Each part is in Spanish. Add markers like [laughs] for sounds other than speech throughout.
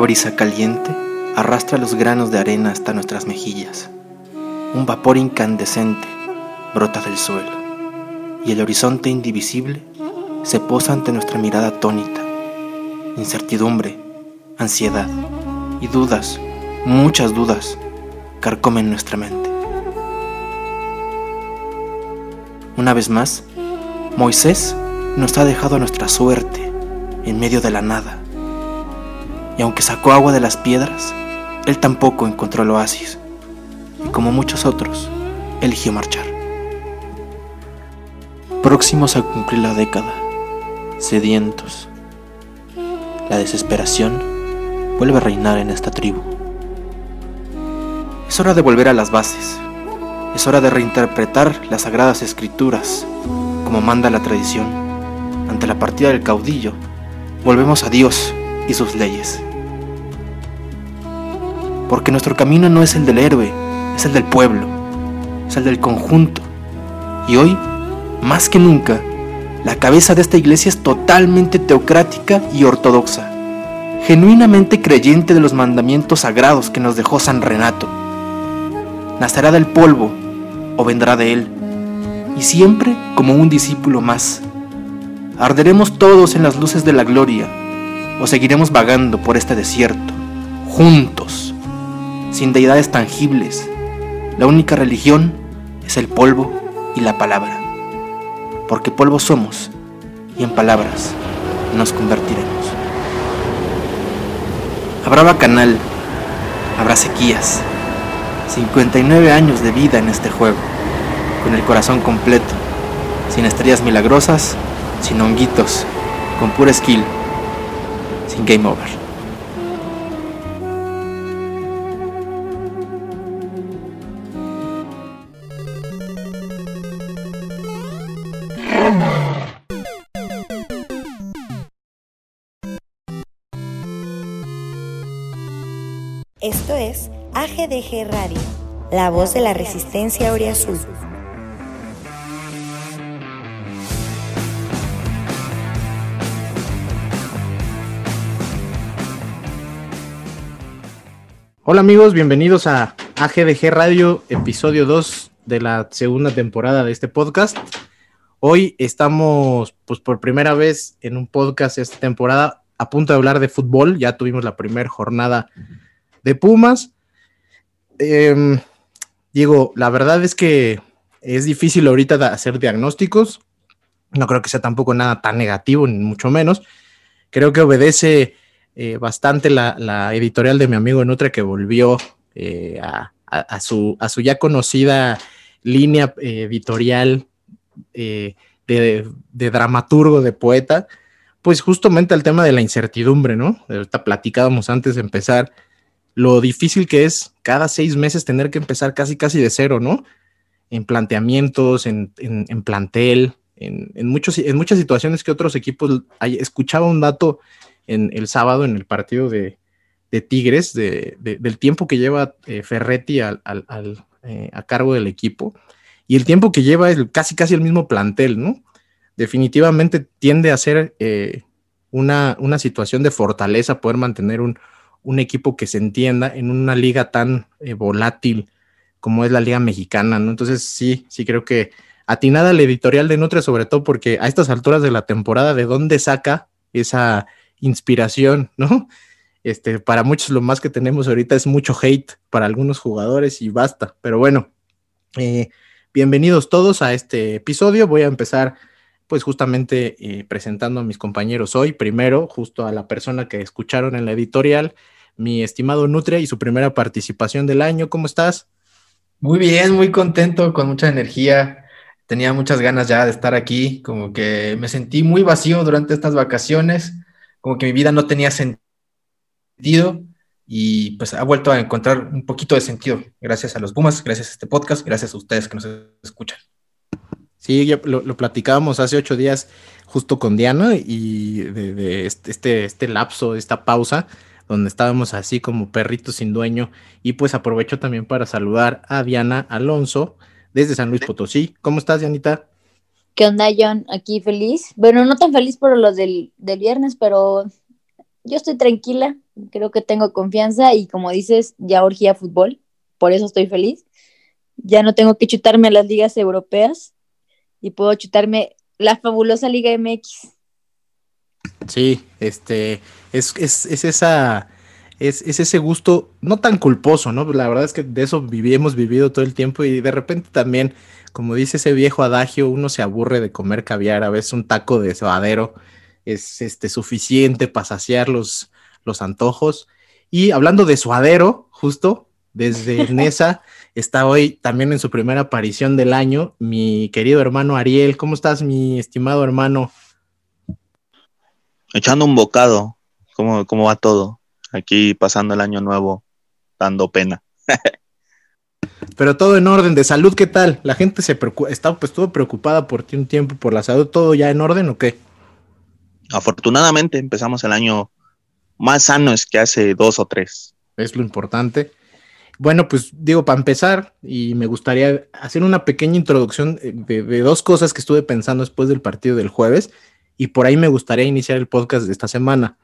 Brisa caliente arrastra los granos de arena hasta nuestras mejillas. Un vapor incandescente brota del suelo y el horizonte indivisible se posa ante nuestra mirada atónita. Incertidumbre, ansiedad y dudas, muchas dudas, carcomen nuestra mente. Una vez más, Moisés nos ha dejado a nuestra suerte en medio de la nada. Y aunque sacó agua de las piedras, él tampoco encontró el oasis. Y como muchos otros, eligió marchar. Próximos a cumplir la década, sedientos, la desesperación vuelve a reinar en esta tribu. Es hora de volver a las bases. Es hora de reinterpretar las sagradas escrituras como manda la tradición. Ante la partida del caudillo, volvemos a Dios y sus leyes. Porque nuestro camino no es el del héroe, es el del pueblo, es el del conjunto. Y hoy, más que nunca, la cabeza de esta iglesia es totalmente teocrática y ortodoxa, genuinamente creyente de los mandamientos sagrados que nos dejó San Renato. Nacerá del polvo o vendrá de él, y siempre como un discípulo más. Arderemos todos en las luces de la gloria, o seguiremos vagando por este desierto, juntos, sin deidades tangibles. La única religión es el polvo y la palabra, porque polvo somos y en palabras nos convertiremos. Habrá bacanal, habrá sequías, 59 años de vida en este juego, con el corazón completo, sin estrellas milagrosas, sin honguitos, con pura skill, sin game over. AGDG Radio, la voz de la resistencia Azul. Hola amigos, bienvenidos a AGDG Radio, episodio 2 de la segunda temporada de este podcast. Hoy estamos, pues por primera vez en un podcast esta temporada, a punto de hablar de fútbol. Ya tuvimos la primera jornada de Pumas. Em, digo, la verdad es que es difícil ahorita hacer diagnósticos. No creo que sea tampoco nada tan negativo, ni mucho menos. Creo que obedece eh, bastante la, editorial de mi amigo Nutre que volvió eh, a, su, ya conocida línea eh, editorial de, dramaturgo, de poeta, pues justamente al tema de la incertidumbre, ¿no? Ahorita platicábamos antes de empezar lo difícil que es cada seis meses tener que empezar casi casi de cero, ¿no? En planteamientos, en, plantel, en, muchos, en muchas situaciones que otros equipos, escuchaba un dato en el sábado en el partido de, Tigres, del tiempo que lleva eh, Ferretti al, eh, a cargo del equipo y el tiempo que lleva es casi casi el mismo plantel, ¿no? Definitivamente tiende a ser eh, una, una, situación de fortaleza poder mantener un, un, equipo que se entienda en una liga tan volátil como es la liga mexicana, ¿no? Entonces sí, sí creo que atinada la editorial de Nutre, sobre todo porque a estas alturas de la temporada, ¿de dónde saca esa inspiración, [laughs] ¿no? Este, para muchos lo más que tenemos ahorita es mucho hate para algunos jugadores y basta. Pero bueno, eh, bienvenidos todos a este episodio. Voy a empezar pues justamente eh, presentando a mis compañeros hoy. Primero, justo a la persona que escucharon en la editorial, mi estimado Nutria y su primera participación del año. ¿Cómo estás? Muy bien, muy contento, con mucha energía. Tenía muchas ganas ya de estar aquí, como que me sentí muy vacío durante estas vacaciones como que mi vida no tenía sentido y pues ha vuelto a encontrar un poquito de sentido gracias a los Pumas, gracias a este podcast, gracias a ustedes que nos escuchan. Sí, lo, lo platicábamos hace ocho días justo con Diana y de, este, este, este lapso, esta pausa, donde estábamos así como perritos sin dueño. Y pues aprovecho también para saludar a Diana Alonso desde San Luis Potosí. ¿Cómo estás, Dianita? ¿Qué onda, John? Aquí feliz. Bueno, no tan feliz por los del, viernes, pero yo estoy tranquila. creo que tengo confianza y como dices, ya urgía fútbol, por eso estoy feliz. Ya no tengo que chutarme a las ligas europeas y puedo chutarme la fabulosa Liga MX. Sí, este, es, es, es esa, es, es, ese gusto no tan culposo, ¿no? La verdad es que de eso hemos vivido todo el tiempo y de repente también, como dice ese viejo adagio, uno se aburre de comer caviar, a veces un taco de suadero es este, suficiente para saciar los, los antojos. Y hablando de suadero, justo desde [laughs] Nesa, está hoy también en su primera aparición del año mi querido hermano Ariel. ¿Cómo estás, mi estimado hermano? Echando un bocado. ¿Cómo, cómo va todo? Aquí pasando el año nuevo, dando pena. [laughs] Pero todo en orden, de salud, ¿qué tal? La gente se está, pues, estuvo preocupada por ti un tiempo, por la salud, ¿todo ya en orden o qué? Afortunadamente empezamos el año más sano es que hace dos o tres. Es lo importante. Bueno, pues digo, para empezar, y me gustaría hacer una pequeña introducción de, dos cosas que estuve pensando después del partido del jueves, y por ahí me gustaría iniciar el podcast de esta semana.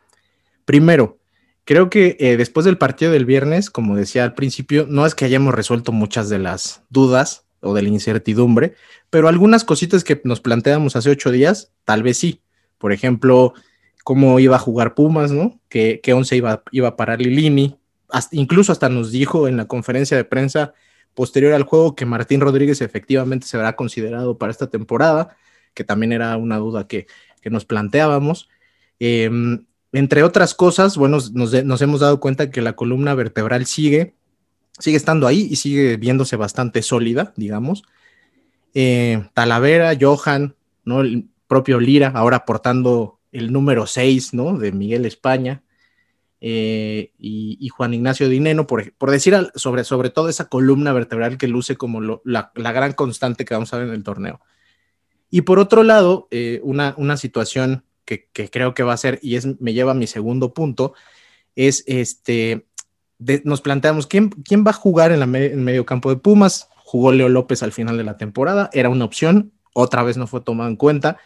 Primero, creo que eh, después del partido del viernes, como decía al principio, no es que hayamos resuelto muchas de las dudas o de la incertidumbre, pero algunas cositas que nos planteamos hace ocho días, tal vez sí. Por ejemplo, cómo iba a jugar Pumas, ¿no? Que once iba, iba a parar Lilini. Incluso hasta nos dijo en la conferencia de prensa posterior al juego que Martín Rodríguez efectivamente se verá considerado para esta temporada, que también era una duda que, nos planteábamos. Em, entre otras cosas, bueno, nos, hemos dado cuenta que la columna vertebral sigue, sigue estando ahí y sigue viéndose bastante sólida, digamos. Eh, Talavera, Johan, ¿no? El propio Lira, ahora aportando el número 6, ¿no? De Miguel España. Eh, y, Juan Ignacio Dineno, por, decir sobre, sobre todo esa columna vertebral que luce como la, gran constante que vamos a ver en el torneo. Y por otro lado, eh, una, una situación que, creo que va a ser, y es, me lleva a mi segundo punto, es este, nos planteamos, ¿quién, ¿quién va a jugar en, la en medio campo de Pumas? Jugó Leo López al final de la temporada, era una opción, otra vez no fue tomado en cuenta.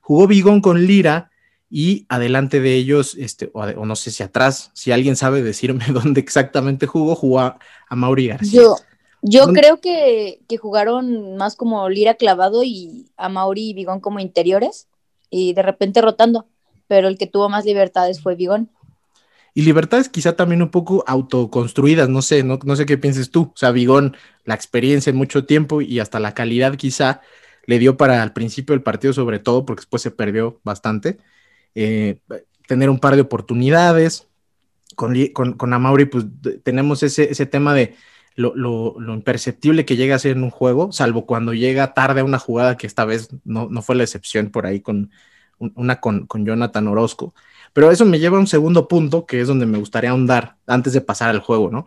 Jugó Bigón con Lira y adelante de ellos, este, o, no sé si atrás, si alguien sabe decirme [laughs] dónde exactamente jugó, jugó a, Mauri García. Yo, yo creo que, jugaron más como Lira clavado y a Mauri y Bigón como interiores y de repente rotando, pero el que tuvo más libertades fue Bigón. Y libertades quizá también un poco autoconstruidas, no sé, no, no sé qué pienses tú. O sea, Bigón, la experiencia en mucho tiempo y hasta la calidad quizá le dio para al principio del partido, sobre todo, porque después se perdió bastante. Eh, tener un par de oportunidades. Con, con, con Amauri, pues tenemos ese, ese tema de lo, imperceptible que llega a ser en un juego, salvo cuando llega tarde a una jugada que esta vez no, no fue la excepción por ahí con una con, con, Jonathan Orozco. Pero eso me lleva a un segundo punto, que es donde me gustaría ahondar antes de pasar al juego, ¿no?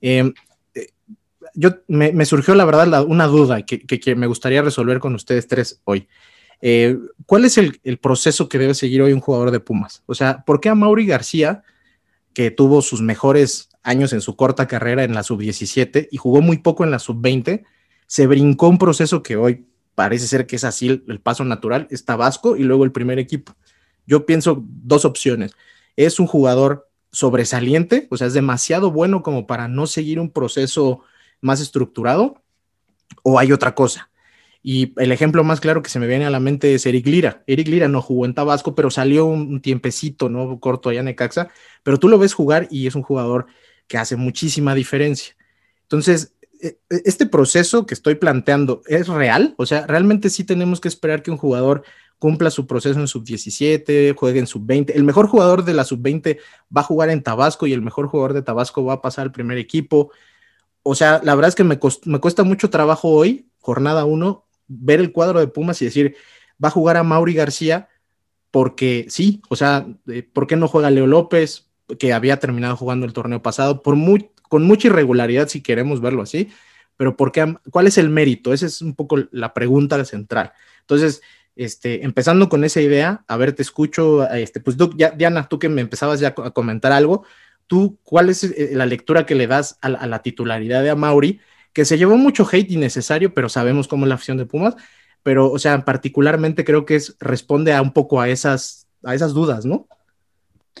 Eh, yo me, surgió la verdad una duda que, me gustaría resolver con ustedes tres hoy. Eh, ¿Cuál es el, proceso que debe seguir hoy un jugador de Pumas? O sea, ¿por qué a Mauri García, que tuvo sus mejores años en su corta carrera en la sub-17 y jugó muy poco en la sub-20, se brincó un proceso que hoy parece ser que es así el, el paso natural, es Tabasco y luego el primer equipo? Yo pienso dos opciones. Es un jugador sobresaliente, o sea, es demasiado bueno como para no seguir un proceso más estructurado o hay otra cosa. Y el ejemplo más claro que se me viene a la mente es Eric Lira. Eric Lira no jugó en Tabasco, pero salió un tiempecito, ¿no? Corto allá en Necaxa, pero tú lo ves jugar y es un jugador que hace muchísima diferencia. Entonces, e, e, este proceso que estoy planteando es real, o sea, realmente sí tenemos que esperar que un jugador cumpla su proceso en sub-17, juegue en sub-20. El mejor jugador de la sub-20 va a jugar en Tabasco y el mejor jugador de Tabasco va a pasar al primer equipo o sea, la verdad es que me, cuesta mucho trabajo hoy, jornada uno, ver el cuadro de Pumas y decir, va a jugar a Mauri García porque sí, o sea, eh, ¿por qué no juega Leo López, que había terminado jugando el torneo pasado, por muy, con mucha irregularidad si queremos verlo así, pero ¿por qué, ¿cuál es el mérito? Esa es un poco la pregunta central. Entonces, este, empezando con esa idea, a ver, te escucho, este, pues ya, Diana, tú que me empezabas ya a comentar algo, tú, ¿cuál es eh, la lectura que le das a la, titularidad de Amauri? Que se llevó mucho hate innecesario, pero sabemos cómo es la afición de Pumas. Pero, o sea, particularmente creo que es, responde a un poco a esas, a esas dudas, ¿no?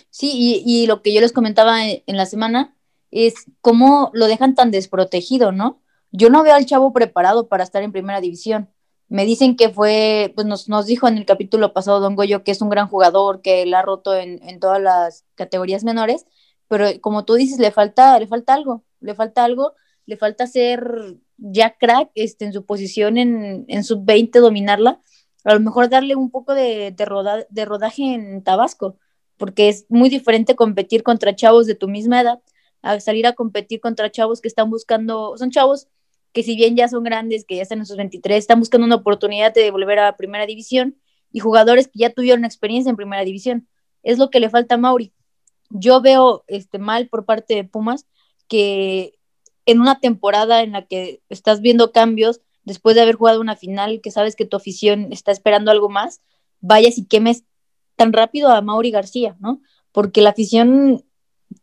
Sí, y, lo que yo les comentaba en, en la semana es cómo lo dejan tan desprotegido, ¿no? Yo no veo al chavo preparado para estar en primera división. Me dicen que fue, pues nos, nos dijo en el capítulo pasado Don Goyo que es un gran jugador, que la ha roto en, en todas las categorías menores, pero como tú dices, le falta, le falta algo, le falta algo, le falta ser ya crack este, en su posición en, en sub-20, dominarla, a lo mejor darle un poco de, de, de rodaje en Tabasco, porque es muy diferente competir contra chavos de tu misma edad a salir a competir contra chavos que están buscando, son chavos que si bien ya son grandes, que ya están en sus 23, están buscando una oportunidad de volver a primera división y jugadores que ya tuvieron experiencia en primera división. Es lo que le falta a Mauri. Yo veo este mal por parte de Pumas que en una temporada en la que estás viendo cambios después de haber jugado una final, que sabes que tu afición está esperando algo más, vayas y quemes tan rápido a Mauri García, ¿no? Porque la afición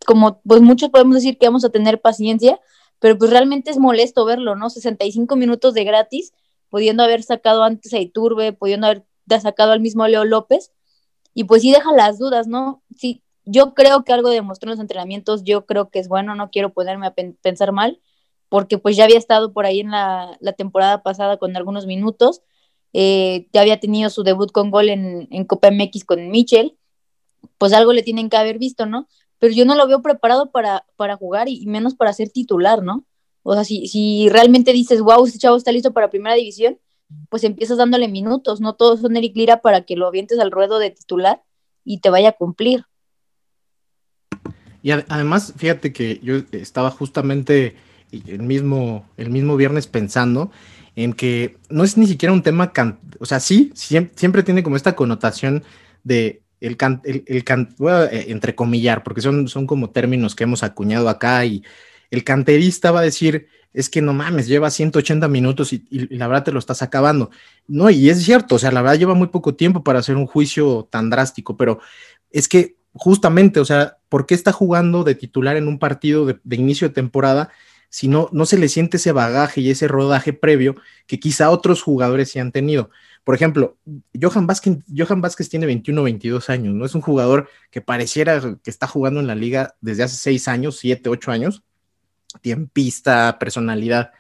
como pues muchos podemos decir que vamos a tener paciencia, pero pues realmente es molesto verlo, ¿no? 65 minutos de gratis, pudiendo haber sacado antes a Iturbe, pudiendo haber sacado al mismo Leo López, y pues sí deja las dudas, ¿no? Sí, yo creo que algo demostró en los entrenamientos, yo creo que es bueno, no quiero ponerme a pen pensar mal, porque pues ya había estado por ahí en la, la temporada pasada con algunos minutos, eh, ya había tenido su debut con gol en, en Copa MX con Michel, pues algo le tienen que haber visto, ¿no? pero yo no lo veo preparado para, para jugar y, menos para ser titular, ¿no? O sea, si, si realmente dices, wow, este chavo está listo para primera división, pues empiezas dándole minutos, no todos son Eric Lira para que lo avientes al ruedo de titular y te vaya a cumplir. Y además, fíjate que yo estaba justamente el mismo, el mismo viernes pensando en que no es ni siquiera un tema, o sea, sí, siempre, siempre tiene como esta connotación de el, can, el, el can, eh, entrecomillar, porque son, son como términos que hemos acuñado acá y el canterista va a decir, es que no mames, lleva 180 minutos y, y, la verdad te lo estás acabando. No, y es cierto, o sea, la verdad lleva muy poco tiempo para hacer un juicio tan drástico, pero es que justamente, o sea, ¿por qué está jugando de titular en un partido de, inicio de temporada si no, no se le siente ese bagaje y ese rodaje previo que quizá otros jugadores sí han tenido? Por ejemplo, Johan Vázquez, Johan Vázquez tiene 21, 22 años, ¿no? Es un jugador que pareciera que está jugando en la liga desde hace 6 años, 7, 8 años. Tiempista, personalidad.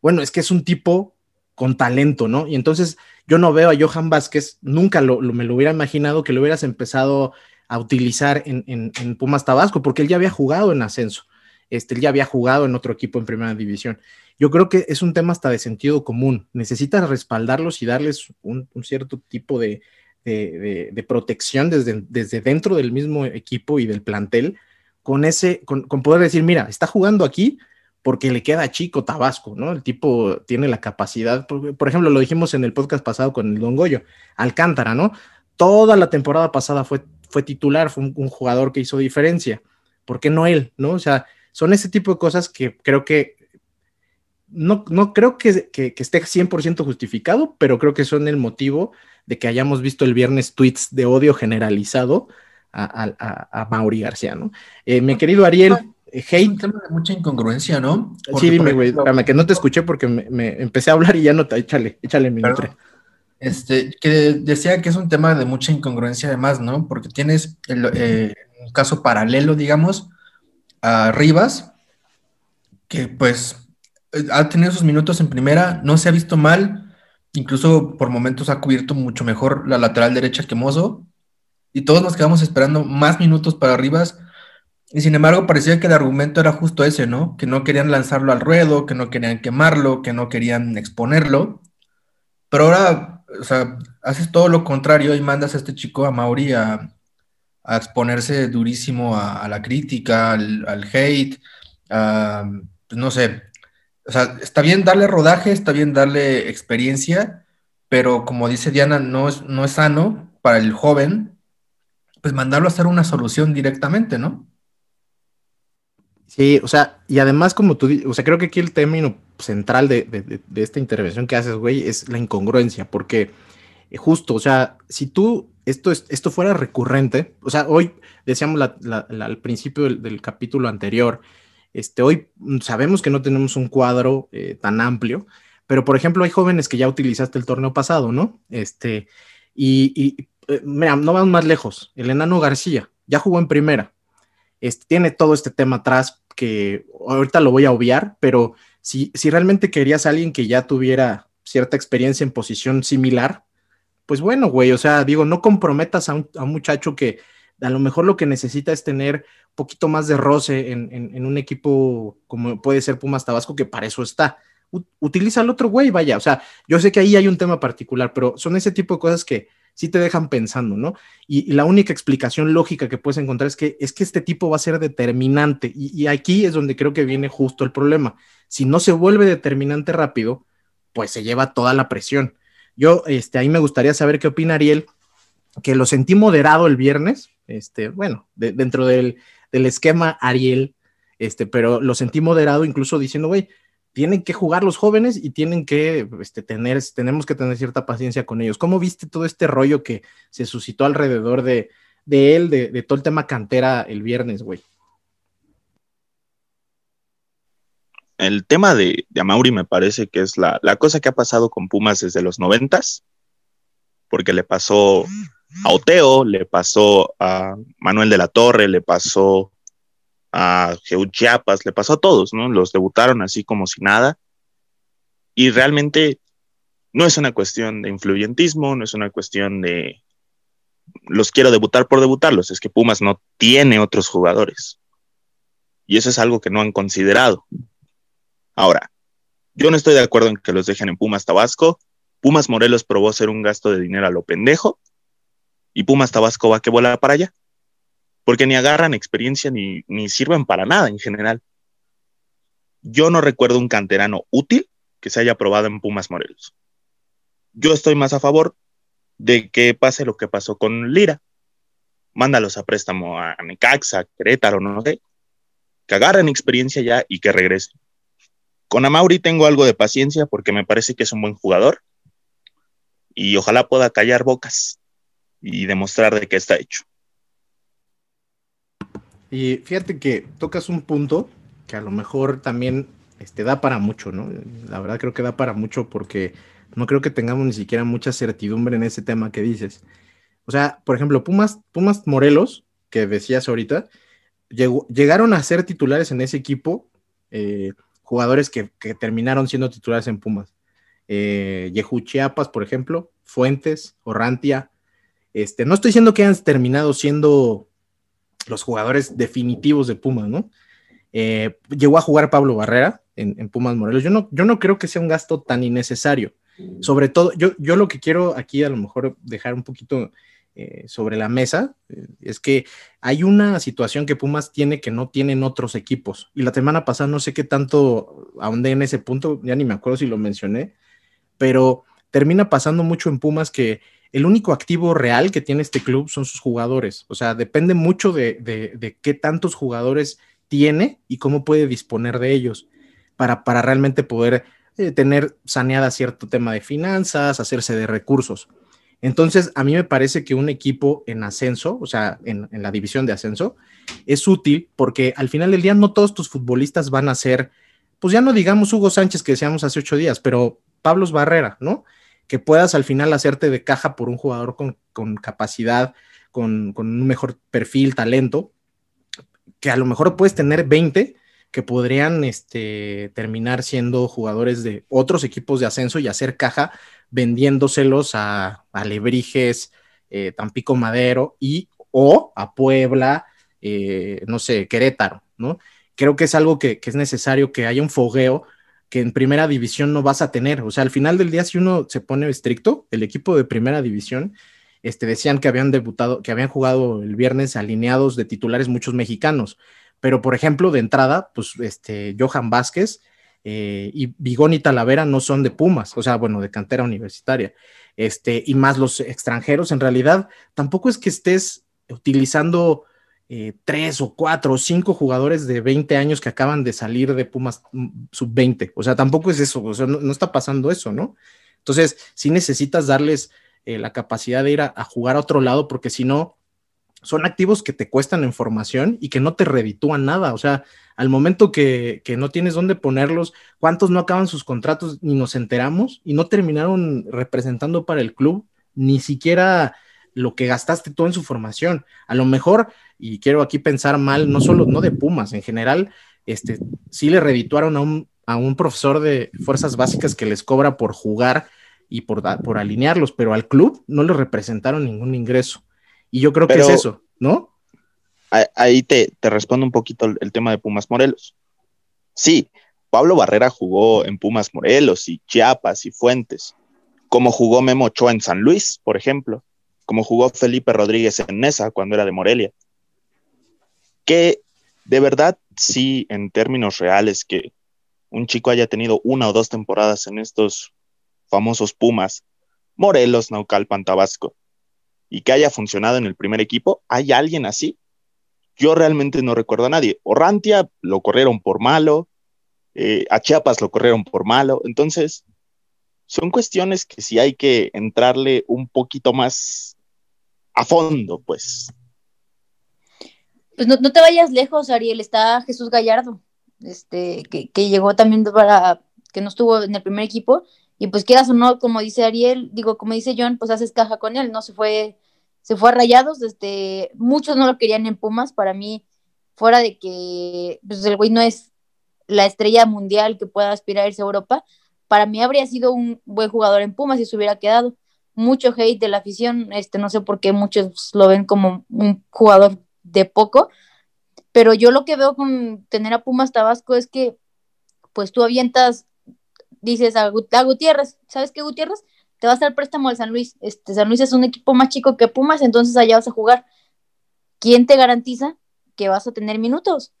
Bueno, es que es un tipo con talento, ¿no? Y entonces yo no veo a Johan Vázquez, nunca me lo hubiera imaginado que lo hubieras empezado a utilizar en, en, Pumas Tabasco, porque él ya había jugado en ascenso este, él ya había jugado en otro equipo en primera división. Yo creo que es un tema hasta de sentido común. Necesitas respaldarlos y darles un, cierto tipo de, de, protección desde, desde, dentro del mismo equipo y del plantel, con ese, con, con, poder decir, mira, está jugando aquí porque le queda chico Tabasco, ¿no? El tipo tiene la capacidad, por, por ejemplo, lo dijimos en el podcast pasado con el Don Goyo, Alcántara, ¿no? Toda la temporada pasada fue, fue titular, fue un, un jugador que hizo diferencia. ¿Por qué no él? ¿No? O sea, son ese tipo de cosas que creo que no, no creo que, que, que esté 100% justificado, pero creo que son el motivo de que hayamos visto el viernes tweets de odio generalizado a, a, a Mauri García, ¿no? Eh, mi querido Ariel, eh, hate. Es un tema de mucha incongruencia, ¿no? Porque, sí, dime, güey, que no te escuché porque me, me, empecé a hablar y ya no te, échale, échale mi nombre. Este, que decía que es un tema de mucha incongruencia además, ¿no? Porque tienes el, eh, un caso paralelo, digamos, a Rivas, que pues ha tenido sus minutos en primera, no se ha visto mal, incluso por momentos ha cubierto mucho mejor la lateral derecha que Mozo, y todos nos quedamos esperando más minutos para Rivas, y sin embargo parecía que el argumento era justo ese, ¿no? Que no querían lanzarlo al ruedo, que no querían quemarlo, que no querían exponerlo, pero ahora, o sea, haces todo lo contrario y mandas a este chico, a Mauri, a, a exponerse durísimo a, la crítica, al, al hate, a, pues no sé, o sea, está bien darle rodaje, está bien darle experiencia, pero como dice Diana, no es, no es sano para el joven, pues mandarlo a hacer una solución directamente, ¿no? Sí, o sea, y además como tú, o sea, creo que aquí el término central de, de, de esta intervención que haces, güey, es la incongruencia, porque justo, o sea, si tú esto, es, esto fuera recurrente, o sea, hoy decíamos la, la, la, al principio del, del, capítulo anterior, este, hoy sabemos que no tenemos un cuadro eh, tan amplio, pero por ejemplo hay jóvenes que ya utilizaste el torneo pasado, ¿no? Este, y, y eh, mira, no vamos más lejos, el enano García, ya jugó en primera. Este, tiene todo este tema atrás que ahorita lo voy a obviar, pero si, si realmente querías a alguien que ya tuviera cierta experiencia en posición similar, pues bueno, güey, o sea, digo, no comprometas a un, muchacho que a lo mejor lo que necesita es tener un poquito más de roce en, un equipo como puede ser Pumas Tabasco, que para eso está. utiliza al otro güey, vaya, o sea, yo sé que ahí hay un tema particular, pero son ese tipo de cosas que sí te dejan pensando, ¿no? Y, la única explicación lógica que puedes encontrar es que, es que este tipo va a ser determinante, y, aquí es donde creo que viene justo el problema. Si no se vuelve determinante rápido, pues se lleva toda la presión. Yo, este, ahí me gustaría saber qué opina Ariel, que lo sentí moderado el viernes, este, bueno, dentro del, esquema Ariel, este, pero lo sentí moderado incluso diciendo, güey, tienen que jugar los jóvenes y tienen que este, tener, tenemos que tener cierta paciencia con ellos. ¿Cómo viste todo este rollo que se suscitó alrededor de, él, de, de, todo el tema cantera el viernes, güey? el tema de, de Amauri me parece que es la, cosa que ha pasado con Pumas desde los noventas, porque le pasó a Oteo, le pasó a Manuel de la Torre, le pasó a Geu Chiapas, le pasó a todos, ¿no? Los debutaron así como si nada. Y realmente no es una cuestión de influyentismo, no es una cuestión de los quiero debutar por debutarlos, es que Pumas no tiene otros jugadores. Y eso es algo que no han considerado. Ahora, yo no estoy de acuerdo en que los dejen en Pumas Tabasco. Pumas Morelos probó hacer un gasto de dinero a lo pendejo y Pumas Tabasco va que vuela para allá. Porque ni agarran experiencia ni, sirven para nada en general. Yo no recuerdo un canterano útil que se haya probado en Pumas Morelos. Yo estoy más a favor de que pase lo que pasó con Lira. Mándalos a préstamo a Necaxa, Querétaro, no sé. Que agarren experiencia ya y que regresen. Con Amauri tengo algo de paciencia porque me parece que es un buen jugador y ojalá pueda callar bocas y demostrar de qué está hecho. Y fíjate que tocas un punto que a lo mejor también este, da para mucho, ¿no? La verdad creo que da para mucho porque no creo que tengamos ni siquiera mucha certidumbre en ese tema que dices. O sea, por ejemplo, Pumas, Pumas Morelos, que decías ahorita, llegaron a ser titulares en ese equipo eh, jugadores que, terminaron siendo titulares en Pumas. Eh, Chiapas, por ejemplo, Fuentes, Orrantia. Este, no estoy diciendo que hayan terminado siendo los jugadores definitivos de Pumas, ¿no? Eh, llegó a jugar Pablo Barrera en, Pumas Morelos. Yo no, yo no creo que sea un gasto tan innecesario. Sobre todo, yo, yo lo que quiero aquí a lo mejor dejar un poquito eh, sobre la mesa eh, es que hay una situación que Pumas tiene que no tienen otros equipos. Y la semana pasada no sé qué tanto ahondé en ese punto, ya ni me acuerdo si lo mencioné, pero termina pasando mucho en Pumas que el único activo real que tiene este club son sus jugadores. O sea, depende mucho de, qué tantos jugadores tiene y cómo puede disponer de ellos para, para realmente poder eh, tener saneada cierto tema de finanzas, hacerse de recursos. Entonces, a mí me parece que un equipo en ascenso, o sea, en, la división de ascenso, es útil porque al final del día no todos tus futbolistas van a ser, pues ya no digamos Hugo Sánchez que decíamos hace ocho días, pero Pablos Barrera, ¿no? Que puedas al final hacerte de caja por un jugador con, capacidad, con, un mejor perfil, talento, que a lo mejor puedes tener 20 que podrían este, terminar siendo jugadores de otros equipos de ascenso y hacer caja vendiéndoselos a, Alebrijes, eh, Tampico Madero y o a Puebla, eh, no sé, Querétaro, ¿no? Creo que es algo que, es necesario que haya un fogueo que en primera división no vas a tener. O sea, al final del día, si uno se pone estricto, el equipo de primera división, este, decían que habían debutado, que habían jugado el viernes alineados de titulares muchos mexicanos. Pero, por ejemplo, de entrada, pues este, Johan Vázquez eh, y Bigón y Talavera no son de Pumas, o sea, bueno, de cantera universitaria, este, y más los extranjeros, en realidad, tampoco es que estés utilizando eh, tres o cuatro o cinco jugadores de 20 años que acaban de salir de Pumas mm, sub-20, o sea, tampoco es eso, o sea, no, está pasando eso, ¿no? Entonces, sí necesitas darles eh, la capacidad de ir a, jugar a otro lado, porque si no, son activos que te cuestan en formación y que no te reditúan nada. O sea, al momento que, no tienes dónde ponerlos, ¿cuántos no acaban sus contratos ni nos enteramos y no terminaron representando para el club? Ni siquiera lo que gastaste tú en su formación. A lo mejor, y quiero aquí pensar mal, no solo, no de Pumas, en general, este, sí le redituaron a un, a un profesor de fuerzas básicas que les cobra por jugar y por, por alinearlos, pero al club no le representaron ningún ingreso. Y yo creo que es eso, ¿no? Ahí te, te respondo un poquito el, tema de Pumas Morelos. Sí, Pablo Barrera jugó en Pumas Morelos y Chiapas y Fuentes, como jugó Memo Ochoa en San Luis, por ejemplo, como jugó Felipe Rodríguez en Nesa cuando era de Morelia. Que de verdad, sí, en términos reales, que un chico haya tenido una o dos temporadas en estos famosos Pumas, Morelos, Naucalpan, Tabasco, y que haya funcionado en el primer equipo, ¿hay alguien así? Yo realmente no recuerdo a nadie. Orrantia lo corrieron por malo, eh, a Chiapas lo corrieron por malo, entonces son cuestiones que sí hay que entrarle un poquito más a fondo, pues. Pues no, no te vayas lejos, Ariel, está Jesús Gallardo, este, que, que llegó también para, que no estuvo en el primer equipo, y pues quieras o no, como dice Ariel, digo, como dice John, pues haces caja con él, ¿no? Se fue, se fue a rayados, este, muchos no lo querían en Pumas, para mí, fuera de que pues el güey no es la estrella mundial que pueda aspirar a irse a Europa, para mí habría sido un buen jugador en Pumas si se hubiera quedado. Mucho hate de la afición, este, no sé por qué muchos lo ven como un jugador de poco, pero yo lo que veo con tener a Pumas Tabasco es que pues tú avientas dices a, Gutiérrez, ¿sabes qué Gutiérrez? Te vas al préstamo al San Luis. Este, San Luis es un equipo más chico que Pumas, entonces allá vas a jugar. ¿Quién te garantiza que vas a tener minutos?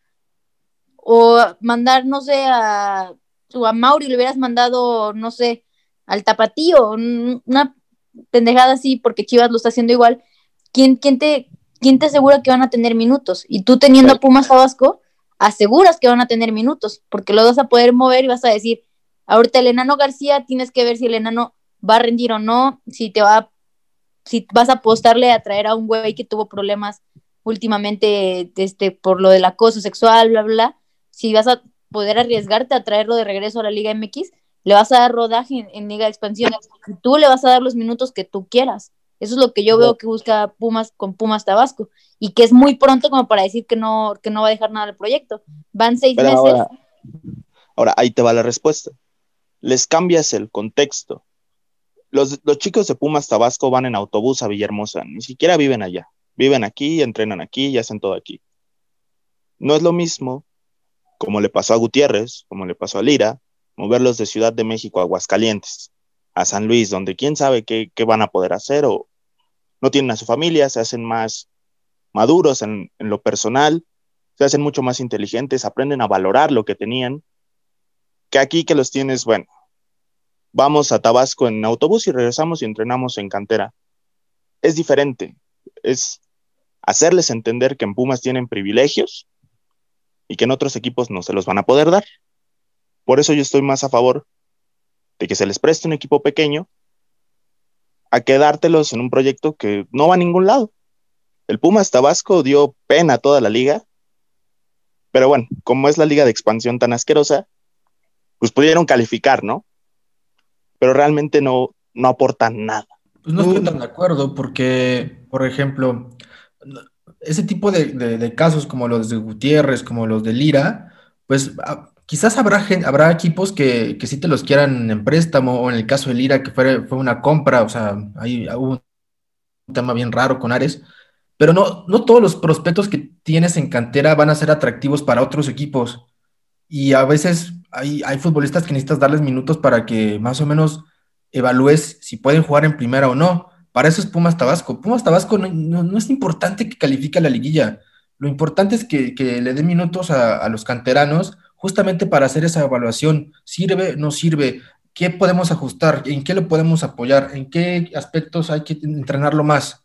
O mandar, no sé, a, a Mauri le hubieras mandado, no sé, al Tapatío, una pendejada así, porque Chivas lo está haciendo igual. ¿Quién, quién, te, quién te asegura que van a tener minutos? Y tú teniendo a Pumas Tabasco, aseguras que van a tener minutos, porque lo vas a poder mover y vas a decir, Ahorita el enano García tienes que ver si el enano va a rendir o no, si te va, si vas a apostarle a traer a un güey que tuvo problemas últimamente este, por lo del acoso sexual, bla, bla, si vas a poder arriesgarte a traerlo de regreso a la Liga MX, le vas a dar rodaje en, Liga de Expansión, y tú le vas a dar los minutos que tú quieras. Eso es lo que yo veo que busca Pumas con Pumas Tabasco y que es muy pronto como para decir que no, que no va a dejar nada del proyecto. Van seis meses. ahora, ahí te va la respuesta les cambias el contexto. Los, chicos de Pumas Tabasco van en autobús a Villahermosa, ni siquiera viven allá. Viven aquí, entrenan aquí y hacen todo aquí. No es lo mismo, como le pasó a Gutiérrez, como le pasó a Lira, moverlos de Ciudad de México a Aguascalientes, a San Luis, donde quién sabe qué, van a poder hacer o no tienen a su familia, se hacen más maduros en, en lo personal, se hacen mucho más inteligentes, aprenden a valorar lo que tenían, que aquí que los tienes, bueno, vamos a Tabasco en autobús y regresamos y entrenamos en cantera. Es diferente, es hacerles entender que en Pumas tienen privilegios y que en otros equipos no se los van a poder dar. Por eso yo estoy más a favor de que se les preste un equipo pequeño a quedártelos en un proyecto que no va a ningún lado. El Pumas Tabasco dio pena a toda la liga, pero bueno, como es la liga de expansión tan asquerosa, pues pudieron calificar, ¿no? pero realmente no, no aportan nada. Pues no estoy tan de acuerdo porque, por ejemplo, ese tipo de, casos como los de Gutiérrez, como los de Lira, pues quizás habrá, habrá equipos que, que sí te los quieran en préstamo, o en el caso de Lira, que fue, fue una compra, o sea, ahí hubo un tema bien raro con Ares, pero no, no todos los prospectos que tienes en cantera van a ser atractivos para otros equipos. Y a veces hay, futbolistas que necesitas darles minutos para que más o menos evalúes si pueden jugar en primera o no. Para eso es Pumas Tabasco. Pumas Tabasco no, es importante que califique a la liguilla. Lo importante es que, le dé minutos a, los canteranos justamente para hacer esa evaluación. ¿Sirve? ¿No sirve? ¿Qué podemos ajustar? ¿En qué lo podemos apoyar? ¿En qué aspectos hay que entrenarlo más?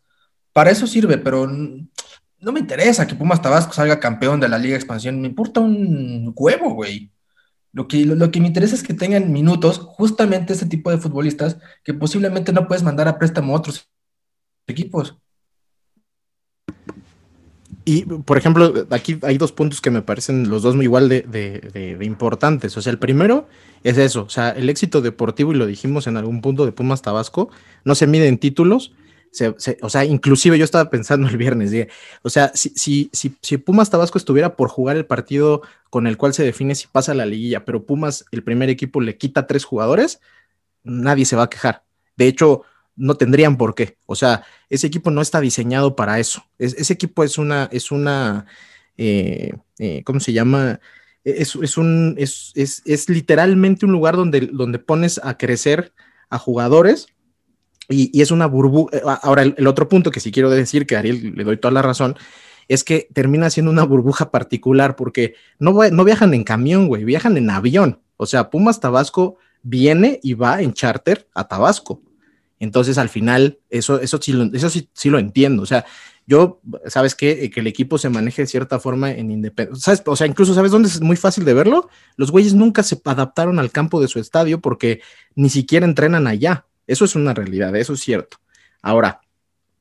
Para eso sirve, pero no me interesa que Pumas Tabasco salga campeón de la Liga Expansión. Me importa un huevo, güey. Lo que, lo, que me interesa es que tengan minutos justamente ese tipo de futbolistas que posiblemente no puedes mandar a préstamo a otros equipos. Y, por ejemplo, aquí hay dos puntos que me parecen los dos igual de, importantes. O sea, el primero es eso, o sea, el éxito deportivo, y lo dijimos en algún punto de Pumas Tabasco, no se mide en títulos, o sea, inclusive yo estaba pensando el viernes, o sea, si, si, si, si, Pumas Tabasco estuviera por jugar el partido con el cual se define si pasa la liguilla, pero Pumas, el primer equipo, le quita tres jugadores, nadie se va a quejar. De hecho, no tendrían por qué. O sea, ese equipo no está diseñado para eso. ese equipo es una, es una, eh, eh, ¿cómo se llama? Es, es un, es, es, literalmente un lugar donde, donde pones a crecer a jugadores y, es una burbuja. Eh, ahora, el, otro punto que sí quiero decir, que a Ariel le doy toda la razón, es que termina siendo una burbuja particular porque no, no viajan en camión, güey, viajan en avión. O sea, Pumas Tabasco viene y va en charter a Tabasco. Entonces, al final, eso, eso, sí, lo, eso sí, sí lo entiendo. O sea, yo, ¿sabes qué? Que el equipo se maneje de cierta forma en independencia. O sea, incluso, ¿sabes dónde es muy fácil de verlo? Los güeyes nunca se adaptaron al campo de su estadio porque ni siquiera entrenan allá. Eso es una realidad, eso es cierto. Ahora,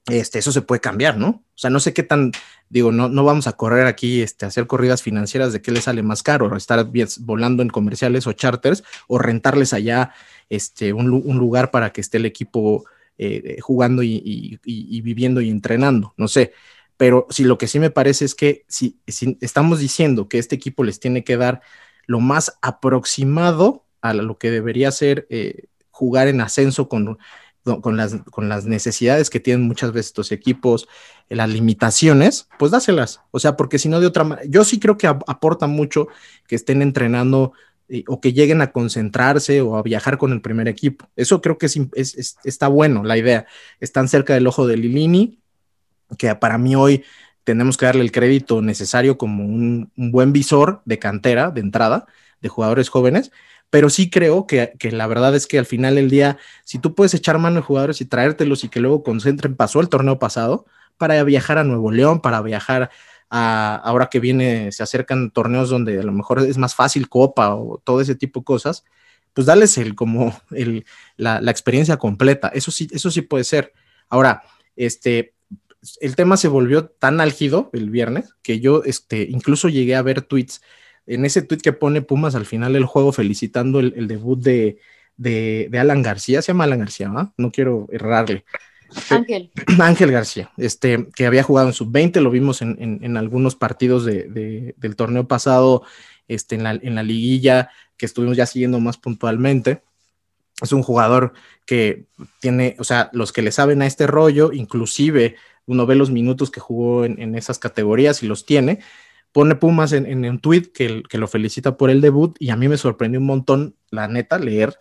este, eso se puede cambiar, ¿no? O sea, no sé qué tan, digo, no, no vamos a correr aquí, este, hacer corridas financieras de qué le sale más caro, estar volando en comerciales o charters, o rentarles allá este, un, lugar para que esté el equipo eh, jugando y, viviendo y entrenando, no sé. Pero si lo que sí me parece es que si, estamos diciendo que este equipo les tiene que dar lo más aproximado a lo que debería ser eh, jugar en ascenso con, con, las, con las necesidades que tienen muchas veces estos equipos, eh, las limitaciones, pues dáselas. O sea, porque si no de otra manera, yo sí creo que aporta mucho que estén entrenando eh, o que lleguen a concentrarse o a viajar con el primer equipo. Eso creo que es, está bueno, la idea. Están cerca del ojo de Lilini, que para mí hoy tenemos que darle el crédito necesario como un, un buen visor de cantera, de entrada, de jugadores jóvenes, pero sí creo que, la verdad es que al final del día, si tú puedes echar mano de jugadores y traértelos y que luego concentren, pasó el torneo pasado, para viajar a Nuevo León, para viajar a, ahora que viene, se acercan torneos donde a lo mejor es más fácil Copa o todo ese tipo de cosas, pues darles el, como el, la, la experiencia completa, eso sí, eso sí puede ser. Ahora, este, el tema se volvió tan álgido el viernes que yo este, incluso llegué a ver tweets en ese tweet que pone Pumas al final del juego felicitando el, debut de, Alan García, se llama Alan García, ¿no? No quiero errarle. Ángel. [clears throat] Ángel García, este, que había jugado en sub-20, lo vimos en, algunos partidos del torneo pasado, este, en, la, en la liguilla, que estuvimos ya siguiendo más puntualmente. Es un jugador que tiene, o sea, los que le saben a este rollo, inclusive uno ve los minutos que jugó en, en esas categorías y los tiene, pone Pumas en, un tweet que, que, lo felicita por el debut y a mí me sorprendió un montón, la neta, leer,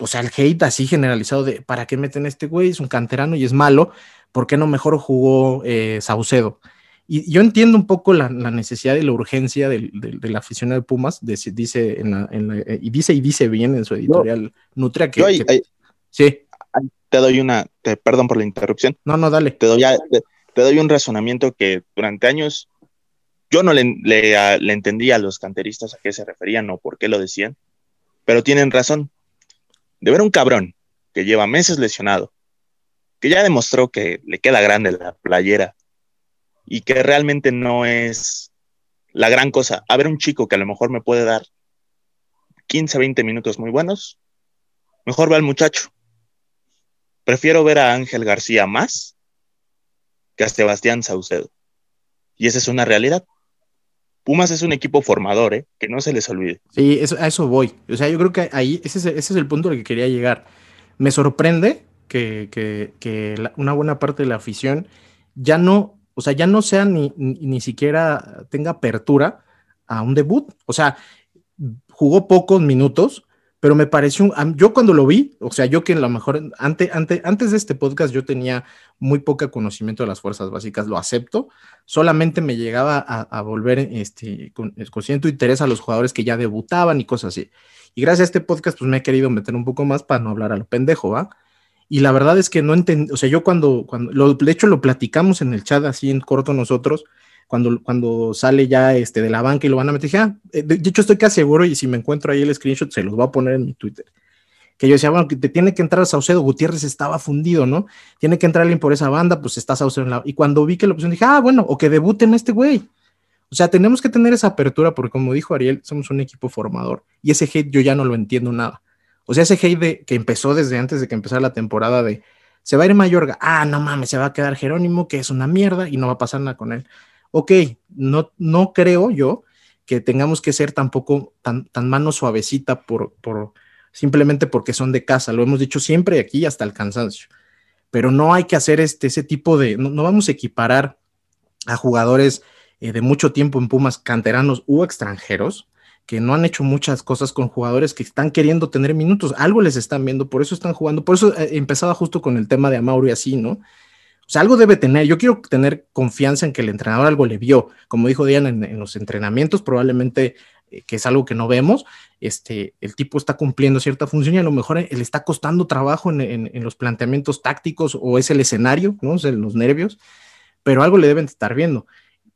o sea, el hate así generalizado de, ¿para qué meten a este güey? Es un canterano y es malo, ¿por qué no mejor jugó eh, Saucedo? Y yo entiendo un poco la, necesidad y la urgencia de, la afición de Pumas, dice eh, y dice y dice bien en su editorial Nutria que, sí. Te doy una, perdón por la interrupción. No, no, dale. Te doy, te doy un razonamiento que durante años yo no le, le, entendía a los canteristas a qué se referían o por qué lo decían, pero tienen razón. De ver un cabrón que lleva meses lesionado, que ya demostró que le queda grande la playera y que realmente no es la gran cosa. A ver un chico que a lo mejor me puede dar 15, 20 minutos muy buenos, mejor ve al muchacho. Prefiero ver a Ángel García más que a Sebastián Saucedo. Y esa es una realidad. Pumas es un equipo formador, ¿eh? que no se les olvide. Sí, a eso voy. O sea, yo creo que ahí ese es, el punto al que quería llegar. Me sorprende que, una buena parte de la afición ya no, o sea, ya no sea ni, ni, siquiera tenga apertura a un debut. O sea, jugó pocos minutos, pero me pareció, yo cuando lo vi, o sea, yo que a lo mejor antes antes de este podcast yo tenía muy poco conocimiento de las fuerzas básicas, lo acepto, solamente me llegaba a, volver este, con, cierto interés a los jugadores que ya debutaban y cosas así. Y gracias a este podcast, pues me he querido meter un poco más para no hablar a lo pendejo, ¿va? Y la verdad es que no entendí, o sea, yo cuando, cuando lo, de hecho lo platicamos en el chat así en corto nosotros, cuando, cuando sale ya este, de la banca y lo van a meter, dije, ah, eh, de, hecho estoy casi seguro y si me encuentro ahí el screenshot se los voy a poner en mi Twitter. Que yo decía, bueno, que te tiene que entrar Saucedo, Gutiérrez estaba fundido, ¿no? Tiene que entrar alguien por esa banda, pues está Saucedo en la... Y cuando vi que la opción dije, ah, bueno, o que debuten este güey. O sea, tenemos que tener esa apertura porque como dijo Ariel, somos un equipo formador y ese hate yo ya no lo entiendo nada. O sea, ese hate de, que empezó desde antes de que empezara la temporada de Se va a ir Mayorga. Ah, no mames, se va a quedar Jerónimo, que es una mierda y no va a pasar nada con él. Ok, no, no creo yo que tengamos que ser tampoco tan, tan mano suavecita por, por, simplemente porque son de casa. Lo hemos dicho siempre aquí hasta el cansancio. Pero no hay que hacer este, ese tipo de, no, vamos a equiparar a jugadores eh, de mucho tiempo en Pumas, canteranos u extranjeros, que no han hecho muchas cosas con jugadores que están queriendo tener minutos. Algo les están viendo, por eso están jugando. Por eso eh, empezaba justo con el tema de Amauri así, ¿no? O sea, algo debe tener. Yo quiero tener confianza en que el entrenador algo le vio. Como dijo Diana en, los entrenamientos, probablemente eh, que es algo que no vemos, este, el tipo está cumpliendo cierta función y a lo mejor le está costando trabajo en, los planteamientos tácticos o es el escenario, ¿no? O los nervios, pero algo le deben estar viendo.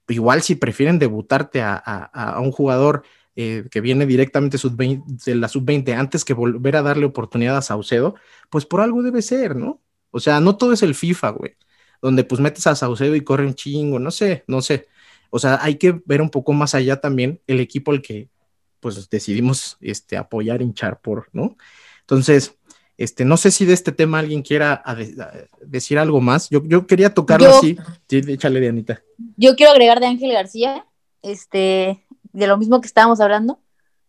Igual si prefieren debutarte a, un jugador eh, que viene directamente de la sub-20 antes que volver a darle oportunidad a Saucedo, pues por algo debe ser, ¿no? O sea, no todo es el FIFA, güey donde pues metes a Saucedo y corre un chingo, no sé, no sé. O sea, hay que ver un poco más allá también el equipo al que pues decidimos este, apoyar, hinchar por, ¿no? Entonces, este, no sé si de este tema alguien quiera decir algo más. Yo, yo quería tocarlo así. Sí, échale, Dianita. Yo quiero agregar de Ángel García, este, de lo mismo que estábamos hablando.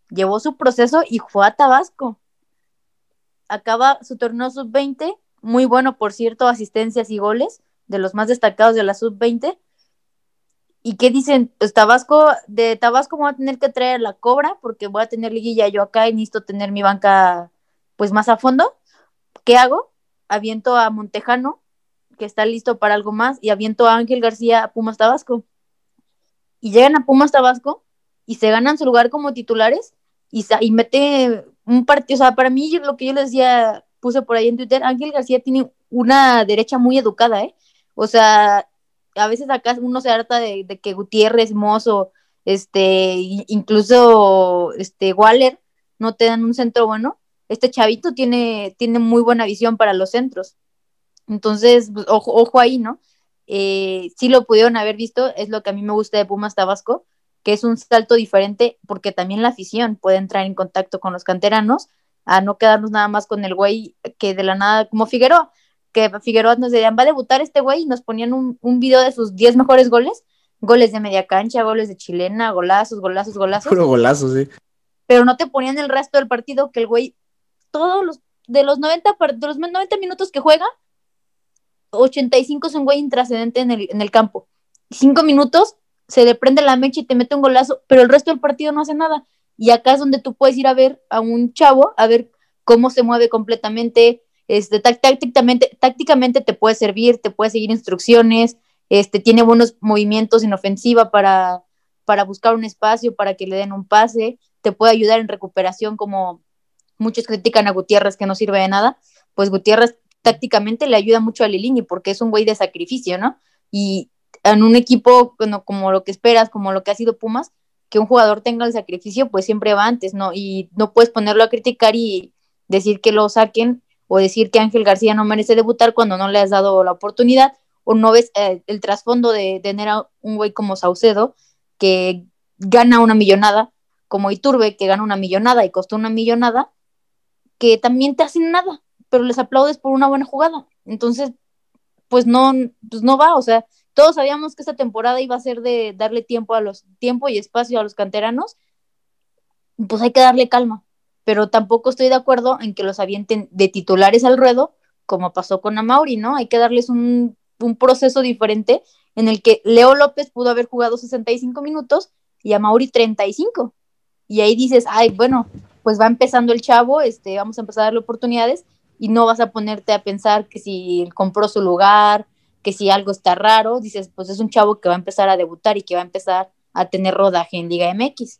Llevó su proceso y fue a Tabasco. Acaba su torneo sub-20, muy bueno, por cierto, asistencias y goles de los más destacados de la sub-20. ¿Y qué dicen? Pues Tabasco, de Tabasco voy a tener que traer la cobra porque voy a tener liguilla yo acá y necesito tener mi banca pues más a fondo. ¿Qué hago? Aviento a Montejano, que está listo para algo más, y aviento a Ángel García a Pumas Tabasco. Y llegan a Pumas Tabasco y se ganan su lugar como titulares y, y mete un partido. O sea, para mí lo que yo les decía, puse por ahí en Twitter, Ángel García tiene una derecha muy educada, ¿eh? O sea, a veces acá uno se harta de, que Gutiérrez, Mozo, este, incluso este Waller no te dan un centro bueno. Este chavito tiene, tiene muy buena visión para los centros. Entonces, pues, ojo, ojo ahí, ¿no? Eh, sí lo pudieron haber visto, es lo que a mí me gusta de Pumas Tabasco, que es un salto diferente porque también la afición puede entrar en contacto con los canteranos, a no quedarnos nada más con el güey que de la nada, como Figueroa, que Figueroa nos decían, va a debutar este güey, y nos ponían un, un video de sus 10 mejores goles, goles de media cancha, goles de chilena, golazos, golazos, golazos. Puro golazos, sí. Pero no te ponían el resto del partido que el güey, todos los, de los 90, de los 90 minutos que juega, 85 es un güey intrascendente en el, en el campo. Cinco minutos se le prende la mecha y te mete un golazo, pero el resto del partido no hace nada. Y acá es donde tú puedes ir a ver a un chavo, a ver cómo se mueve completamente, este, tácticamente, tácticamente te puede servir, te puede seguir instrucciones, este, tiene buenos movimientos en ofensiva para, para buscar un espacio, para que le den un pase, te puede ayudar en recuperación como muchos critican a Gutiérrez que no sirve de nada, pues Gutiérrez tácticamente le ayuda mucho a Lilini porque es un güey de sacrificio, ¿no? Y en un equipo bueno, como lo que esperas, como lo que ha sido Pumas, que un jugador tenga el sacrificio, pues siempre va antes, ¿no? Y no puedes ponerlo a criticar y decir que lo saquen o decir que Ángel García no merece debutar cuando no le has dado la oportunidad, o no ves eh, el trasfondo de, tener a un güey como Saucedo, que gana una millonada, como Iturbe, que gana una millonada y costó una millonada, que también te hacen nada, pero les aplaudes por una buena jugada. Entonces, pues no, pues no va, o sea, todos sabíamos que esta temporada iba a ser de darle tiempo a los tiempo y espacio a los canteranos, pues hay que darle calma pero tampoco estoy de acuerdo en que los avienten de titulares al ruedo, como pasó con Amauri, ¿no? Hay que darles un, proceso diferente en el que Leo López pudo haber jugado 65 minutos y Amauri 35. Y ahí dices, ay, bueno, pues va empezando el chavo, este, vamos a empezar a darle oportunidades y no vas a ponerte a pensar que si compró su lugar, que si algo está raro, dices, pues es un chavo que va a empezar a debutar y que va a empezar a tener rodaje en Liga MX.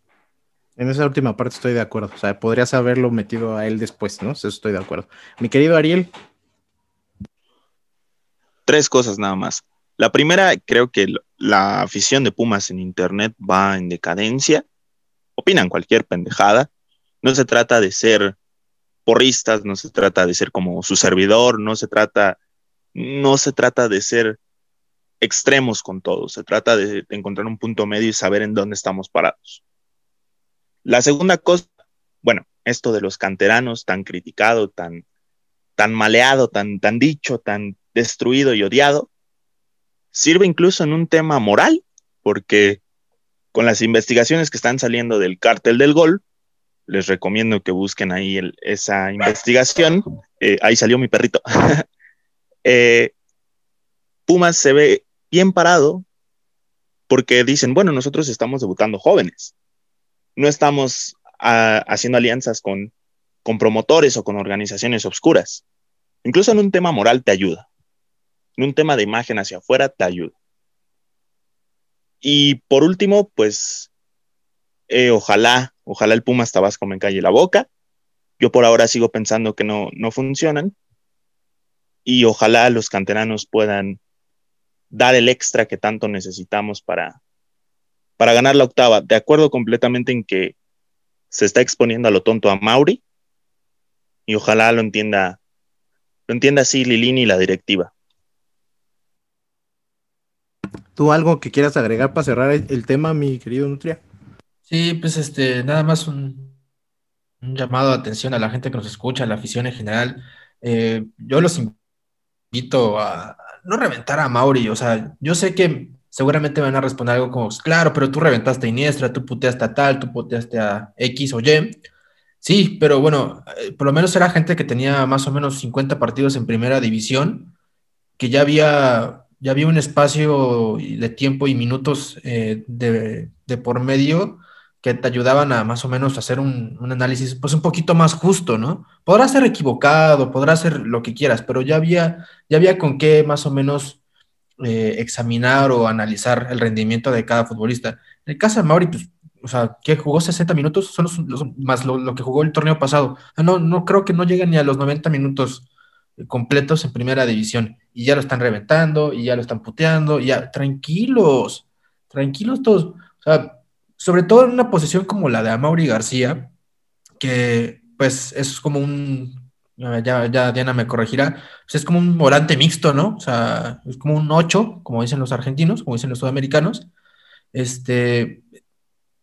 En esa última parte estoy de acuerdo. O sea, podrías haberlo metido a él después, ¿no? Eso estoy de acuerdo. Mi querido Ariel. Tres cosas nada más. La primera, creo que la afición de Pumas en Internet va en decadencia. Opinan cualquier pendejada. No se trata de ser porristas, no se trata de ser como su servidor, no se trata, no se trata de ser extremos con todo. Se trata de encontrar un punto medio y saber en dónde estamos parados. La segunda cosa, bueno, esto de los canteranos tan criticado, tan, tan maleado, tan, tan dicho, tan destruido y odiado, sirve incluso en un tema moral, porque con las investigaciones que están saliendo del cártel del gol, les recomiendo que busquen ahí esa investigación. Eh, ahí salió mi perrito. [laughs] Eh, Pumas se ve bien parado porque dicen, bueno, nosotros estamos debutando jóvenes. No estamos ah, haciendo alianzas con, con promotores o con organizaciones obscuras. Incluso en un tema moral te ayuda. En un tema de imagen hacia afuera te ayuda. Y por último, pues eh, ojalá, ojalá el Pumas Tabasco me calle la boca. Yo por ahora sigo pensando que no, no funcionan. Y ojalá los canteranos puedan dar el extra que tanto necesitamos para, para ganar la octava. De acuerdo completamente en que se está exponiendo a lo tonto a Mauri. Y ojalá lo entienda, lo entienda así Lilini y la directiva. ¿Tú algo que quieras agregar para cerrar el tema, mi querido Nutria? Sí, pues este, nada más un, llamado de atención a la gente que nos escucha, a la afición en general. Eh, yo los invito a no reventar a Mauri, o sea, yo sé que seguramente van a responder algo como, claro, pero tú reventaste a Iniestra, tú puteaste a tal, tú puteaste a X o Y. Sí, pero bueno, eh, por lo menos era gente que tenía más o menos 50 partidos en primera división, que ya había ya había un espacio de tiempo y minutos eh, de, por medio que te ayudaban a más o menos hacer un, análisis pues un poquito más justo, ¿no? Podrás ser equivocado, podrás ser lo que quieras, pero ya había, ya había con qué más o menos eh, examinar o analizar el rendimiento de cada futbolista. En el caso de Mauri, pues, o sea, que jugó 60 minutos, son los, más lo, que jugó el torneo pasado. No, no creo que no llegue ni a los 90 minutos completos en primera división y ya lo están reventando y ya lo están puteando y ya, tranquilos, tranquilos todos. O sea, sobre todo en una posición como la de Amaury García, que pues es como un, ya, ya Diana me corregirá, es como un volante mixto, ¿no? O sea, es como un 8, como dicen los argentinos, como dicen los sudamericanos. Este,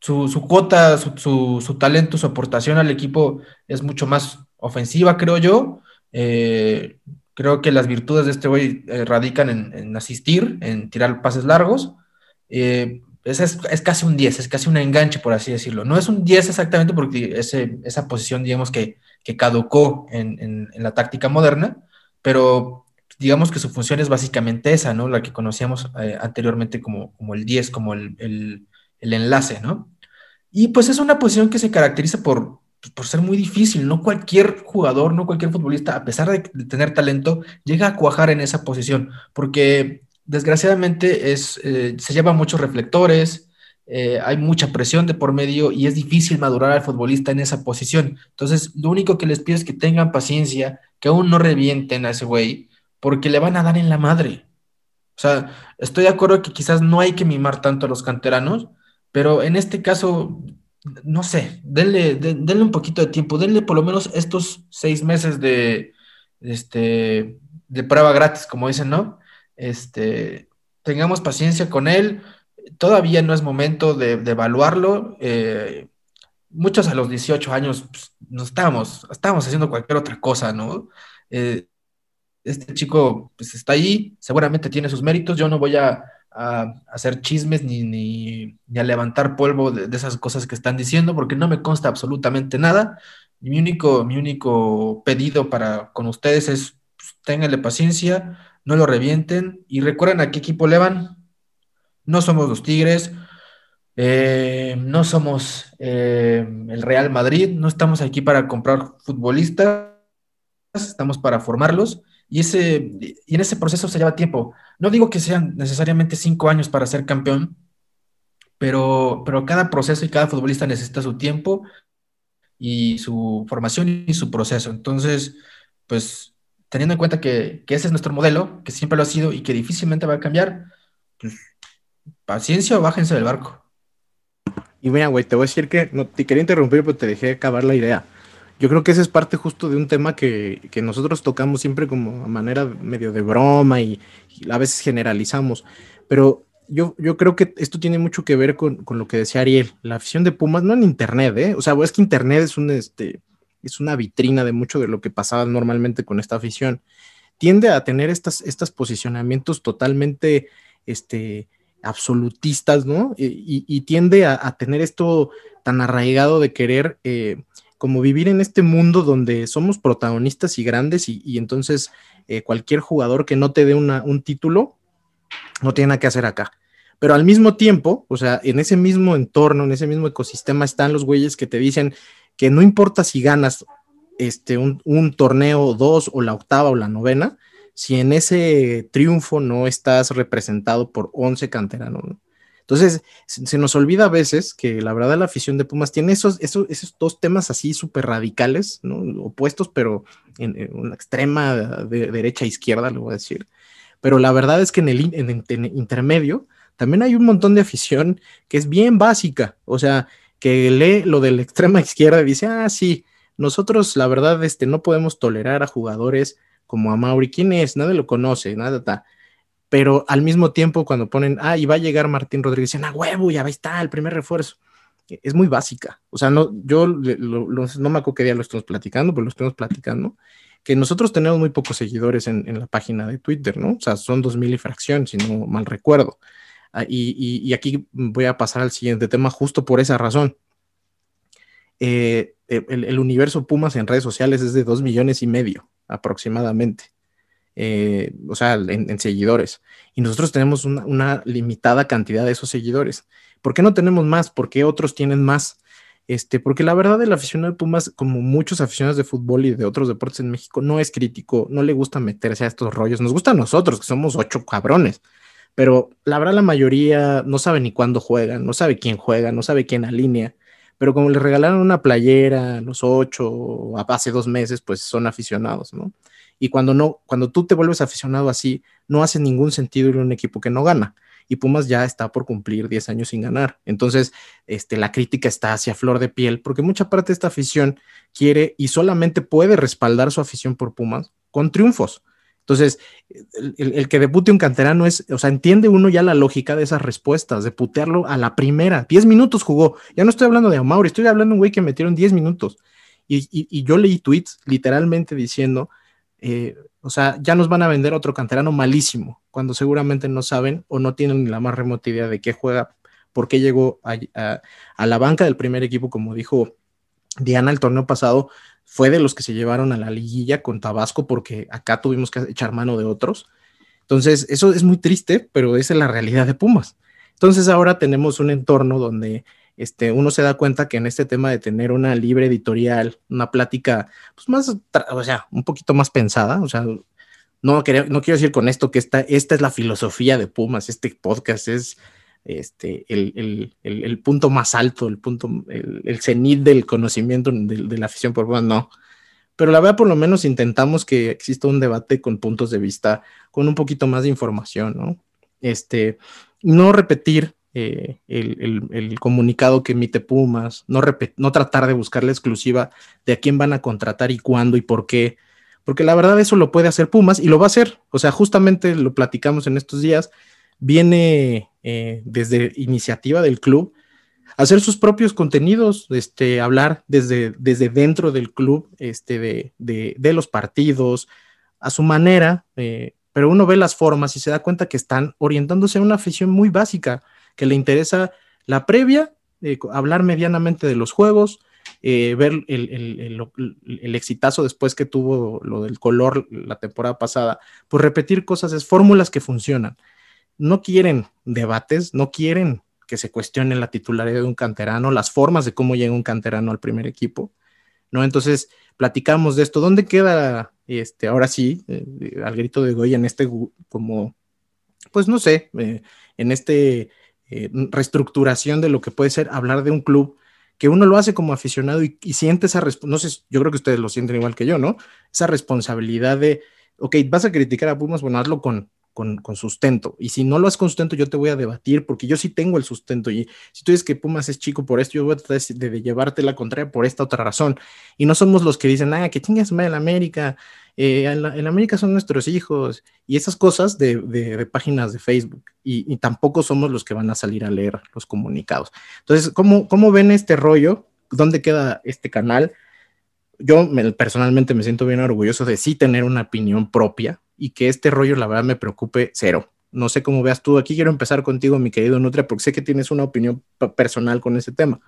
su, su cuota, su, su, talento, su aportación al equipo es mucho más ofensiva, creo yo. Eh, creo que las virtudes de este güey eh, radican en, asistir, en tirar pases largos. Eh, es, casi un 10, es casi un enganche, por así decirlo. No es un 10 exactamente porque esa posición, digamos que, que caducó en, la táctica moderna, pero digamos que su función es básicamente esa, ¿no? La que conocíamos anteriormente como, como el 10, como el, el enlace, ¿no? Y pues es una posición que se caracteriza por, por ser muy difícil. No cualquier jugador, no cualquier futbolista, a pesar de, tener talento, llega a cuajar en esa posición, porque desgraciadamente es, eh, se lleva muchos reflectores, eh, hay mucha presión de por medio y es difícil madurar al futbolista en esa posición. Entonces, lo único que les pido es que tengan paciencia, que aún no revienten a ese güey, porque le van a dar en la madre. O sea, estoy de acuerdo que quizás no hay que mimar tanto a los canteranos, pero en este caso no sé, denle, un poquito de tiempo, denle por lo menos estos seis meses de, este, de prueba gratis, como dicen, ¿no? Este, tengamos paciencia con él, todavía no es momento de, evaluarlo. Eh, muchos a los 18 años pues, no estábamos, estábamos haciendo cualquier otra cosa, ¿no? Eh, este chico pues está ahí, seguramente tiene sus méritos, yo no voy a hacer chismes ni, ni, a levantar polvo de, esas cosas que están diciendo, porque no me consta absolutamente nada. mi único, mi único pedido para con ustedes es pues, paciencia, no lo revienten y recuerden a qué equipo le van. No somos los Tigres, eh, no somos eh, el Real Madrid, no estamos aquí para comprar futbolistas, estamos para formarlos y, ese, y en ese proceso se lleva tiempo. No digo que sean necesariamente cinco años para ser campeón, pero, pero cada proceso y cada futbolista necesita su tiempo y su formación y su proceso. Entonces, pues teniendo en cuenta que, ese es nuestro modelo, que siempre lo ha sido y que difícilmente va a cambiar, pues paciencia o bájense del barco. Y mira, güey, te voy a decir que te quería interrumpir, pero te dejé acabar la idea. Yo creo que ese es parte justo de un tema que, nosotros tocamos siempre como a manera medio de broma y, a veces generalizamos. Pero yo, yo creo que esto tiene mucho que ver con, lo que decía Ariel, la afición de Pumas, no en Internet, ¿eh? O sea, es que Internet es un, este, es una vitrina de mucho de lo que pasaba normalmente con esta afición. Tiende a tener estas, estos posicionamientos totalmente este, absolutistas, ¿no? Y, tiende a, tener esto tan arraigado de querer eh, como vivir en este mundo donde somos protagonistas y grandes y, entonces eh, cualquier jugador que no te dé un título no tiene nada que hacer acá. Pero al mismo tiempo, o sea, en ese mismo entorno, en ese mismo ecosistema están los güeyes que te dicen que no importa si ganas este, un, un torneo, dos o la octava o la novena, si en ese triunfo no estás representado por 11 canteranos. ¿no? Entonces, se, nos olvida a veces que la verdad la afición de Pumas tiene esos, esos, esos dos temas así súper radicales, ¿no? opuestos, pero en, una extrema de, derecha e izquierda, le voy a decir. Pero la verdad es que en el, intermedio también hay un montón de afición que es bien básica, o sea, que lee lo de la [laughs] extrema izquierda y dice, ah, sí, nosotros la verdad este, no podemos tolerar a jugadores como a Mauri. ¿Quién es? Nadie lo conoce, nada está pero al mismo tiempo cuando ponen, ah, y va a llegar Martín Rodríguez, dicen, ah, huevo, ya está el primer refuerzo. E, es muy básica. O sea, no, yo no me acuerdo qué día lo estamos platicando, pero lo estamos platicando, que nosotros tenemos muy pocos seguidores en, la página de Twitter, ¿no? O sea, son dos mil y fracción, si no mal recuerdo. Ah, y, aquí voy a pasar al siguiente tema justo por esa razón. Eh, el, universo Pumas en redes sociales es de dos millones y medio aproximadamente. Eh, o sea, en, seguidores. Y nosotros tenemos una, limitada cantidad de esos seguidores. ¿Por qué no tenemos más? ¿Por qué otros tienen más? Este, porque la verdad el aficionado de Pumas, como muchos aficionados de fútbol y de otros deportes en México, no es crítico, no le gusta meterse a estos rollos. Nos gusta a nosotros, que somos ocho cabrones. Pero la verdad la mayoría no sabe ni cuándo juegan, no sabe quién juega, no sabe quién alinea. Pero como les regalaron una playera los ocho hace dos meses, pues son aficionados, ¿no? Y cuando no, cuando tú te vuelves aficionado así, no hace ningún sentido ir a un equipo que no gana. Y Pumas ya está por cumplir 10 años sin ganar. Entonces, este, la crítica está hacia flor de piel, porque mucha parte de esta afición quiere y solamente puede respaldar su afición por Pumas con triunfos. Entonces, el, que debute un canterano es, o sea, entiende uno ya la lógica de esas respuestas, de putearlo a la primera. 10 minutos jugó. Ya no estoy hablando de Amauri, estoy hablando de un güey que metieron 10 minutos. Y, yo leí tweets literalmente diciendo eh, o sea, ya nos van a vender otro canterano malísimo, cuando seguramente no saben o no tienen la más remota idea de qué juega, por qué llegó a, la banca del primer equipo, como dijo Diana el torneo pasado, fue de los que se llevaron a la liguilla con Tabasco porque acá tuvimos que echar mano de otros. Entonces, eso es muy triste, pero esa es la realidad de Pumas. Entonces, ahora tenemos un entorno donde este, uno se da cuenta que en este tema de tener una libre editorial, una plática, pues más, o sea, un poquito más pensada, o sea, no, quiero, no quiero decir con esto que esta, esta es la filosofía de Pumas, este podcast es este, el, punto más alto, el punto, el, cenit del conocimiento de, la afición por Pumas, no. Pero la verdad, por lo menos intentamos que exista un debate con puntos de vista, con un poquito más de información, ¿no? Este, no repetir eh, el, comunicado que emite Pumas, no, no tratar de buscar la exclusiva de a quién van a contratar y cuándo y por qué, porque la verdad eso lo puede hacer Pumas y lo va a hacer, o sea, justamente lo platicamos en estos días, viene eh, desde iniciativa del club hacer sus propios contenidos, este, hablar desde, desde dentro del club, este, de, de, los partidos, a su manera, eh, pero uno ve las formas y se da cuenta que están orientándose a una afición muy básica que le interesa la previa, eh, hablar medianamente de los juegos, ver el, exitazo después que tuvo lo del color la temporada pasada, pues repetir cosas, es fórmulas que funcionan. No quieren debates, no quieren que se cuestione la titularidad de un canterano, las formas de cómo llega un canterano al primer equipo, ¿no? Entonces, platicamos de esto. ¿Dónde queda, este, ahora sí, eh, al grito de Goya, en este, como, pues no sé, en este eh, reestructuración de lo que puede ser hablar de un club que uno lo hace como aficionado y, siente esa, no sé, yo creo que ustedes lo sienten igual que yo, ¿no? Esa responsabilidad de, ok, vas a criticar a Pumas, bueno, hazlo con, con, sustento. Y si no lo has con sustento, yo te voy a debatir, porque yo sí tengo el sustento. Y si tú dices que Pumas es chico por esto, yo voy a tratar de, llevarte la contraria por esta otra razón. Y no somos los que dicen, ah, que chingas en América, eh, en, América son nuestros hijos, y esas cosas de, páginas de Facebook. Y, tampoco somos los que van a salir a leer los comunicados. Entonces, ¿cómo, cómo ven este rollo? ¿Dónde queda este canal? yo personalmente me siento bien orgulloso de sí tener una opinión propia y que este rollo, la verdad, me preocupe cero. No sé cómo veas tú. Aquí quiero empezar contigo, mi querido Nutria, porque sé que tienes una opinión personal con ese tema.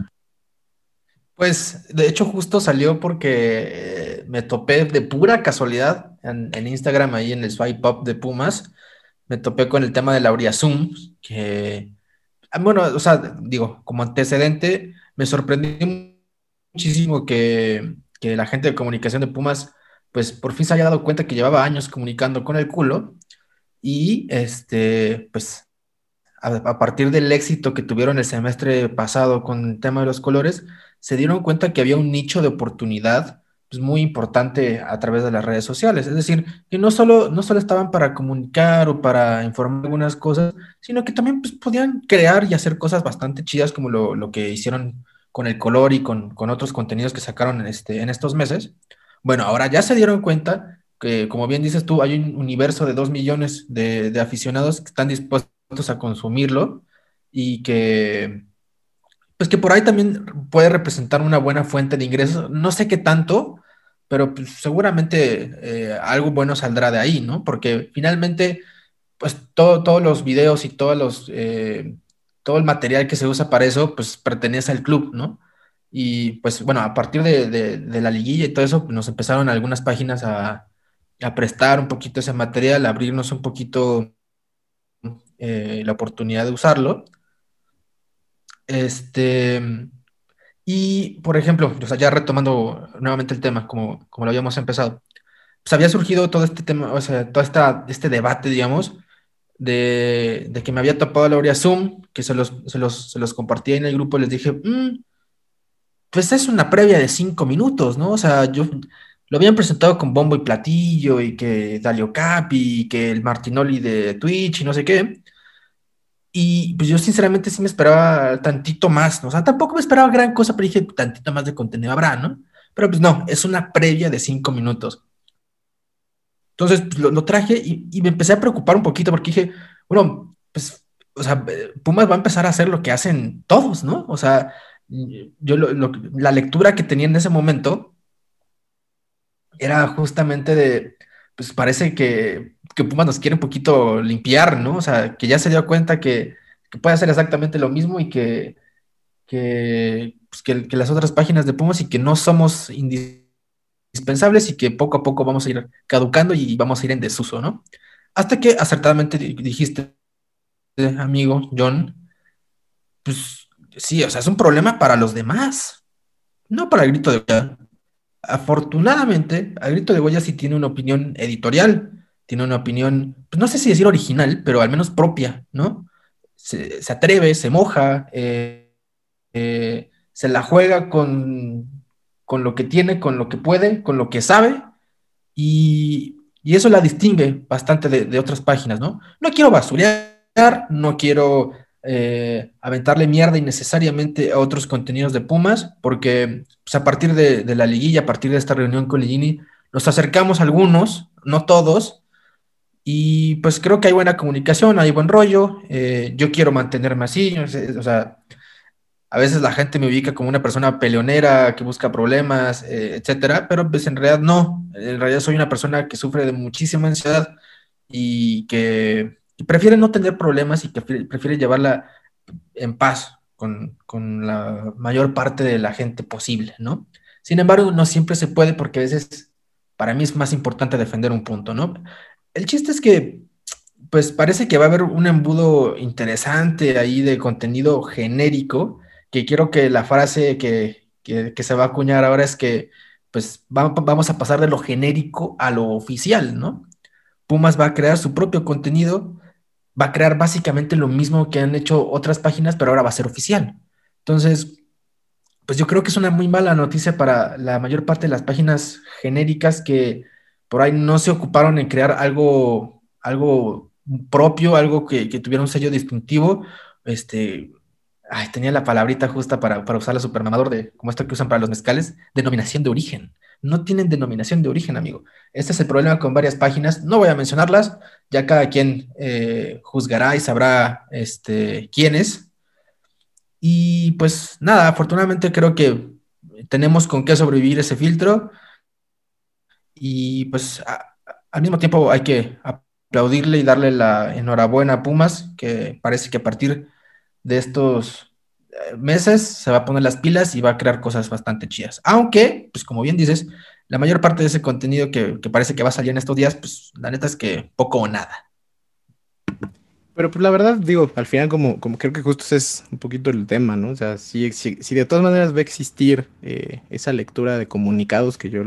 Pues de hecho justo salió porque eh, me topé de pura casualidad en, Instagram, ahí en el swipe up de Pumas, me topé con el tema de la Zoom, que, ah, bueno, o sea, digo, como antecedente, me sorprendió muchísimo que, que la gente de comunicación de Pumas, pues por fin se haya dado cuenta que llevaba años comunicando con el culo y este, pues a, partir del éxito que tuvieron el semestre pasado con el tema de los colores, se dieron cuenta que había un nicho de oportunidad pues, muy importante a través de las redes sociales. Es decir, que no solo, no solo estaban para comunicar o para informar algunas cosas, sino que también pues, podían crear y hacer cosas bastante chidas como lo, que hicieron con el color y con, otros contenidos que sacaron este, en estos meses. Bueno, ahora ya se dieron cuenta que, como bien dices tú, hay un universo de dos millones de, aficionados que están dispuestos a consumirlo y que pues que por ahí también puede representar una buena fuente de ingresos. No sé qué tanto, pero pues seguramente eh, algo bueno saldrá de ahí, ¿no? Porque finalmente, pues todos los videos y todos los, eh, todo el material que se usa para eso, pues pertenece al club, ¿no? Y pues bueno, a partir de, la liguilla y todo eso, nos empezaron algunas páginas a, a prestar un poquito ese material, a abrirnos un poquito eh, la oportunidad de usarlo. Este, y por ejemplo, ya retomando nuevamente el tema, como, como lo habíamos empezado, pues había surgido todo este tema, o sea, todo esta, este debate, digamos, de, de, que me había topado la Aurea Zoom, que se los, se los, se los compartí en el grupo, les dije, mm, pues es una previa de cinco minutos, ¿no? O sea, yo lo habían presentado con bombo y platillo y que Dalio Capi y que el Martinoli de Twitch y no sé qué. Y pues yo sinceramente sí me esperaba tantito más, ¿no? O sea, tampoco me esperaba gran cosa, pero dije, tantito más de contenido habrá, ¿no? Pero pues no, es una previa de cinco minutos. Entonces pues, lo, traje y, me empecé a preocupar un poquito porque dije, bueno, pues, o sea, Pumas va a empezar a hacer lo que hacen todos, ¿no? O sea, yo la lectura que tenía en ese momento era justamente de, pues parece que que Pumas nos quiere un poquito limpiar, ¿no? O sea, que ya se dio cuenta que, puede hacer exactamente lo mismo y que, pues, que, que, las otras páginas de Pumas y que no somos indispensables y que poco a poco vamos a ir caducando y vamos a ir en desuso, ¿no? Hasta que acertadamente dijiste, amigo John, pues sí, o sea, es un problema para los demás, no para el grito de Goya. Afortunadamente, el grito de Goya sí tiene una opinión editorial tiene una opinión, pues no sé si decir original, pero al menos propia, ¿no? Se, atreve, se moja, eh, eh, se la juega con, con, lo que tiene, con lo que puede, con lo que sabe, y, eso la distingue bastante de, otras páginas, ¿no? No quiero basurear, no quiero eh, aventarle mierda innecesariamente a otros contenidos de Pumas, porque pues, a partir de, de, la liguilla, a partir de esta reunión con Ligini, nos acercamos algunos, no todos, y pues creo que hay buena comunicación, hay buen rollo. Eh, yo quiero mantenerme así. O sea, a veces la gente me ubica como una persona peleonera que busca problemas, eh, etcétera, pero pues en realidad no. En realidad soy una persona que sufre de muchísima ansiedad y que prefiere no tener problemas y que prefiere llevarla en paz con, con la mayor parte de la gente posible, ¿no? Sin embargo, no siempre se puede porque a veces para mí es más importante defender un punto, ¿no? el chiste es que, pues parece que va a haber un embudo interesante ahí de contenido genérico, que quiero que la frase que, se va a acuñar ahora es que, pues vamos a pasar de lo genérico a lo oficial, ¿no? Pumas va a crear su propio contenido, va a crear básicamente lo mismo que han hecho otras páginas, pero ahora va a ser oficial. Entonces, pues yo creo que es una muy mala noticia para la mayor parte de las páginas genéricas que por ahí no se ocuparon en crear algo, algo propio, algo que, tuviera un sello distintivo. Este, ay, tenía la palabrita justa para, para usar la supermamador de, como esto que usan para los mezcales, denominación de origen. No tienen denominación de origen, amigo. Este es el problema con varias páginas. No voy a mencionarlas, ya cada quien eh, juzgará y sabrá este, quiénes. Y pues nada, afortunadamente creo que tenemos con qué sobrevivir ese filtro y pues al mismo tiempo hay que aplaudirle y darle la enhorabuena a Pumas, que parece que a partir de estos meses se va a poner las pilas y va a crear cosas bastante chidas. Aunque, pues como bien dices, la mayor parte de ese contenido que, que parece que va a salir en estos días, pues la neta es que poco o nada. Pero pues la verdad, digo, al final como, como creo que justo es un poquito el tema, ¿no? O sea, si, si, si de todas maneras va a existir eh, esa lectura de comunicados que yo,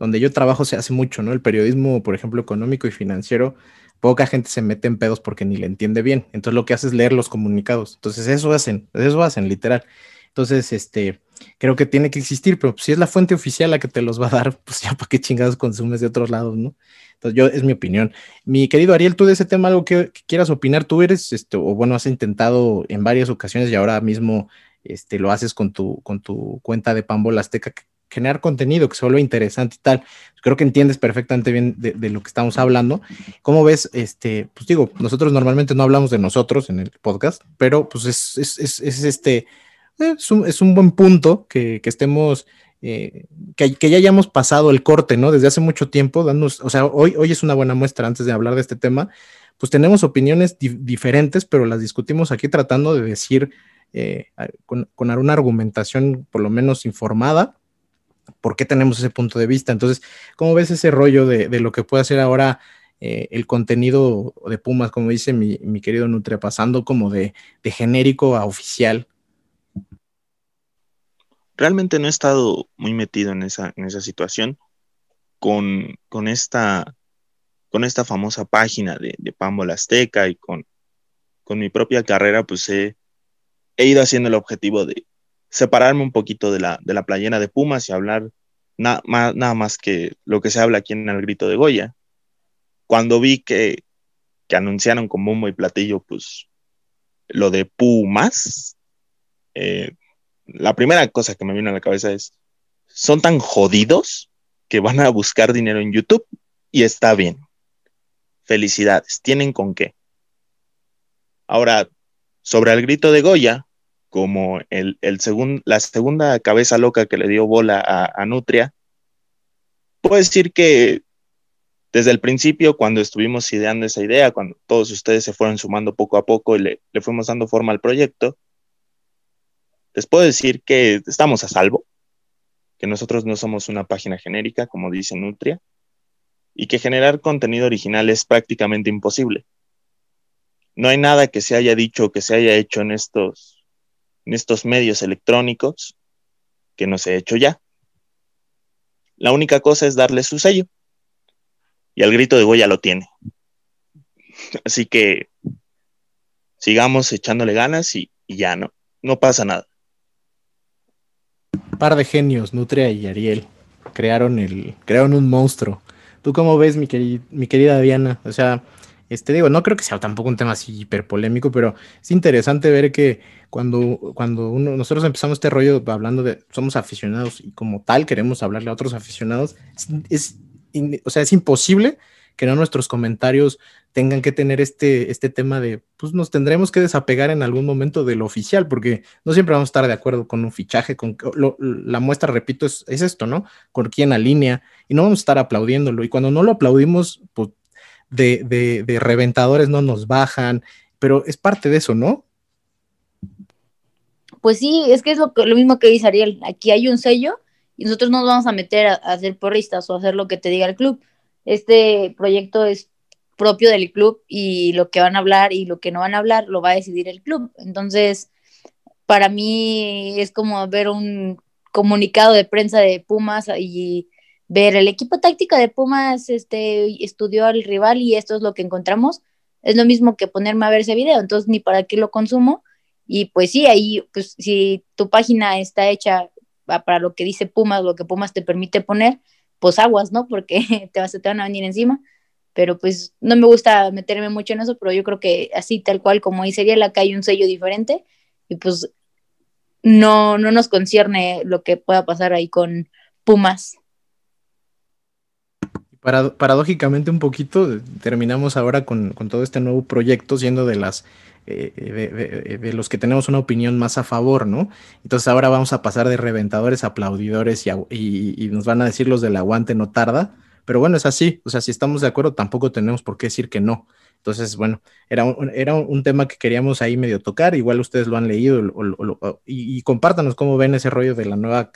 donde yo trabajo se hace mucho, ¿no? El periodismo, por ejemplo, económico y financiero, poca gente se mete en pedos porque ni le entiende bien. Entonces lo que hace es leer los comunicados. Entonces eso hacen, eso hacen, literal. Entonces, este, creo que tiene que existir, pero si es la fuente oficial la que te los va a dar, pues ya para qué chingados consumes de otros lados, ¿no? Entonces, yo, es mi opinión. Mi querido Ariel, tú de ese tema, algo que, quieras opinar, tú eres, este, o bueno, has intentado en varias ocasiones y ahora mismo este, lo haces con tu, con tu cuenta de Pambola Azteca, generar contenido que se vuelva interesante y tal. Creo que entiendes perfectamente bien de, lo que estamos hablando. ¿Cómo ves? Este, pues digo, nosotros normalmente no hablamos de nosotros en el podcast, pero pues es, es, es, es este, es un, es un, buen punto que, que estemos eh, que, ya hayamos pasado el corte, ¿no? Desde hace mucho tiempo, dándonos, o sea, hoy, hoy es una buena muestra antes de hablar de este tema, pues tenemos opiniones diferentes, pero las discutimos aquí tratando de decir eh, con, con, una argumentación por lo menos informada por qué tenemos ese punto de vista. Entonces, ¿cómo ves ese rollo de, de lo que puede hacer ahora eh, el contenido de Pumas, como dice mi, mi querido Nutria, pasando como de, de genérico a oficial? realmente no he estado muy metido en esa, en esa situación con, con, esta, con esta famosa página de, de Azteca y con, con mi propia carrera, pues he, ido haciendo el objetivo de separarme un poquito de la, de la playera de Pumas y hablar nada más que lo que se habla aquí en el grito de Goya. Cuando vi que, que anunciaron con bombo y platillo, pues lo de Pumas, eh, la primera cosa que me vino a la cabeza es, son tan jodidos que van a buscar dinero en YouTube y está bien. Felicidades, tienen con qué. Ahora, sobre el grito de Goya, como el, el la segunda cabeza loca que le dio bola a, Nutria, puedo decir que desde el principio, cuando estuvimos ideando esa idea, cuando todos ustedes se fueron sumando poco a poco y le, le fuimos dando forma al proyecto, les puedo decir que estamos a salvo, que nosotros no somos una página genérica, como dice Nutria, y que generar contenido original es prácticamente imposible. No hay nada que se haya dicho o que se haya hecho en estos, en estos medios electrónicos que no se ha hecho ya. La única cosa es darle su sello. Y el grito de Goya lo tiene. Así que sigamos echándole ganas y, y ya no, no pasa nada par de genios, Nutria y Ariel, crearon, el, crearon un monstruo. ¿Tú cómo ves, mi, mi querida Diana? O sea, este digo, no creo que sea tampoco un tema así hiper polémico, pero es interesante ver que cuando, cuando nosotros empezamos este rollo hablando de somos aficionados y como tal queremos hablarle a otros aficionados, es, o sea, es imposible que no nuestros comentarios tengan que tener este, este tema de, pues nos tendremos que desapegar en algún momento de lo oficial, porque no siempre vamos a estar de acuerdo con un fichaje, con la muestra, repito, es, esto, ¿no? Con quién alinea, y no vamos a estar aplaudiéndolo, y cuando no lo aplaudimos, pues de, de, de reventadores no nos bajan, pero es parte de eso, ¿no? Pues sí, es que es lo, mismo que dice Ariel, aquí hay un sello y nosotros no nos vamos a meter a, a hacer porristas o a hacer lo que te diga el club este proyecto es propio del club y lo que van a hablar y lo que no van a hablar lo va a decidir el club. Entonces, para mí es como ver un comunicado de prensa de Pumas y ver el equipo táctico de Pumas este, estudió al rival y esto es lo que encontramos. Es lo mismo que ponerme a ver ese video, entonces ni para qué lo consumo. Y pues sí, ahí, pues si tu página está hecha para lo que dice Pumas, lo que Pumas te permite poner, pues aguas, ¿no? Porque [laughs] te, vas, te van a venir encima. Pero pues no me gusta meterme mucho en eso, pero yo creo que así tal cual como dice Ariel, acá hay un sello diferente y pues no, no nos concierne lo que pueda pasar ahí con Pumas. Paradójicamente un poquito, terminamos ahora con, todo este nuevo proyecto, siendo de las eh, de, los que tenemos una opinión más a favor, ¿no? Entonces ahora vamos a pasar de reventadores a aplaudidores y, nos van a decir los del aguante no tarda, pero bueno, es así, o sea, si estamos de acuerdo, tampoco tenemos por qué decir que no. Entonces, bueno, era un, era un tema que queríamos ahí medio tocar, igual ustedes lo han leído y, y compártanos cómo ven ese rollo de la nueva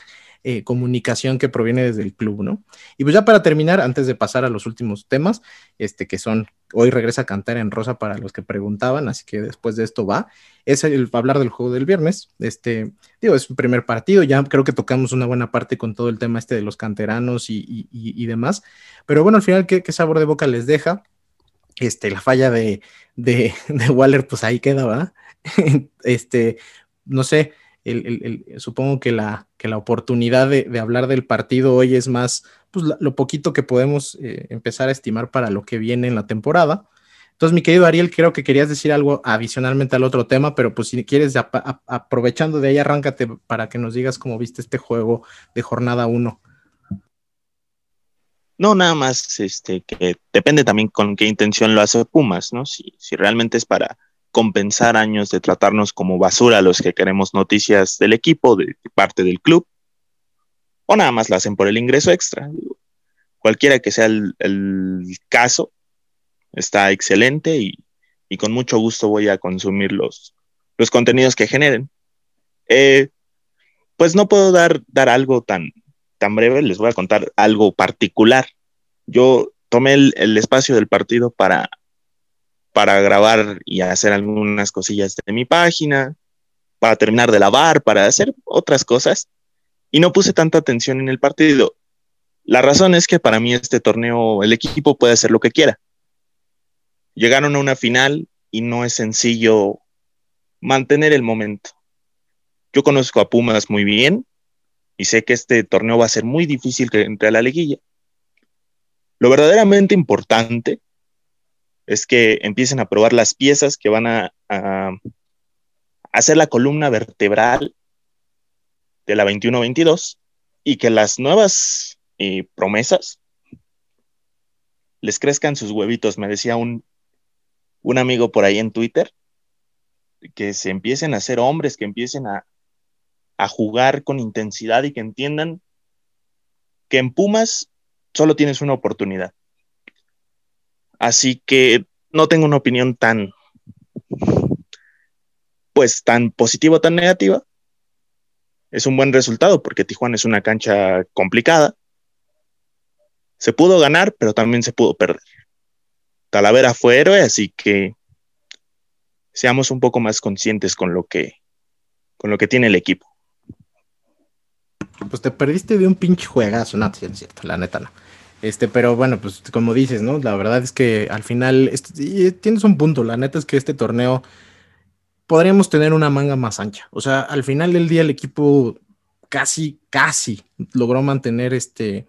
eh, comunicación que proviene desde el club, ¿no? Y pues ya para terminar, antes de pasar a los últimos temas, este que son, hoy regresa a cantar en rosa para los que preguntaban, así que después de esto va, es el hablar del juego del viernes, este, digo, es un primer partido, ya creo que tocamos una buena parte con todo el tema este de los canteranos y, demás, pero bueno, al final, ¿qué, sabor de boca les deja? Este, la falla de, de, [laughs] de Waller, pues ahí queda, ¿va? [laughs] este, no sé, supongo que la, que la oportunidad de, hablar del partido hoy es más pues, lo poquito que podemos eh, empezar a estimar para lo que viene en la temporada. Entonces, mi querido Ariel, creo que querías decir algo adicionalmente al otro tema, pero pues si quieres, aprovechando de ahí, arráncate para que nos digas cómo viste este juego de jornada 1. No, nada más, este, que depende también con qué intención lo hace Pumas, ¿no? Si, si realmente es para compensar años de tratarnos como basura a los que queremos noticias del equipo, de, parte del club, o nada más lo hacen por el ingreso extra. Cualquiera que sea el, caso, está excelente y, con mucho gusto voy a consumir los, los contenidos que generen. Eh, pues no puedo dar, dar algo tan, tan breve, les voy a contar algo particular. Yo tomé el espacio del partido para para grabar y hacer algunas cosillas de mi página, para terminar de lavar, para hacer otras cosas. Y no puse tanta atención en el partido. La razón es que para mí este torneo, el equipo puede hacer lo que quiera. Llegaron a una final y no es sencillo mantener el momento. Yo conozco a Pumas muy bien y sé que este torneo va a ser muy difícil que entre a la liguilla. Lo verdaderamente importante es que empiecen a probar las piezas que van a, hacer la columna vertebral de la 21-22 y que las nuevas eh, promesas les crezcan sus huevitos. Me decía un, un amigo por ahí en Twitter que se empiecen a ser hombres, que empiecen a, a jugar con intensidad y que entiendan que en Pumas solo tienes una oportunidad. Así que no tengo una opinión tan, pues tan positiva o tan negativa. Es un buen resultado porque Tijuana es una cancha complicada. Se pudo ganar, pero también se pudo perder. Talavera fue héroe, así que seamos un poco más conscientes con lo que, con lo que tiene el equipo. Pues te perdiste de un pinche juegazo, no, cierto, la neta no. Este, pero bueno, pues como dices, ¿no? La verdad es que al final este, tienes un punto. La neta es que este torneo podríamos tener una manga más ancha. O sea, al final del día el equipo casi, casi logró mantener este,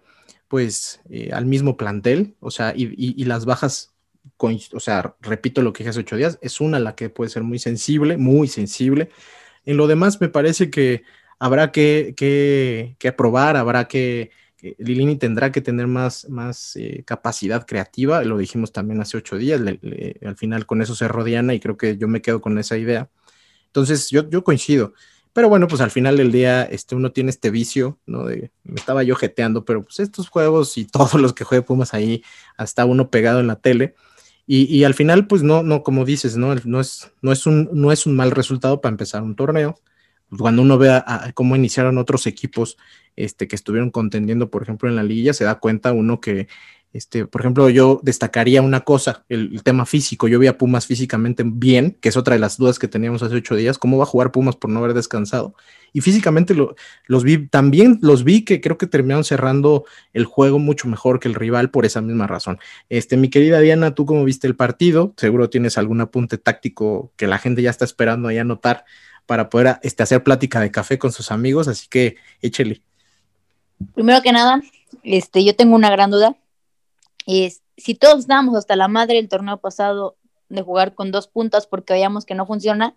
pues, eh, al mismo plantel. O sea, y, las bajas, o sea, repito lo que dije hace ocho días, es una la que puede ser muy sensible, muy sensible. En lo demás, me parece que habrá que, que, que aprobar, habrá que Lilini tendrá que tener más, más eh, capacidad creativa, lo dijimos también hace ocho días, al final con eso se Diana y creo que yo me quedo con esa idea. Entonces yo, yo coincido, pero bueno, pues al final del día este, uno tiene este vicio, ¿no? Me estaba yo jeteando, pero pues estos juegos y [laughs] todos los que juegue Pumas ahí, hasta uno pegado en la tele. Y, y, al final, pues no, no, como dices, ¿no? No es, no, es un, no es un mal resultado para empezar un torneo cuando uno ve cómo iniciaron otros equipos este, que estuvieron contendiendo, por ejemplo, en la liga, se da cuenta uno que, este, por ejemplo, yo destacaría una cosa, el, tema físico. Yo vi a Pumas físicamente bien, que es otra de las dudas que teníamos hace ocho días, cómo va a jugar Pumas por no haber descansado. Y físicamente los vi, también los vi que creo que terminaron cerrando el juego mucho mejor que el rival por esa misma razón. Este, mi querida Diana, ¿tú cómo viste el partido? Seguro tienes algún apunte táctico que la gente ya está esperando ahí anotar para poder este, hacer plática de café con sus amigos, así que échele. Primero que nada, este, yo tengo una gran duda. Es, si todos estábamos hasta la madre el torneo pasado de jugar con dos puntas porque veíamos que no funciona,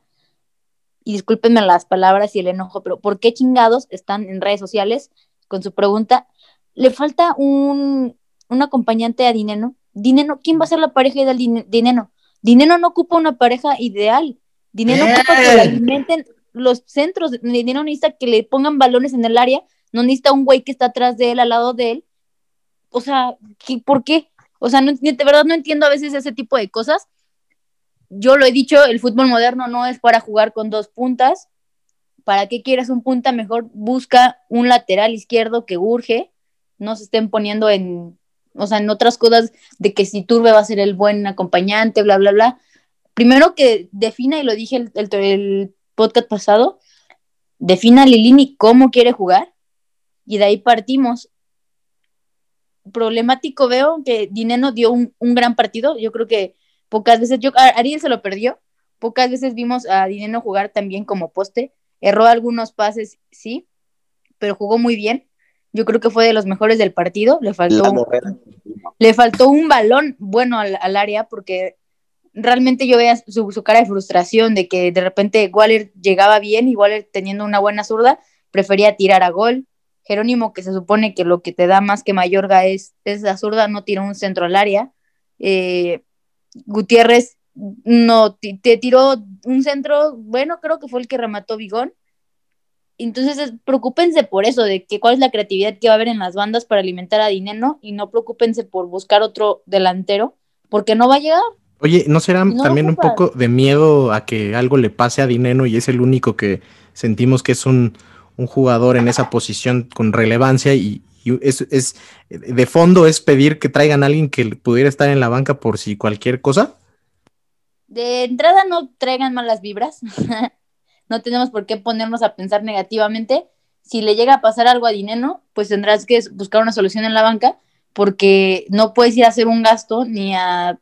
y discúlpenme las palabras y el enojo, pero ¿por qué chingados están en redes sociales con su pregunta? Le falta un, un acompañante a Dineno, Dineno, ¿quién va a ser la pareja ideal de Dineno? Dineno no ocupa una pareja ideal. Dineno ocupa que le alimenten los centros. Dineno necesita que le pongan balones en el área. No necesita un güey que está atrás de él, al lado de él. O sea, ¿por qué? O sea, de verdad no entiendo a veces ese tipo de cosas. Yo lo he dicho, el fútbol moderno no es para jugar con dos puntas. ¿Para qué quieres un punta? Mejor busca un lateral izquierdo que urge. No se estén poniendo en, o sea, en otras cosas de que si Turbe va a ser el buen acompañante, bla, bla, bla. Primero que defina, y lo dije el, el, podcast pasado, defina a Lilini cómo quiere jugar y de ahí partimos. Problemático veo que Dineno dio un, un gran partido. Yo creo que pocas veces, yo, Ariel se lo perdió. Pocas veces vimos a Dineno jugar también como poste. Erró algunos pases, sí, pero jugó muy bien. Yo creo que fue de los mejores del partido. Le faltó, le faltó un balón bueno al, área porque realmente yo veía su, cara de frustración de que de repente Waller llegaba bien y Waller teniendo una buena zurda prefería tirar a gol. Jerónimo, que se supone que lo que te da más que Mayorga es, es la zurda, no tira un centro al área. Eh, Gutiérrez no te tiró un centro, bueno, creo que fue el que remató Bigón, entonces, preocúpense por eso, de que cuál es la creatividad que va a haber en las bandas para alimentar a Dineno y no preocúpense por buscar otro delantero, porque no va a llegar. Oye, ¿no será también un poco de miedo a que algo le pase a Dineno y es el único que sentimos que es un, jugador en esa posición con relevancia y, es, es, de fondo es pedir que traigan a alguien que pudiera estar en la banca por si cualquier cosa? De entrada no traigan malas vibras. [laughs] no tenemos por qué ponernos a pensar negativamente. Si le llega a pasar algo a Dineno, pues tendrás que buscar una solución en la banca, porque no puedes ir a hacer un gasto ni a,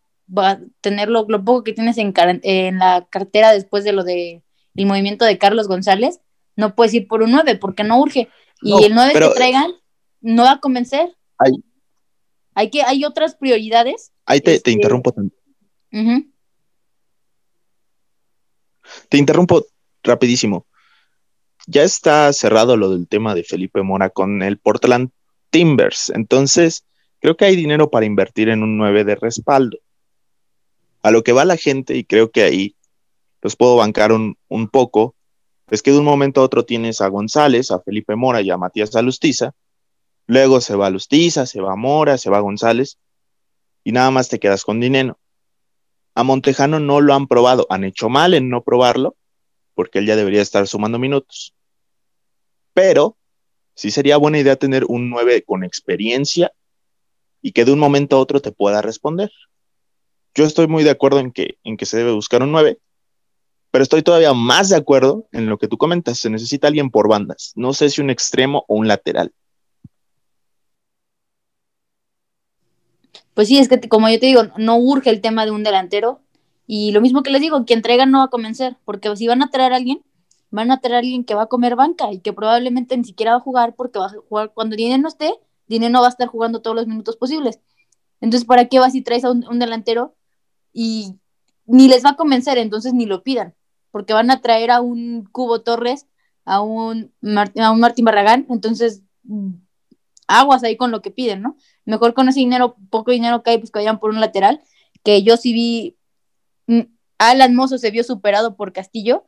tener lo, poco que tienes en, en, la cartera después de lo de el movimiento de Carlos González, no puedes ir por un 9 porque no urge. Y el 9 que traigan no va a convencer. Hay, que, hay otras prioridades. Ahí te, este, interrumpo. Te interrumpo rapidísimo. Ya está cerrado lo del tema de Felipe Mora con el Portland Timbers. Entonces, creo que hay dinero para invertir en un 9 de respaldo. A lo que va la gente, y creo que ahí los puedo bancar un, un poco, es que de un momento a otro tienes a González, a Felipe Mora y a Matías Alustiza. Luego se va Alustiza, se va Mora, se va González. Y nada más te quedas con dinero. A Montejano no lo han probado, han hecho mal en no probarlo, porque él ya debería estar sumando minutos. Pero sí sería buena idea tener un 9 con experiencia y que de un momento a otro te pueda responder. Yo estoy muy de acuerdo en que, en que se debe buscar un 9, pero estoy todavía más de acuerdo en lo que tú comentas. Se necesita alguien por bandas. No sé si un extremo o un lateral. Pues sí, es que como yo te digo, no urge el tema de un delantero. Y lo mismo que les digo, quien traigan no va a convencer, porque si van a traer a alguien, van a traer a alguien que va a comer banca y que probablemente ni siquiera va a jugar porque va a jugar cuando Dinero no esté, Dinero no va a estar jugando todos los minutos posibles. Entonces, ¿para qué vas si traes a un, delantero y ni les va a convencer, entonces ni lo pidan, porque van a traer a un Cubo Torres, a un, a un Martín Barragán, entonces aguas ahí con lo que piden, ¿no? Mejor con ese dinero, poco dinero que hay, pues que vayan por un lateral, que yo sí vi Mm, Alan Mozo se vio superado por Castillo,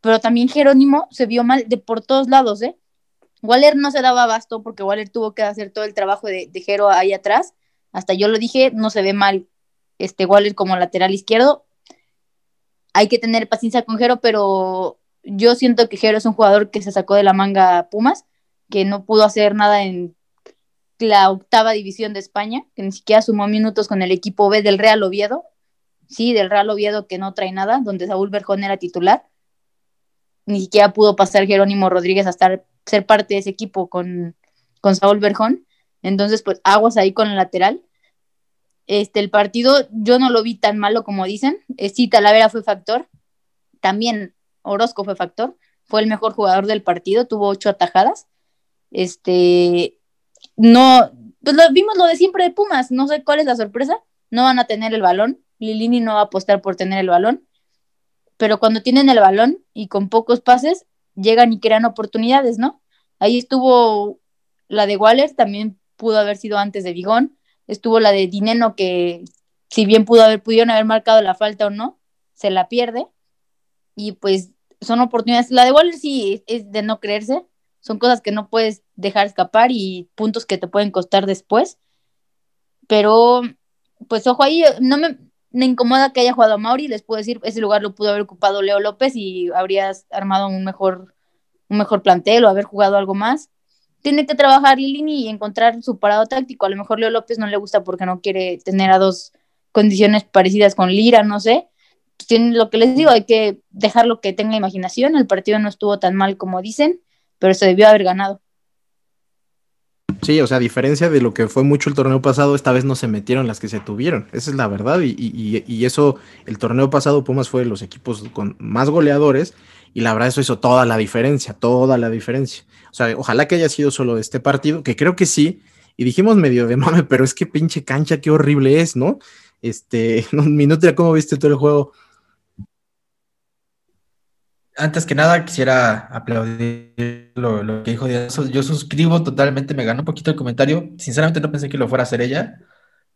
pero también Jerónimo se vio mal de por todos lados, ¿eh? Waller no se daba abasto porque Waller tuvo que hacer todo el trabajo de, de Jero ahí atrás. Hasta yo lo dije, no se ve mal este Waller como lateral izquierdo. Hay que tener paciencia con Jero, pero yo siento que Jero es un jugador que se sacó de la manga Pumas, que no pudo hacer nada en la octava división de España, que ni siquiera sumó minutos con el equipo B del Real Oviedo sí, del Real Oviedo que no trae nada, donde Saúl Berjón era titular. Ni siquiera pudo pasar Jerónimo Rodríguez a estar, ser parte de ese equipo con, con Saúl Berjón. Entonces, pues aguas ahí con el lateral. Este, el partido yo no lo vi tan malo como dicen. Eh, sí, Talavera fue factor. También Orozco fue factor. Fue el mejor jugador del partido, tuvo ocho atajadas. Este, no, pues lo, vimos lo de siempre de Pumas. No sé cuál es la sorpresa. No van a tener el balón. Lilini no va a apostar por tener el balón, pero cuando tienen el balón y con pocos pases, llegan y crean oportunidades, ¿no? Ahí estuvo la de Waller, también pudo haber sido antes de Vigón, estuvo la de Dineno que si bien pudo haber, pudieron haber marcado la falta o no, se la pierde. Y pues son oportunidades. La de Waller sí es de no creerse. Son cosas que no puedes dejar escapar y puntos que te pueden costar después. Pero, pues ojo ahí, no me, incomoda que haya jugado a Mauri. Les puedo decir, ese lugar lo pudo haber ocupado Leo López y habrías armado un mejor, un mejor plantel o haber jugado algo más. Tiene que trabajar Lilini y encontrar su parado táctico. A lo mejor Leo López no le gusta porque no quiere tener a dos condiciones parecidas con Lira, no sé. Tiene, lo que les digo, hay que dejarlo que tenga imaginación. El partido no estuvo tan mal como dicen, pero se debió haber ganado. Sí, o sea, a diferencia de lo que fue mucho el torneo pasado, esta vez no se metieron las que se tuvieron. Esa es la verdad. Y, y, y eso, el torneo pasado, Pumas fue de los equipos con más goleadores. Y la verdad, eso hizo toda la diferencia, toda la diferencia. O sea, ojalá que haya sido solo este partido, que creo que sí. Y dijimos medio de mame, pero es que pinche cancha, qué horrible es, ¿no? Este, [laughs] Minutria, ¿cómo viste todo el juego? Antes que nada, quisiera aplaudir lo, que dijo Dios. Yo suscribo totalmente, me ganó un poquito el comentario. Sinceramente no pensé que lo fuera a hacer ella.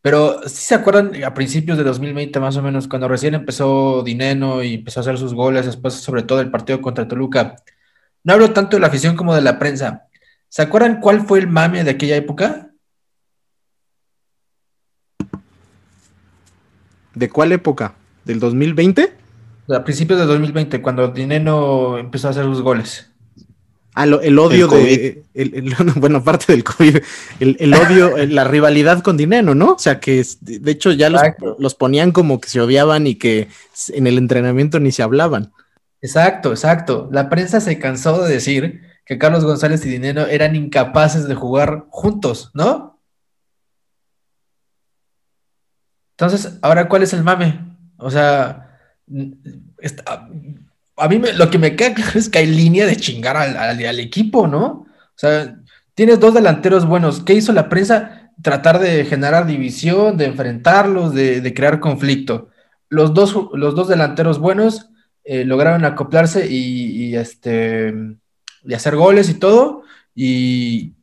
Pero si se acuerdan, a principios de 2020 más o menos, cuando recién empezó Dineno y empezó a hacer sus goles, después sobre todo el partido contra Toluca, no hablo tanto de la afición como de la prensa. ¿Se acuerdan cuál fue el mame de aquella época? ¿De cuál época? ¿Del 2020? A principios de 2020, cuando Dineno empezó a hacer sus goles. Ah, el odio de. [laughs] bueno, aparte del COVID, el, odio, [laughs] la rivalidad con Dineno, ¿no? O sea, que de hecho ya los, los, ponían como que se odiaban y que en el entrenamiento ni se hablaban. Exacto, exacto. La prensa se cansó de decir que Carlos González y Dineno eran incapaces de jugar juntos, ¿no? Entonces, ahora, ¿cuál es el mame? O sea, a mí lo que me queda claro es que hay línea de chingar al, equipo, ¿no? O sea, tienes dos delanteros buenos. ¿Qué hizo la prensa? Tratar de generar división, de enfrentarlos, de, crear conflicto. Los dos, los dos delanteros buenos eh, lograron acoplarse y, este, y hacer goles y todo. Y,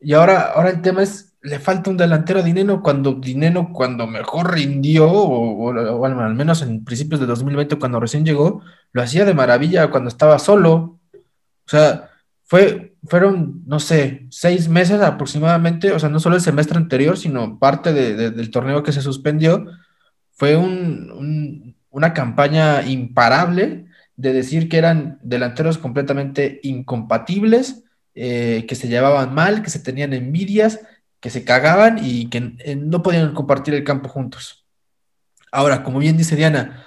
y ahora, ahora el tema es le falta un delantero a Dineno cuando Dineno cuando mejor rindió, o, al menos en principios de 2020 cuando recién llegó, lo hacía de maravilla cuando estaba solo. O sea, fue, fueron, no sé, seis meses aproximadamente, o sea, no solo el semestre anterior, sino parte del torneo que se suspendió. Fue una campaña imparable de decir que eran delanteros completamente incompatibles, eh, que se llevaban mal, que se tenían envidias que se cagaban y que eh, no podían compartir el campo juntos. Ahora, como bien dice Diana,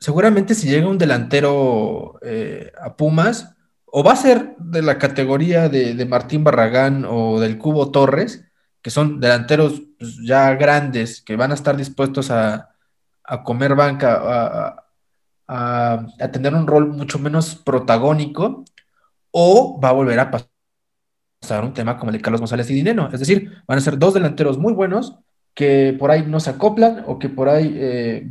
seguramente si llega un delantero eh, a Pumas, o va a ser de la categoría de, Martín Barragán o del Cubo Torres, que son delanteros pues, ya grandes, que van a estar dispuestos a, comer banca, a, a, tener un rol mucho menos protagónico, o va a volver a pasar un tema como el de Carlos González y Dineno. Es decir, van a ser dos delanteros muy buenos que por ahí no se acoplan o que por ahí eh,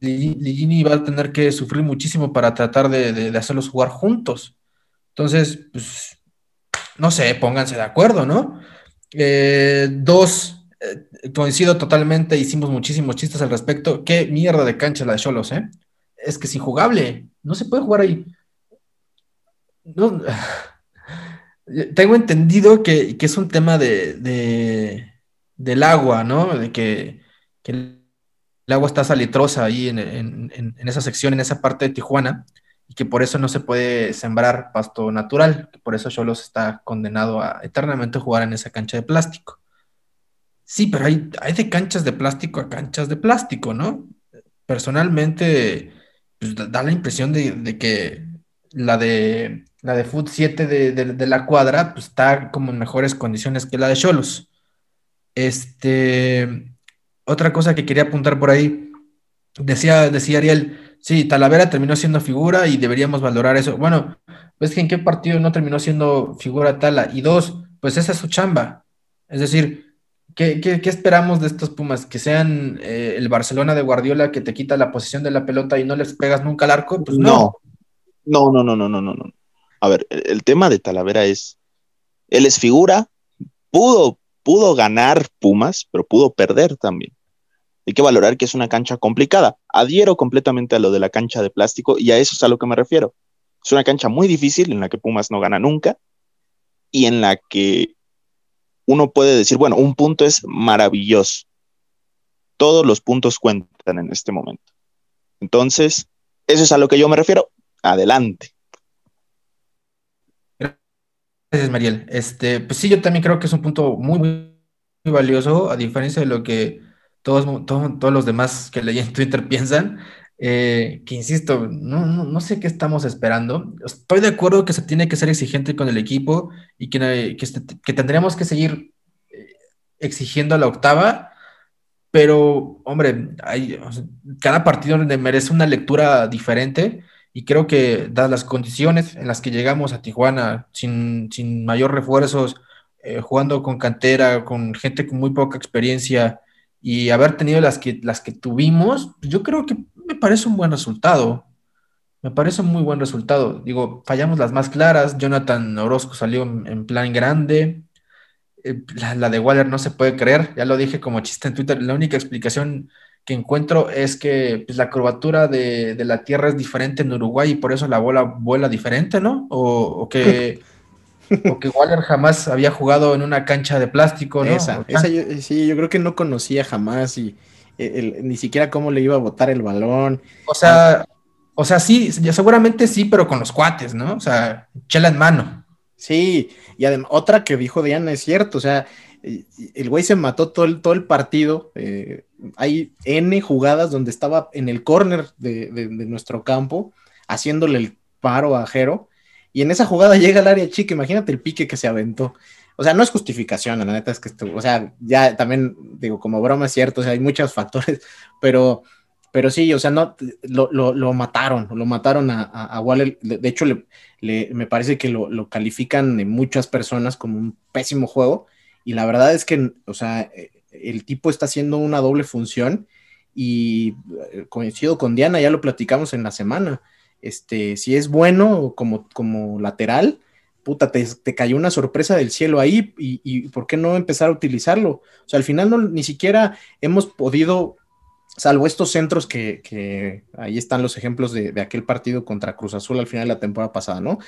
Ligini va a tener que sufrir muchísimo para tratar de, hacerlos jugar juntos. Entonces, pues, no sé, pónganse de acuerdo, ¿no? Eh, dos, eh, coincido totalmente, hicimos muchísimos chistes al respecto. Qué mierda de cancha la de Cholos, ¿eh? Es que es injugable, no se puede jugar ahí. No, [sighs] tengo entendido que, es un tema de, del agua, ¿no? De que, el agua está salitrosa ahí en, esa sección, en esa parte de Tijuana, y que por eso no se puede sembrar pasto natural, que por eso Cholos está condenado a eternamente jugar en esa cancha de plástico. Sí, pero hay, hay de canchas de plástico a canchas de plástico, ¿no? Personalmente, pues, da la impresión de que la de la de Foot 7 de, la cuadra, pues está como en mejores condiciones que la de Cholos. Este, otra cosa que quería apuntar por ahí, decía, decía Ariel, sí, Talavera terminó siendo figura y deberíamos valorar eso. Bueno, pues que en qué partido no terminó siendo figura Tala. Y dos, pues esa es su chamba. Es decir, ¿qué, esperamos de estos Pumas? ¿Que sean eh, el Barcelona de Guardiola que te quita la posición de la pelota y no les pegas nunca al arco? Pues no. No, no, no, no, no, no, no. A ver, el, tema de Talavera es, él es figura, pudo, pudo ganar Pumas, pero pudo perder también. Hay que valorar que es una cancha complicada. Adhiero completamente a lo de la cancha de plástico y a eso es a lo que me refiero. Es una cancha muy difícil en la que Pumas no gana nunca y en la que uno puede decir, bueno, un punto es maravilloso. Todos los puntos cuentan en este momento. Entonces, eso es a lo que yo me refiero. Adelante. Gracias, Mariel. Este, pues sí, yo también creo que es un punto muy, muy, valioso, a diferencia de lo que todos, todos, los demás que leí en Twitter [laughs] piensan. Eh, que insisto, no, no, sé qué estamos esperando. Estoy de acuerdo que se tiene que ser exigente con el equipo y que, que, que tendríamos que seguir eh, exigiendo a la octava, pero hombre, hay, cada partido merece una lectura diferente y creo que dadas las condiciones en las que llegamos a Tijuana sin, sin mayor refuerzos, eh, jugando con cantera, con gente con muy poca experiencia y haber tenido las que, las que tuvimos, yo creo que me parece un buen resultado. Me parece un muy buen resultado. Digo, fallamos las más claras. Jonathan Orozco salió en, plan grande. Eh, la, de Waller no se puede creer. Ya lo dije como chiste en Twitter. La única explicación que encuentro es que pues, la curvatura de, la Tierra es diferente en Uruguay y por eso la bola vuela diferente, ¿no? O, [laughs] que, Waller jamás había jugado en una cancha de plástico, ¿no? Esa, sí, yo creo que no conocía jamás y ni siquiera cómo le iba a botar el balón. O sea, o sea, sí, seguramente sí, pero con los cuates, ¿no? O sea, chela en mano. Sí, y además, otra que dijo Diana es cierto, o sea, el güey se mató todo el, todo el partido. Eh, hay N jugadas donde estaba en el corner de, nuestro campo, haciéndole el paro a Jero. Y en esa jugada llega al área chica, imagínate el pique que se aventó. O sea, no es justificación, la neta es que, o sea, ya también digo, como broma es cierto, o sea, hay muchos factores, [laughs] pero, pero sí, o sea, no, lo, mataron, lo mataron a, a. De, hecho, le, me parece que lo, lo califican muchas personas como un pésimo juego y la verdad es que, o sea, eh, el tipo está haciendo una doble función y eh, coincido con Diana, ya lo platicamos en la semana. Este, si es bueno como, como lateral, puta, te, cayó una sorpresa del cielo ahí y, y, ¿por qué no empezar a utilizarlo? O sea, al final no, ni siquiera hemos podido salvo estos centros que, ahí están los ejemplos de, aquel partido contra Cruz Azul al final de la temporada pasada, ¿no?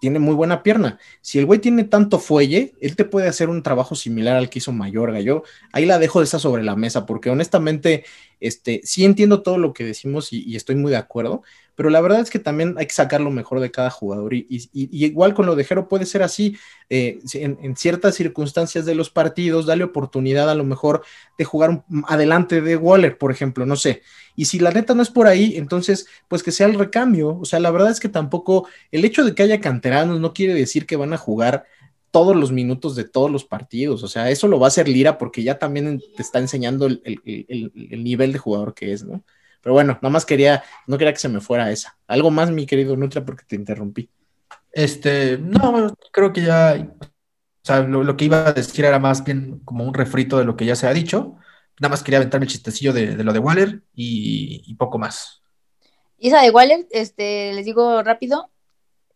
Tiene muy buena pierna. Si el güey tiene tanto fuelle, él te puede hacer un trabajo similar al que hizo Mayorga. Yo ahí la dejo de esa sobre la mesa, porque honestamente, este, sí entiendo todo lo que decimos y estoy muy de acuerdo, pero la verdad es que también hay que sacar lo mejor de cada jugador y, igual con lo de Jero puede ser así, eh, en, ciertas circunstancias de los partidos, dale oportunidad a lo mejor de jugar adelante de Waller, por ejemplo, no sé. Y si la neta no es por ahí, entonces pues que sea el recambio. O sea, la verdad es que tampoco el hecho de que haya canteranos no quiere decir que van a jugar todos los minutos de todos los partidos. O sea, eso lo va a hacer Lira porque ya también te está enseñando el, el nivel de jugador que es, ¿no? Pero bueno, nada más quería, no quería que se me fuera esa. Algo más, mi querido Nutra, porque te interrumpí. Este, no, creo que ya, o sea, lo, que iba a decir era más bien como un refrito de lo que ya se ha dicho. Nada más quería aventarme el chistecillo de, lo de Waller y, poco más. Y esa de Waller, este, les digo rápido,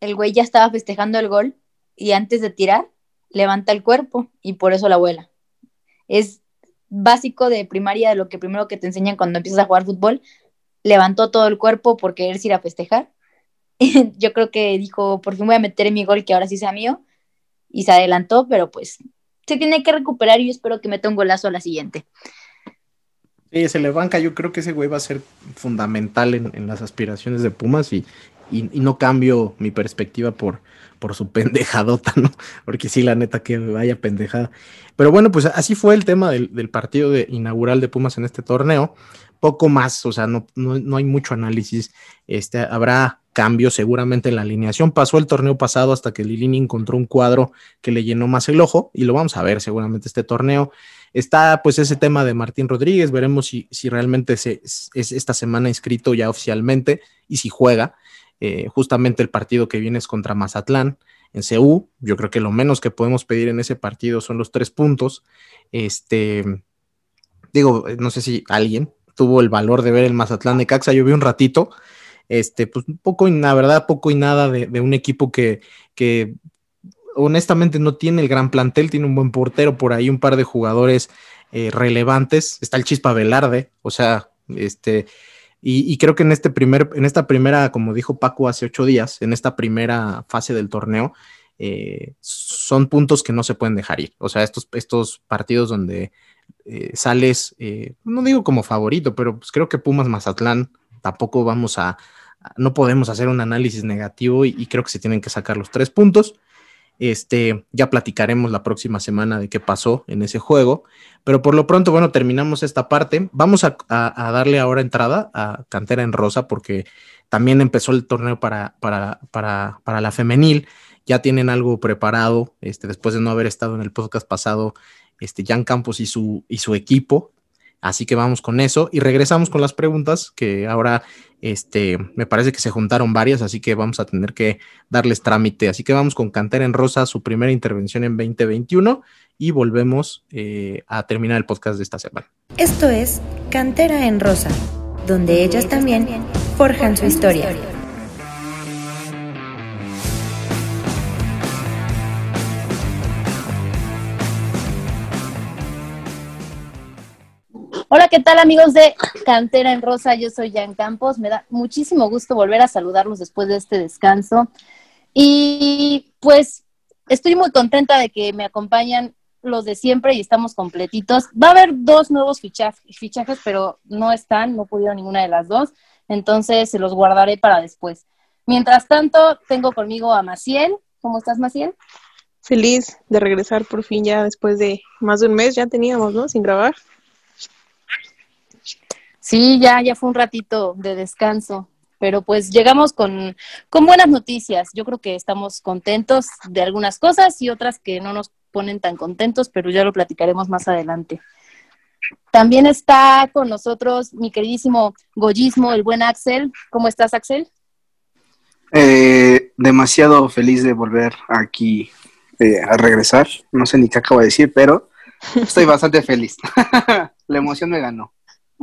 el güey ya estaba festejando el gol y antes de tirar, levanta el cuerpo y por eso la vuela. Es básico de primaria, de lo que primero que te enseñan cuando empiezas a jugar fútbol, levantó todo el cuerpo por querer ir a festejar. [laughs] Yo creo que dijo, por fin voy a meter en mi gol que ahora sí sea mío, y se adelantó, pero pues se tiene que recuperar y espero que meta un golazo a la siguiente. Sí, se le banca, yo creo que ese güey va a ser fundamental en, las aspiraciones de Pumas y, y, no cambio mi perspectiva por, por su [laughs] pendejadota, ¿no? Porque sí, la neta que vaya pendejada. Pero bueno, pues así fue el tema del, partido de, inaugural de Pumas en este torneo. Poco más, o sea, no, no, hay mucho análisis. Este, habrá cambios seguramente en la alineación. Pasó el torneo pasado hasta que Lilini encontró un cuadro que le llenó más el ojo y lo vamos a ver seguramente este torneo. Está pues ese tema de Martín Rodríguez, veremos si, si realmente se, es esta semana inscrito ya oficialmente y si juega. Eh, justamente el partido que viene es contra Mazatlán en CU. Yo creo que lo menos que podemos pedir en ese partido son los tres puntos. Este, digo, no sé si alguien tuvo el valor de ver el Mazatlán de Caxa. Yo vi un ratito, este, pues poco la verdad, poco y nada de, un equipo que, que honestamente no tiene el gran plantel, tiene un buen portero por ahí, un par de jugadores eh, relevantes. Está el Chispa Velarde, o sea, este, y, creo que en este primer, en esta primera, como dijo Paco hace ocho días, en esta primera fase del torneo, eh, son puntos que no se pueden dejar ir. O sea, estos, estos partidos donde eh, sales, no digo como favorito, pero pues creo que Pumas Mazatlán tampoco vamos a, no podemos hacer un análisis negativo y, creo que se tienen que sacar los tres puntos. Este, ya platicaremos la próxima semana de qué pasó en ese juego, pero por lo pronto, bueno, terminamos esta parte. Vamos a, darle ahora entrada a Cantera en Rosa porque también empezó el torneo para, para, para, para la femenil. Ya tienen algo preparado, este, después de no haber estado en el podcast pasado, este, Jan Campos y su, y su equipo Así que vamos con eso y regresamos con las preguntas que ahora este, me parece que se juntaron varias, así que vamos a tener que darles trámite. Así que vamos con Cantera en Rosa, su primera intervención en 2021 y volvemos eh, a terminar el podcast de esta semana. Esto es Cantera en Rosa, donde ellas también forjan su historia. Hola, ¿qué tal amigos de Cantera en Rosa? Yo soy Jan Campos. Me da muchísimo gusto volver a saludarlos después de este descanso. Y pues estoy muy contenta de que me acompañan los de siempre y estamos completitos. Va a haber dos nuevos fichajes, pero no están, no pudieron ninguna de las dos. Entonces se los guardaré para después. Mientras tanto, tengo conmigo a Maciel. ¿Cómo estás, Maciel? Feliz de regresar por fin ya después de más de un mes, ya teníamos, ¿no? Sin grabar. Sí, ya, ya fue un ratito de descanso, pero pues llegamos con, con buenas noticias. Yo creo que estamos contentos de algunas cosas y otras que no nos ponen tan contentos, pero ya lo platicaremos más adelante. También está con nosotros mi queridísimo Goyismo, el buen Axel. ¿Cómo estás, Axel? Eh, demasiado feliz de volver aquí eh, a regresar. No sé ni qué acabo de decir, pero estoy bastante feliz. [laughs] La emoción me ganó.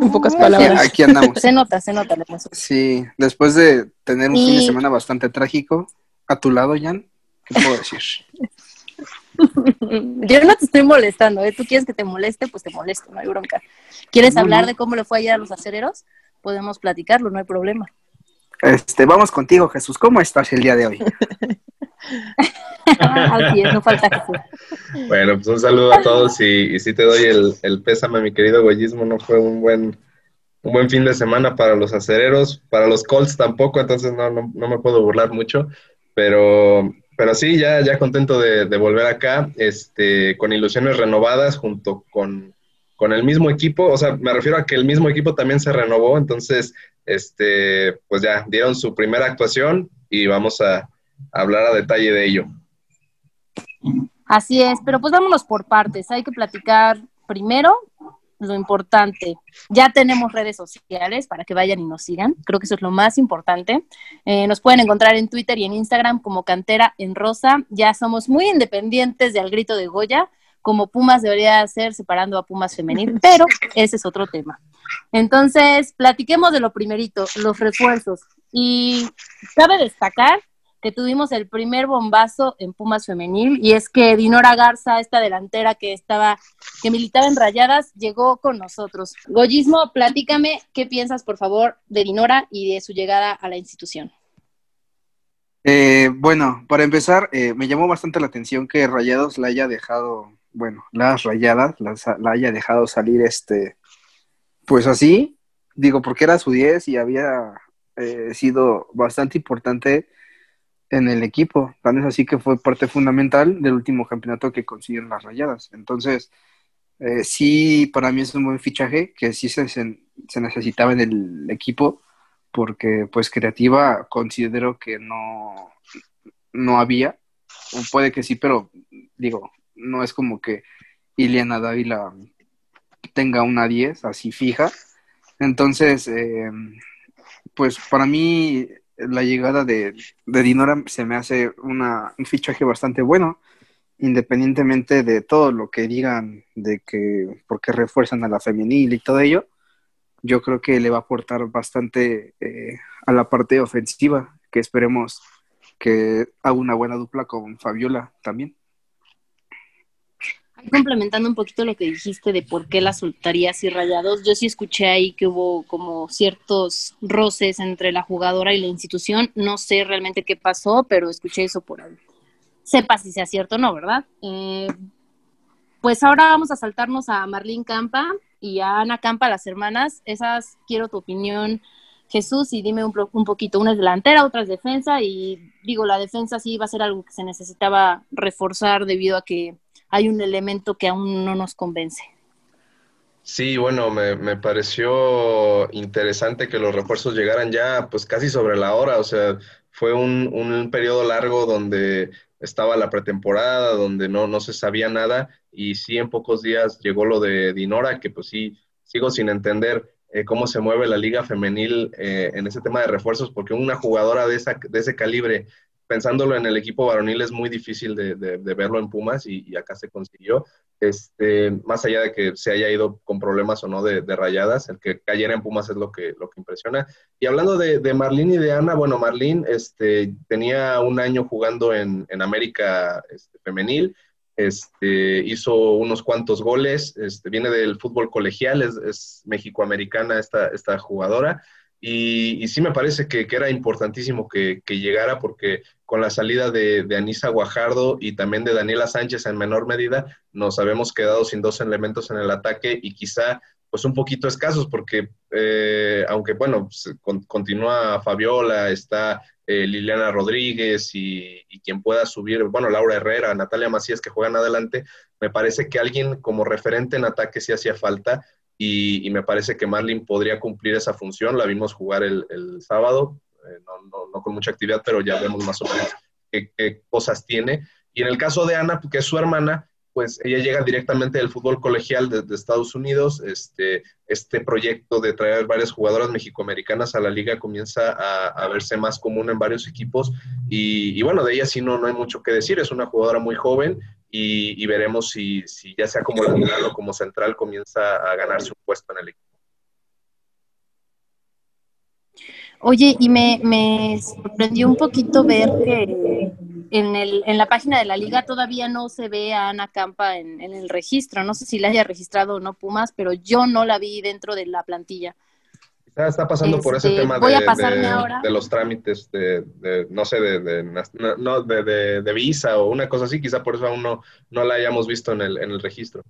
En pocas palabras. Aquí andamos. [laughs] Se nota, se nota la emoción. Sí, después de tener un fin de semana bastante trágico, a tu lado, Jan, ¿qué puedo decir? [laughs] Yo no te estoy molestando, ¿eh? Tú quieres que te moleste, pues te molesto, no hay bronca. ¿Quieres hablar de cómo le fue ayer a los acereros? Podemos platicarlo, no hay problema. Este, vamos contigo, Jesús. ¿Cómo estás el día de hoy? [laughs] [laughs] Bueno, pues un saludo a todos y, y sí te doy el, el, pésame, mi querido Goyismo, no fue un buen, un buen fin de semana para los acereros, para los Colts tampoco, entonces no, no, no me puedo burlar mucho, pero, pero sí, ya, ya contento de, de, volver acá, este, con ilusiones renovadas junto con, con el mismo equipo, o sea, me refiero a que el mismo equipo también se renovó, entonces, este, pues ya dieron su primera actuación y vamos a hablar a detalle de ello. Así es, pero pues vámonos por partes. Hay que platicar primero lo importante. Ya tenemos redes sociales para que vayan y nos sigan. Creo que eso es lo más importante. Eh, nos pueden encontrar en Twitter y en Instagram como Cantera en Rosa. Ya somos muy independientes de Al Grito de Goya, como Pumas debería ser separando a Pumas femenil, [laughs] pero ese es otro tema. Entonces, platiquemos de lo primerito, los refuerzos. Y cabe destacar que tuvimos el primer bombazo en Pumas femenil y es que Dinora Garza, esta delantera que estaba, que militaba en Rayadas, llegó con nosotros. Goyismo, platícame qué piensas, por favor, de Dinora y de su llegada a la institución. Eh, bueno, para empezar, eh, me llamó bastante la atención que Rayados la haya dejado, bueno, las Rayadas la, haya dejado salir, este, pues así, digo, porque era su 10 y había eh, sido bastante importante en el equipo. Tan es así que fue parte fundamental del último campeonato que consiguieron las rayadas. Entonces, eh, sí, para mí es un buen fichaje que sí se, se, necesitaba en el equipo, porque pues creativa considero que no, no había. O puede que sí, pero digo, no es como que Iliana Dávila tenga una 10 así fija. Entonces, eh, pues para mí la llegada de, Dinora se me hace una, un fichaje bastante bueno, independientemente de todo lo que digan de que porque refuerzan a la femenil y todo ello, yo creo que le va a aportar bastante eh, a la parte ofensiva, que esperemos que haga una buena dupla con Fabiola también. Complementando un poquito lo que dijiste de por qué la soltarías y rayados, yo sí escuché ahí que hubo como ciertos roces entre la jugadora y la institución. No sé realmente qué pasó, pero escuché eso por ahí. Sepa si sea cierto o no, ¿verdad? Eh, pues ahora vamos a saltarnos a Marlene Campa y a Ana Campa, las hermanas. Esas quiero tu opinión, Jesús, y dime un, un poquito. Una es delantera, otra es defensa, y digo, la defensa sí va a ser algo que se necesitaba reforzar debido a que hay un elemento que aún no nos convence. Sí, bueno, me, me, pareció interesante que los refuerzos llegaran ya pues casi sobre la hora, o sea, fue un, un periodo largo donde estaba la pretemporada, donde no, no se sabía nada y sí en pocos días llegó lo de Dinora, que pues sí, sigo sin entender eh, cómo se mueve la liga femenil eh, en ese tema de refuerzos, porque una jugadora de, esa, de ese calibre pensándolo en el equipo varonil es muy difícil de, verlo en Pumas y, acá se consiguió. Este, más allá de que se haya ido con problemas o no de, rayadas, el que cayera en Pumas es lo que, lo que impresiona. Y hablando de, Marlene y de Ana, bueno, Marlene este, tenía un año jugando en, América este, Femenil, este, hizo unos cuantos goles, este, viene del fútbol colegial, es, es mexicoamericana esta, esta jugadora. Y, sí me parece que, era importantísimo que, llegara porque con la salida de, Anisa Guajardo y también de Daniela Sánchez en menor medida, nos habíamos quedado sin dos elementos en el ataque y quizá pues un poquito escasos porque eh, aunque bueno, continúa Fabiola, está eh, Liliana Rodríguez y, y, quien pueda subir, bueno, Laura Herrera, Natalia Macías que juegan adelante, me parece que alguien como referente en ataque sí hacía falta y, me parece que Marlin podría cumplir esa función. La vimos jugar el, sábado, eh, no, con mucha actividad, pero ya vemos más o menos qué, cosas tiene. Y en el caso de Ana, que es su hermana, pues ella llega directamente del fútbol colegial de, Estados Unidos. Este, este proyecto de traer varias jugadoras mexicoamericanas a la liga comienza a, verse más común en varios equipos. Y, bueno, de ella sí no, no hay mucho que decir. Es una jugadora muy joven y, veremos si, si, ya sea como lateral o como central comienza a ganarse un puesto en el equipo. Oye, y me, me sorprendió un poquito ver que en, el, en la página de la liga todavía no se ve a Ana Campa en, en el registro. No sé si la haya registrado o no Pumas, pero yo no la vi dentro de la plantilla está pasando por ese este, tema de, los trámites de, no sé, de, no, de, visa o una cosa así, quizá por eso aún no, no la hayamos visto en el, en el registro.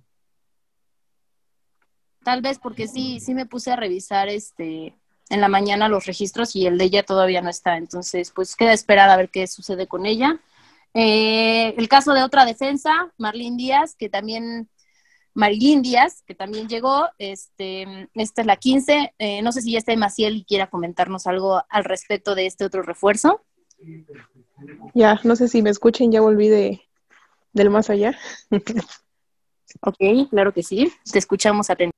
Tal vez porque sí, sí me puse a revisar este en la mañana los registros y el de ella todavía no está. Entonces, pues queda esperar a ver qué sucede con ella. Eh, el caso de otra defensa, Marlene Díaz, que también Marilyn Díaz, que también llegó. Este, esta es la 15. Eh, no sé si ya está Maciel y quiera comentarnos algo al respecto de este otro refuerzo. Ya, no sé si me escuchen, ya volví de, del más allá. [laughs] ok, claro que sí. Te escuchamos atentamente.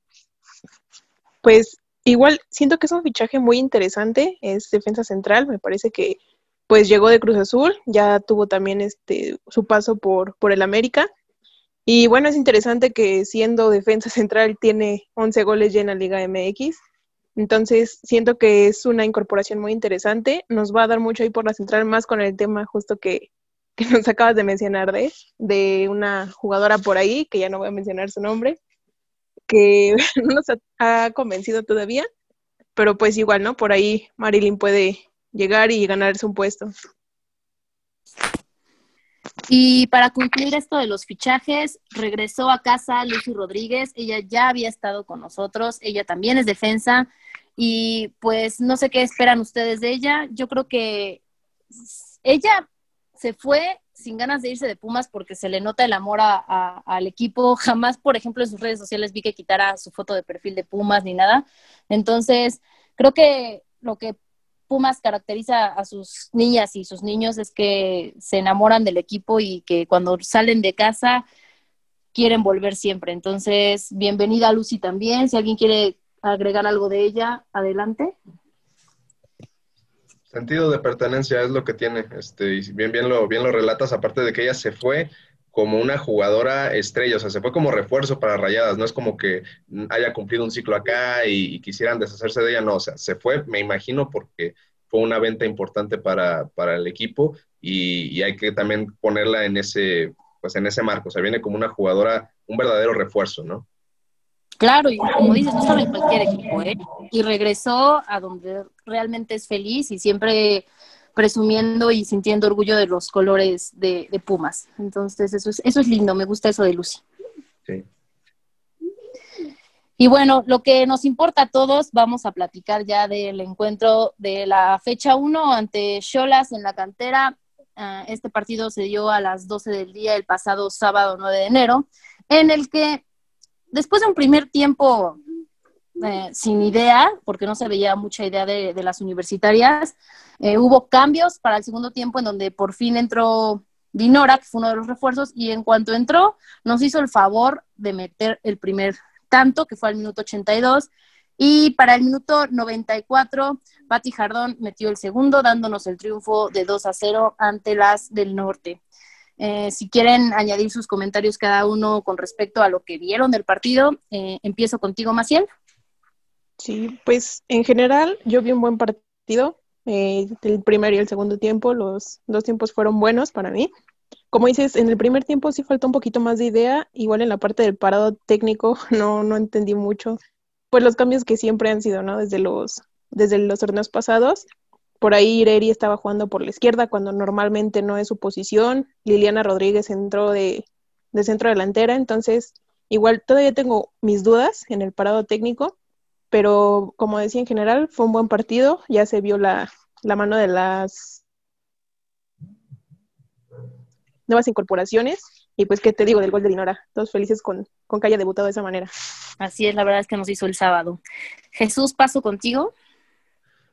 Pues igual siento que es un fichaje muy interesante, es defensa central, me parece que pues llegó de Cruz Azul, ya tuvo también este su paso por, por el América y bueno, es interesante que siendo defensa [laughs] central tiene 11 goles ya en la Liga MX. Entonces, siento que es una incorporación muy interesante. Nos va a dar mucho ahí por la central, más con el tema justo que, [laughs] nos acabas de mencionar de, de una jugadora por ahí, que ya no voy a mencionar su nombre, que [laughs] no nos ha, convencido todavía, pero pues igual, ¿no? Por ahí Marilyn puede llegar y ganarse un puesto. Y para concluir esto de los fichajes, regresó a casa Lucy Rodríguez. Ella ya había estado con nosotros. Ella también es defensa. Y pues no sé qué esperan ustedes de ella. Yo creo que ella se fue sin ganas de irse de Pumas porque se le nota el amor al equipo. Jamás, por ejemplo, en sus redes sociales vi que quitara su foto de perfil de Pumas ni nada. Entonces, creo que lo que Pumas caracteriza a sus niñas y sus niños es que se enamoran del equipo y que cuando salen de casa quieren volver siempre. Entonces, bienvenida Lucy también. Si alguien quiere agregar algo de ella, adelante. Sentido de pertenencia es lo que tiene, este, y bien, bien lo, bien lo relatas, aparte de que ella se fue como una jugadora estrella, o sea, se fue como refuerzo para Rayadas, no es como que haya cumplido un ciclo acá y, quisieran deshacerse de ella, no, o sea, se fue, me imagino, porque fue una venta importante para, para el equipo y, y, hay que también ponerla en ese, pues en ese marco. O sea, viene como una jugadora, un verdadero refuerzo, ¿no? Claro, y como dices, no estaba en cualquier equipo, ¿eh? Y regresó a donde realmente es feliz y siempre presumiendo y sintiendo orgullo de los colores de, de Pumas. Entonces, eso es, eso es lindo, me gusta eso de Lucy. Sí. Y bueno, lo que nos importa a todos, vamos a platicar ya del encuentro de la fecha 1 ante Cholas en la cantera. Uh, este partido se dio a las 12 del día el pasado sábado 9 de enero, en el que después de un primer tiempo eh, sin idea, porque no se veía mucha idea de, las universitarias, eh, hubo cambios para el segundo tiempo en donde por fin entró Dinora, que fue uno de los refuerzos, y en cuanto entró, nos hizo el favor de meter el primer tanto, que fue al minuto 82, y para el minuto 94, Patti Jardón metió el segundo, dándonos el triunfo de 2 a 0 ante las del norte. Eh, si quieren añadir sus comentarios cada uno con respecto a lo que vieron del partido, empiezo contigo, Maciel. Sí, pues en general yo vi un buen partido. Eh, el primer y el segundo tiempo, los dos tiempos fueron buenos para mí. Como dices, en el primer tiempo sí faltó un poquito más de idea, igual en la parte del parado técnico [laughs] no, no entendí mucho, pues los cambios que siempre han sido, ¿no? Desde los, desde los torneos pasados. Por ahí Ireri estaba jugando por la izquierda cuando normalmente no es su posición. Liliana Rodríguez entró de, de centro delantera, entonces igual todavía tengo mis dudas en el parado técnico, pero como decía en general, fue un buen partido, ya se vio la, la mano de las nuevas incorporaciones. Y pues, ¿qué te digo del gol de Dinora? Todos felices con, con que haya debutado de esa manera. Así es, la verdad es que nos hizo el sábado. Jesús, paso contigo.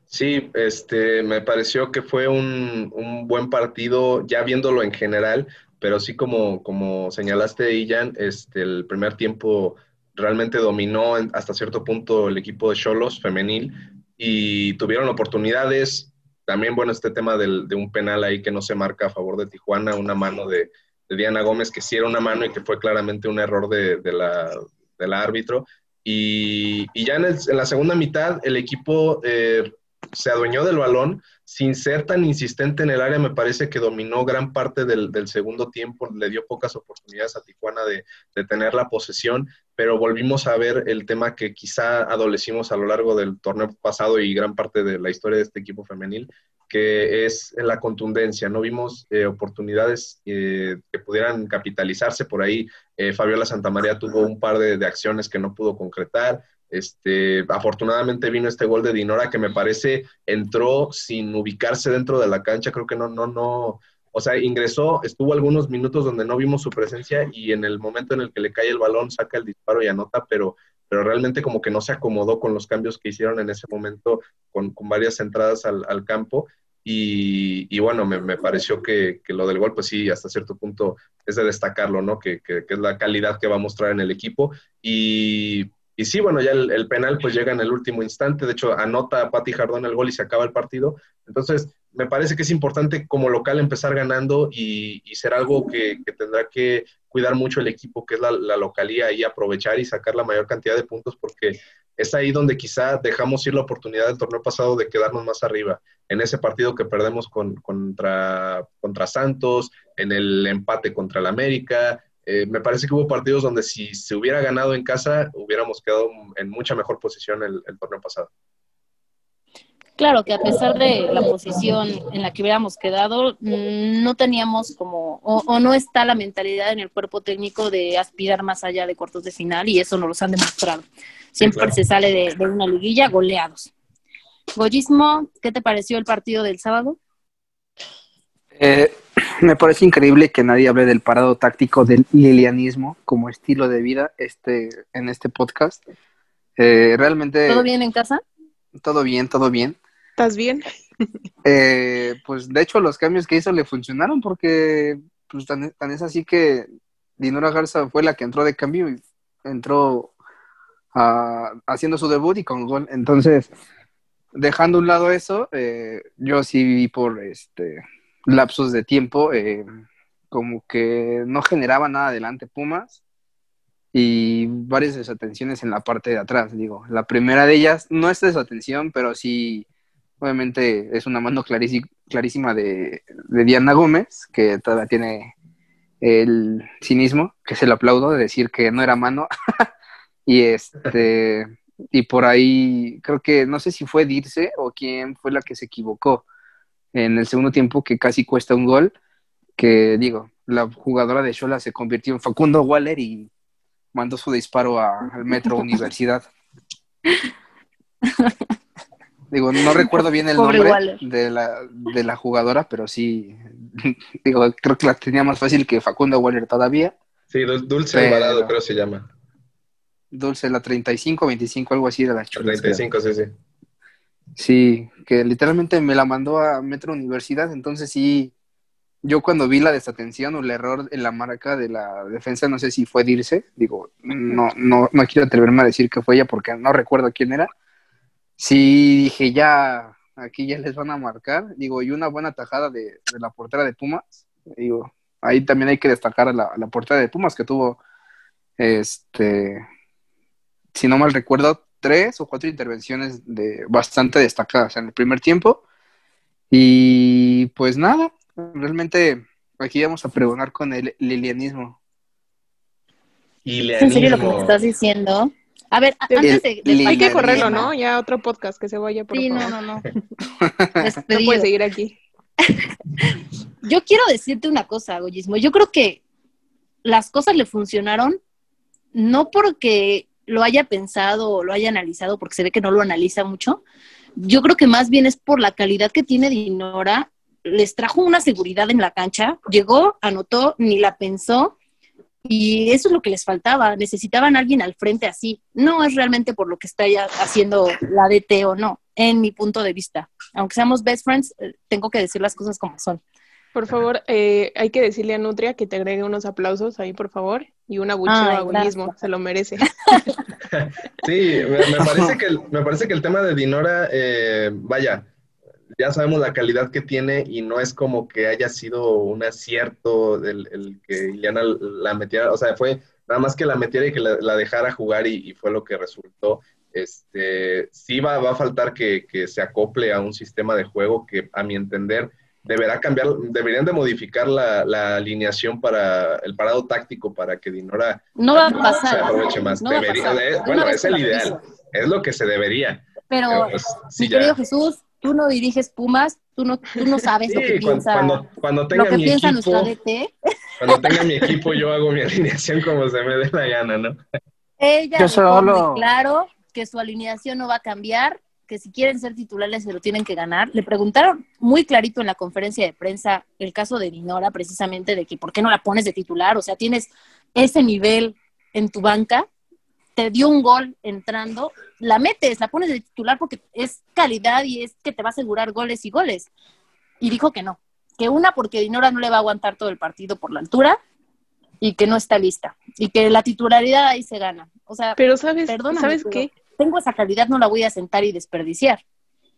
Sí, este, me pareció que fue un, un buen partido, ya viéndolo en general, pero sí como, como señalaste, Ian, este, el primer tiempo realmente dominó hasta cierto punto el equipo de Cholos femenil y tuvieron oportunidades, también, bueno, este tema del, de un penal ahí que no se marca a favor de Tijuana, una mano de, Diana Gómez que sí era una mano y que fue claramente un error de, de la, del árbitro. Y, ya en, la segunda mitad el equipo eh, se adueñó del balón sin ser tan insistente en el área, me parece que dominó gran parte del, del segundo tiempo, le dio pocas oportunidades a Tijuana de, de, tener la posesión, pero volvimos a ver el tema que quizá adolecimos a lo largo del torneo pasado y gran parte de la historia de este equipo femenil, que es la contundencia. No vimos eh, oportunidades eh, que pudieran capitalizarse por ahí. Eh, Fabiola Santamaría tuvo un par de, de, acciones que no pudo concretar. Este, afortunadamente vino este gol de Dinora que me parece entró sin ubicarse dentro de la cancha. Creo que no, no, no. O sea, ingresó, estuvo algunos minutos donde no vimos su presencia y en el momento en el que le cae el balón saca el disparo y anota, pero pero realmente como que no se acomodó con los cambios que hicieron en ese momento con, con varias entradas al, campo y, y, bueno, me, me pareció que, que, lo del gol, pues sí, hasta cierto punto es de destacarlo, ¿no? Que, que, que es la calidad que va a mostrar en el equipo. Y, y sí, bueno, ya el, penal pues llega en el último instante. De hecho, anota a Pati Jardón el gol y se acaba el partido. Entonces, me parece que es importante como local empezar ganando y, y ser algo que, tendrá que cuidar mucho el equipo, que es la, la localía, y aprovechar y sacar la mayor cantidad de puntos, porque es ahí donde quizá dejamos ir la oportunidad del torneo pasado de quedarnos más arriba. En ese partido que perdemos con, contra, contra Santos, en el empate contra el América. Eh, me parece que hubo partidos donde si se hubiera ganado en casa, hubiéramos quedado en mucha mejor posición el, el torneo pasado. Claro que a pesar de la posición en la que hubiéramos quedado, no teníamos como, o, o, no está la mentalidad en el cuerpo técnico de aspirar más allá de cuartos de final y eso nos los han demostrado. Siempre sí, claro. se sale de, de, una liguilla goleados. Goyismo, ¿qué te pareció el partido del sábado? Eh, me parece increíble que nadie hable del parado táctico del lilianismo como estilo de vida este, en este podcast. Eh, realmente... ¿Todo bien en casa? Todo bien, todo bien. ¿Estás bien? [laughs] eh, pues de hecho los cambios que hizo le funcionaron porque pues, tan, tan, es así que Dinora Garza fue la que entró de cambio y entró uh, haciendo su debut y con gol. Entonces, dejando a un lado eso, eh, yo sí vi por este lapsos de tiempo eh, como que no generaba nada adelante Pumas y varias desatenciones en la parte de atrás, digo. La primera de ellas no es desatención, pero sí Obviamente es una mano clarísi- clarísima de, de Diana Gómez, que todavía tiene el cinismo, que se lo aplaudo, de decir que no era mano. [laughs] y este y por ahí creo que no sé si fue Dirce o quién fue la que se equivocó en el segundo tiempo que casi cuesta un gol, que digo, la jugadora de Shola se convirtió en Facundo Waller y mandó su disparo a- al Metro [laughs] Universidad. Digo, no recuerdo bien el Pobre nombre Waller. de la, de la jugadora, pero sí, [laughs] digo, creo que la tenía más fácil que Facundo Waller todavía. Sí, Dul- Dulce Pero- Alvarado creo se llama. Dulce, la 35, 25, algo así de El chulas. creo. 35, sí, sí. Sí, que literalmente me la mandó a Metro Universidad, entonces sí, yo cuando vi la desatención o el error en la marca de la defensa, no sé si fue Dirce, digo, no, no, no quiero atreverme a decir que fue ella porque no recuerdo quién era. Sí, dije, ya, aquí ya les van a marcar, digo, y una buena tajada de, la portera de Pumas, digo, ahí también hay que destacar a la, a portera de Pumas que tuvo, este, si no mal recuerdo, tres o cuatro intervenciones de bastante destacadas en el primer tiempo. Y pues nada, realmente aquí vamos a pregonar con el lilianismo. Y ¿Es en serio lo que me estás diciendo? A ver, antes de... Hay que correrlo. ¿no? Ya otro podcast que se vaya, por Sí, no, favor. no, no. [laughs] No Despedido. puede seguir aquí. [laughs] Yo quiero decirte una cosa, Goyismo. Yo creo que las cosas le funcionaron no porque lo haya pensado o lo haya analizado, porque se ve que no lo analiza mucho. Yo creo que más bien es por la calidad que tiene Dinora. Les trajo una seguridad en la cancha. Llegó, anotó, ni la pensó. Y eso es lo que les faltaba. Necesitaban a alguien al frente así. No es realmente por lo que está ya haciendo la DT o no, en mi punto de vista. Aunque seamos best friends, eh, tengo que decir las cosas como son. Por favor, eh, hay que decirle a Nutria que te agregue unos aplausos ahí, por favor, y un abucheo Ay, a gracias. se lo merece. [laughs] [laughs] Sí, me, me parece que el, [laughs] me parece que el tema de Dinora, eh, vaya, ya sabemos la calidad que tiene y no es como que haya sido un acierto el, el que Ileana la metiera, o sea, fue nada más que la metiera y que la, la dejara jugar y, y fue lo que resultó. Este, sí va, va a faltar que, que se acople a un sistema de juego que, a mi entender, deberá cambiar, deberían de modificar la, la alineación para el parado táctico para que Dinora No va a se pasar. aproveche más. No va a Debería- pasar. bueno, es el lo ideal, es lo que se debería. Pero, Pero, pues, sí, mi ya. querido Jesús, tú no diriges Pumas, tú no, tú no sabes lo Sí, que cuan- piensa, cuando, cuando tenga lo que mi piensa equipo, DT. cuando tenga mi equipo, yo hago mi [laughs] alineación como se me dé la gana, ¿no? Ella Yo solo- claro que su alineación no va a cambiar, que si quieren ser titulares se lo tienen que ganar. Le preguntaron muy clarito en la conferencia de prensa el caso de Dinora, precisamente de que por qué no la pones de titular, o sea, tienes ese nivel en tu banca, te dio un gol entrando, la metes, la pones de titular porque es calidad y es que te va a asegurar goles y goles. Y dijo que no, que una porque Dinora no le va a aguantar todo el partido por la altura y que no está lista y que la titularidad ahí se gana. O sea, Pero sabes, Perdóname, ¿sabes qué? Tengo esa calidad, no la voy a sentar y desperdiciar.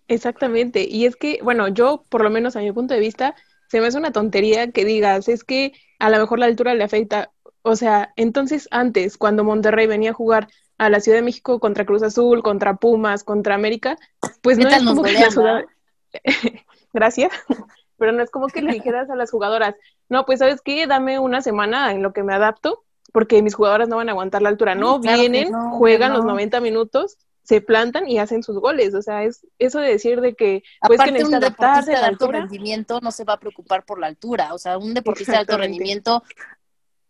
Exactamente. Y es que, bueno, yo, por lo menos a mi punto de vista, se me hace una tontería que digas, es que a lo mejor la altura le afecta. O sea, entonces antes, cuando Monterrey venía a jugar a la Ciudad de México contra Cruz Azul, contra Pumas, contra América, pues ¿Qué no es como que las jugadoras... [laughs] Gracias. [laughs] Pero no es como que le dijeras a las jugadoras, no, pues sabes qué, dame una semana en lo que me adapto, porque mis jugadoras no van a aguantar la altura. No, Claro vienen, no, juegan no. los 90 minutos, se plantan y hacen sus goles. O sea, es eso de decir de que, pues que Aparte, un deportista de alto altura. rendimiento no se va a preocupar por la altura. O sea, un deportista de alto rendimiento,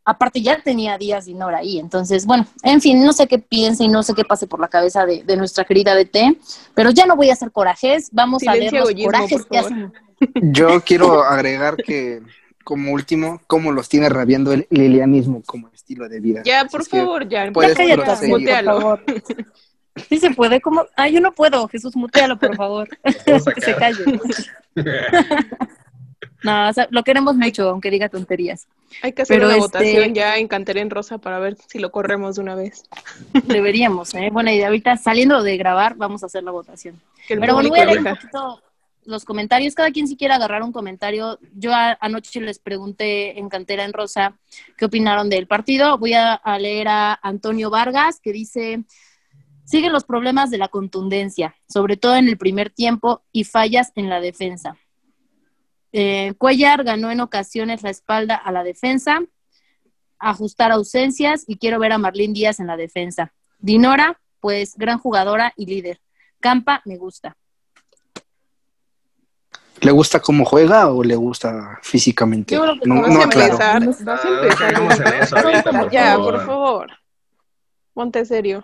aparte ya tenía días de Nora ahí. Entonces, bueno, en fin, no sé qué piense y no sé qué pase por la cabeza de, de nuestra querida DT, pero ya no voy a hacer corajes. Vamos a ver los corajes que hacen. [laughs] Yo quiero agregar que, como último, cómo los tiene rabiando el lilianismo como estilo de vida. Ya, por favor, ya. puedes ya, Cállate, por mutealo. favor. Sí se puede, ¿cómo? Ah, yo no puedo, Jesús, mutealo, por favor. [laughs] Que se calle. [laughs] No, o sea, lo queremos mucho, aunque diga tonterías. Hay que hacer Pero una este- votación ya en Canteré en Rosa para ver si lo corremos de una vez. Deberíamos, ¿eh? Buena idea. Ahorita saliendo de grabar, vamos a hacer la votación. Que el Pero bueno, voy a leer un poquito los comentarios. Cada quien si quiere agarrar un comentario. Yo anoche les pregunté en Cantera en Rosa qué opinaron del partido. Voy a, a leer a Antonio Vargas, que dice, Siguen los problemas de la contundencia, sobre todo en el primer tiempo y fallas en la defensa. Eh, Cuellar ganó en ocasiones la espalda a la defensa, ajustar ausencias y quiero ver a Marlene Díaz en la defensa. Dinora, pues gran jugadora y líder. Campa, me gusta. ¿Le gusta cómo juega o le gusta físicamente? Yo creo que no, no a aclaro. empezar, vas a empezar. dejemos en eso ahorita, por ya, favor. por favor. Ponte serio.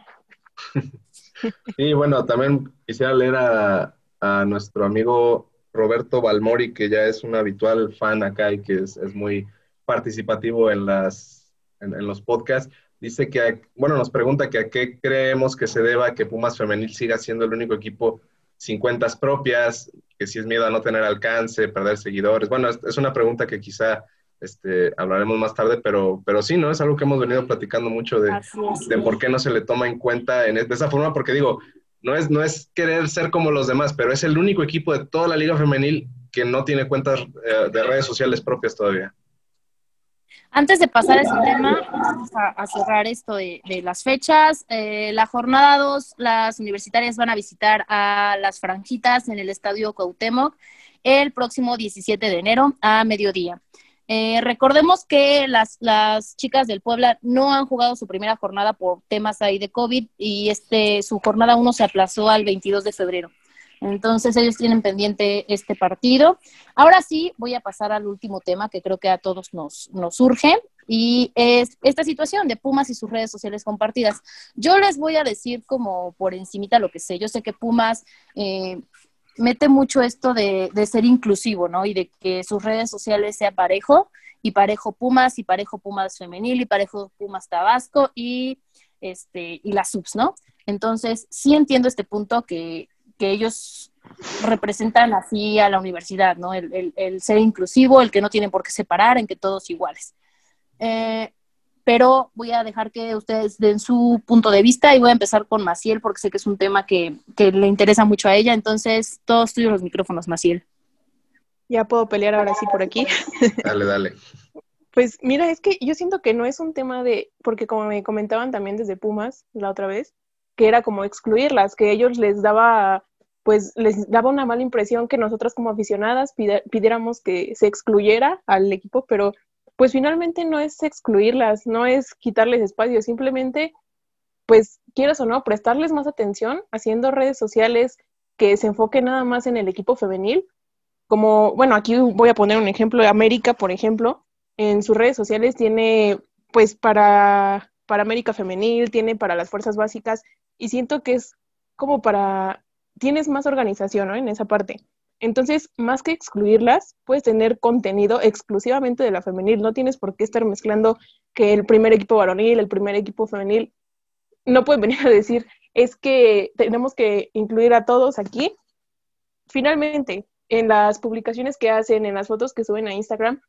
Sí, bueno, también quisiera leer a, a nuestro amigo Roberto Balmori, que ya es un habitual fan acá y que es, es muy participativo en, las, en, en los podcasts. Dice que, a- bueno, nos pregunta que a qué creemos que se deba que Pumas Femenil siga siendo el único equipo sin cuentas propias, que si es miedo a no tener alcance, perder seguidores. Bueno, es, es una pregunta que quizá este, hablaremos más tarde, pero, pero sí, ¿no? Es algo que hemos venido platicando mucho de, Así de por qué no se le toma en cuenta en, de esa forma, porque digo, no es, no es querer ser como los demás, pero es el único equipo de toda la liga femenil que no tiene cuentas eh, de redes sociales propias todavía. Antes de pasar a ese tema, vamos a, cerrar esto de, las fechas. Eh, la jornada 2, las universitarias van a visitar a las franjitas en el Estadio Cuauhtémoc el próximo 17 de enero a mediodía. Eh, recordemos que las, las chicas del Puebla no han jugado su primera jornada por temas ahí de COVID y este, su jornada 1 se aplazó al 22 de febrero. Entonces ellos tienen pendiente este partido. Ahora sí, voy a pasar al último tema que creo que a todos nos, nos surge y es esta situación de Pumas y sus redes sociales compartidas. Yo les voy a decir como por encimita lo que sé. Yo sé que Pumas eh, mete mucho esto de, de ser inclusivo, ¿no? Y de que sus redes sociales sea parejo y parejo Pumas y parejo Pumas femenil y parejo Pumas Tabasco y este y las subs, ¿no? Entonces, sí entiendo este punto que, que ellos representan así a la universidad, ¿no? El, el- el ser inclusivo, el que no tienen por qué separar, en que todos iguales. Eh, pero voy a dejar que ustedes den su punto de vista y voy a empezar con Maciel porque sé que es un tema que, que le interesa mucho a ella. Entonces, todos tuyos los micrófonos, Maciel. Ya puedo pelear ahora sí por aquí. [laughs] Dale, dale. Pues mira, es que yo siento que no es un tema de, porque como me comentaban también desde Pumas la otra vez, que era como excluirlas, que ellos les daba, pues les daba una mala impresión que nosotras como aficionadas pidiéramos que se excluyera al equipo, pero pues finalmente no es excluirlas, no es quitarles espacio, simplemente, pues quieras o no, prestarles más atención haciendo redes sociales que se enfoquen nada más en el equipo femenil. Como, bueno, aquí voy a poner un ejemplo América, por ejemplo, en sus redes sociales tiene, pues, para, para América Femenil, tiene para las fuerzas básicas, y siento que es como para, tienes más organización. En esa parte. Entonces, más que excluirlas, puedes tener contenido exclusivamente de la femenil, no tienes por qué estar mezclando que el primer equipo varonil, el primer equipo femenil, no pueden [laughs] venir a decir, es que tenemos que incluir a todos aquí. Finalmente, en las publicaciones que hacen, en las fotos que suben a Instagram,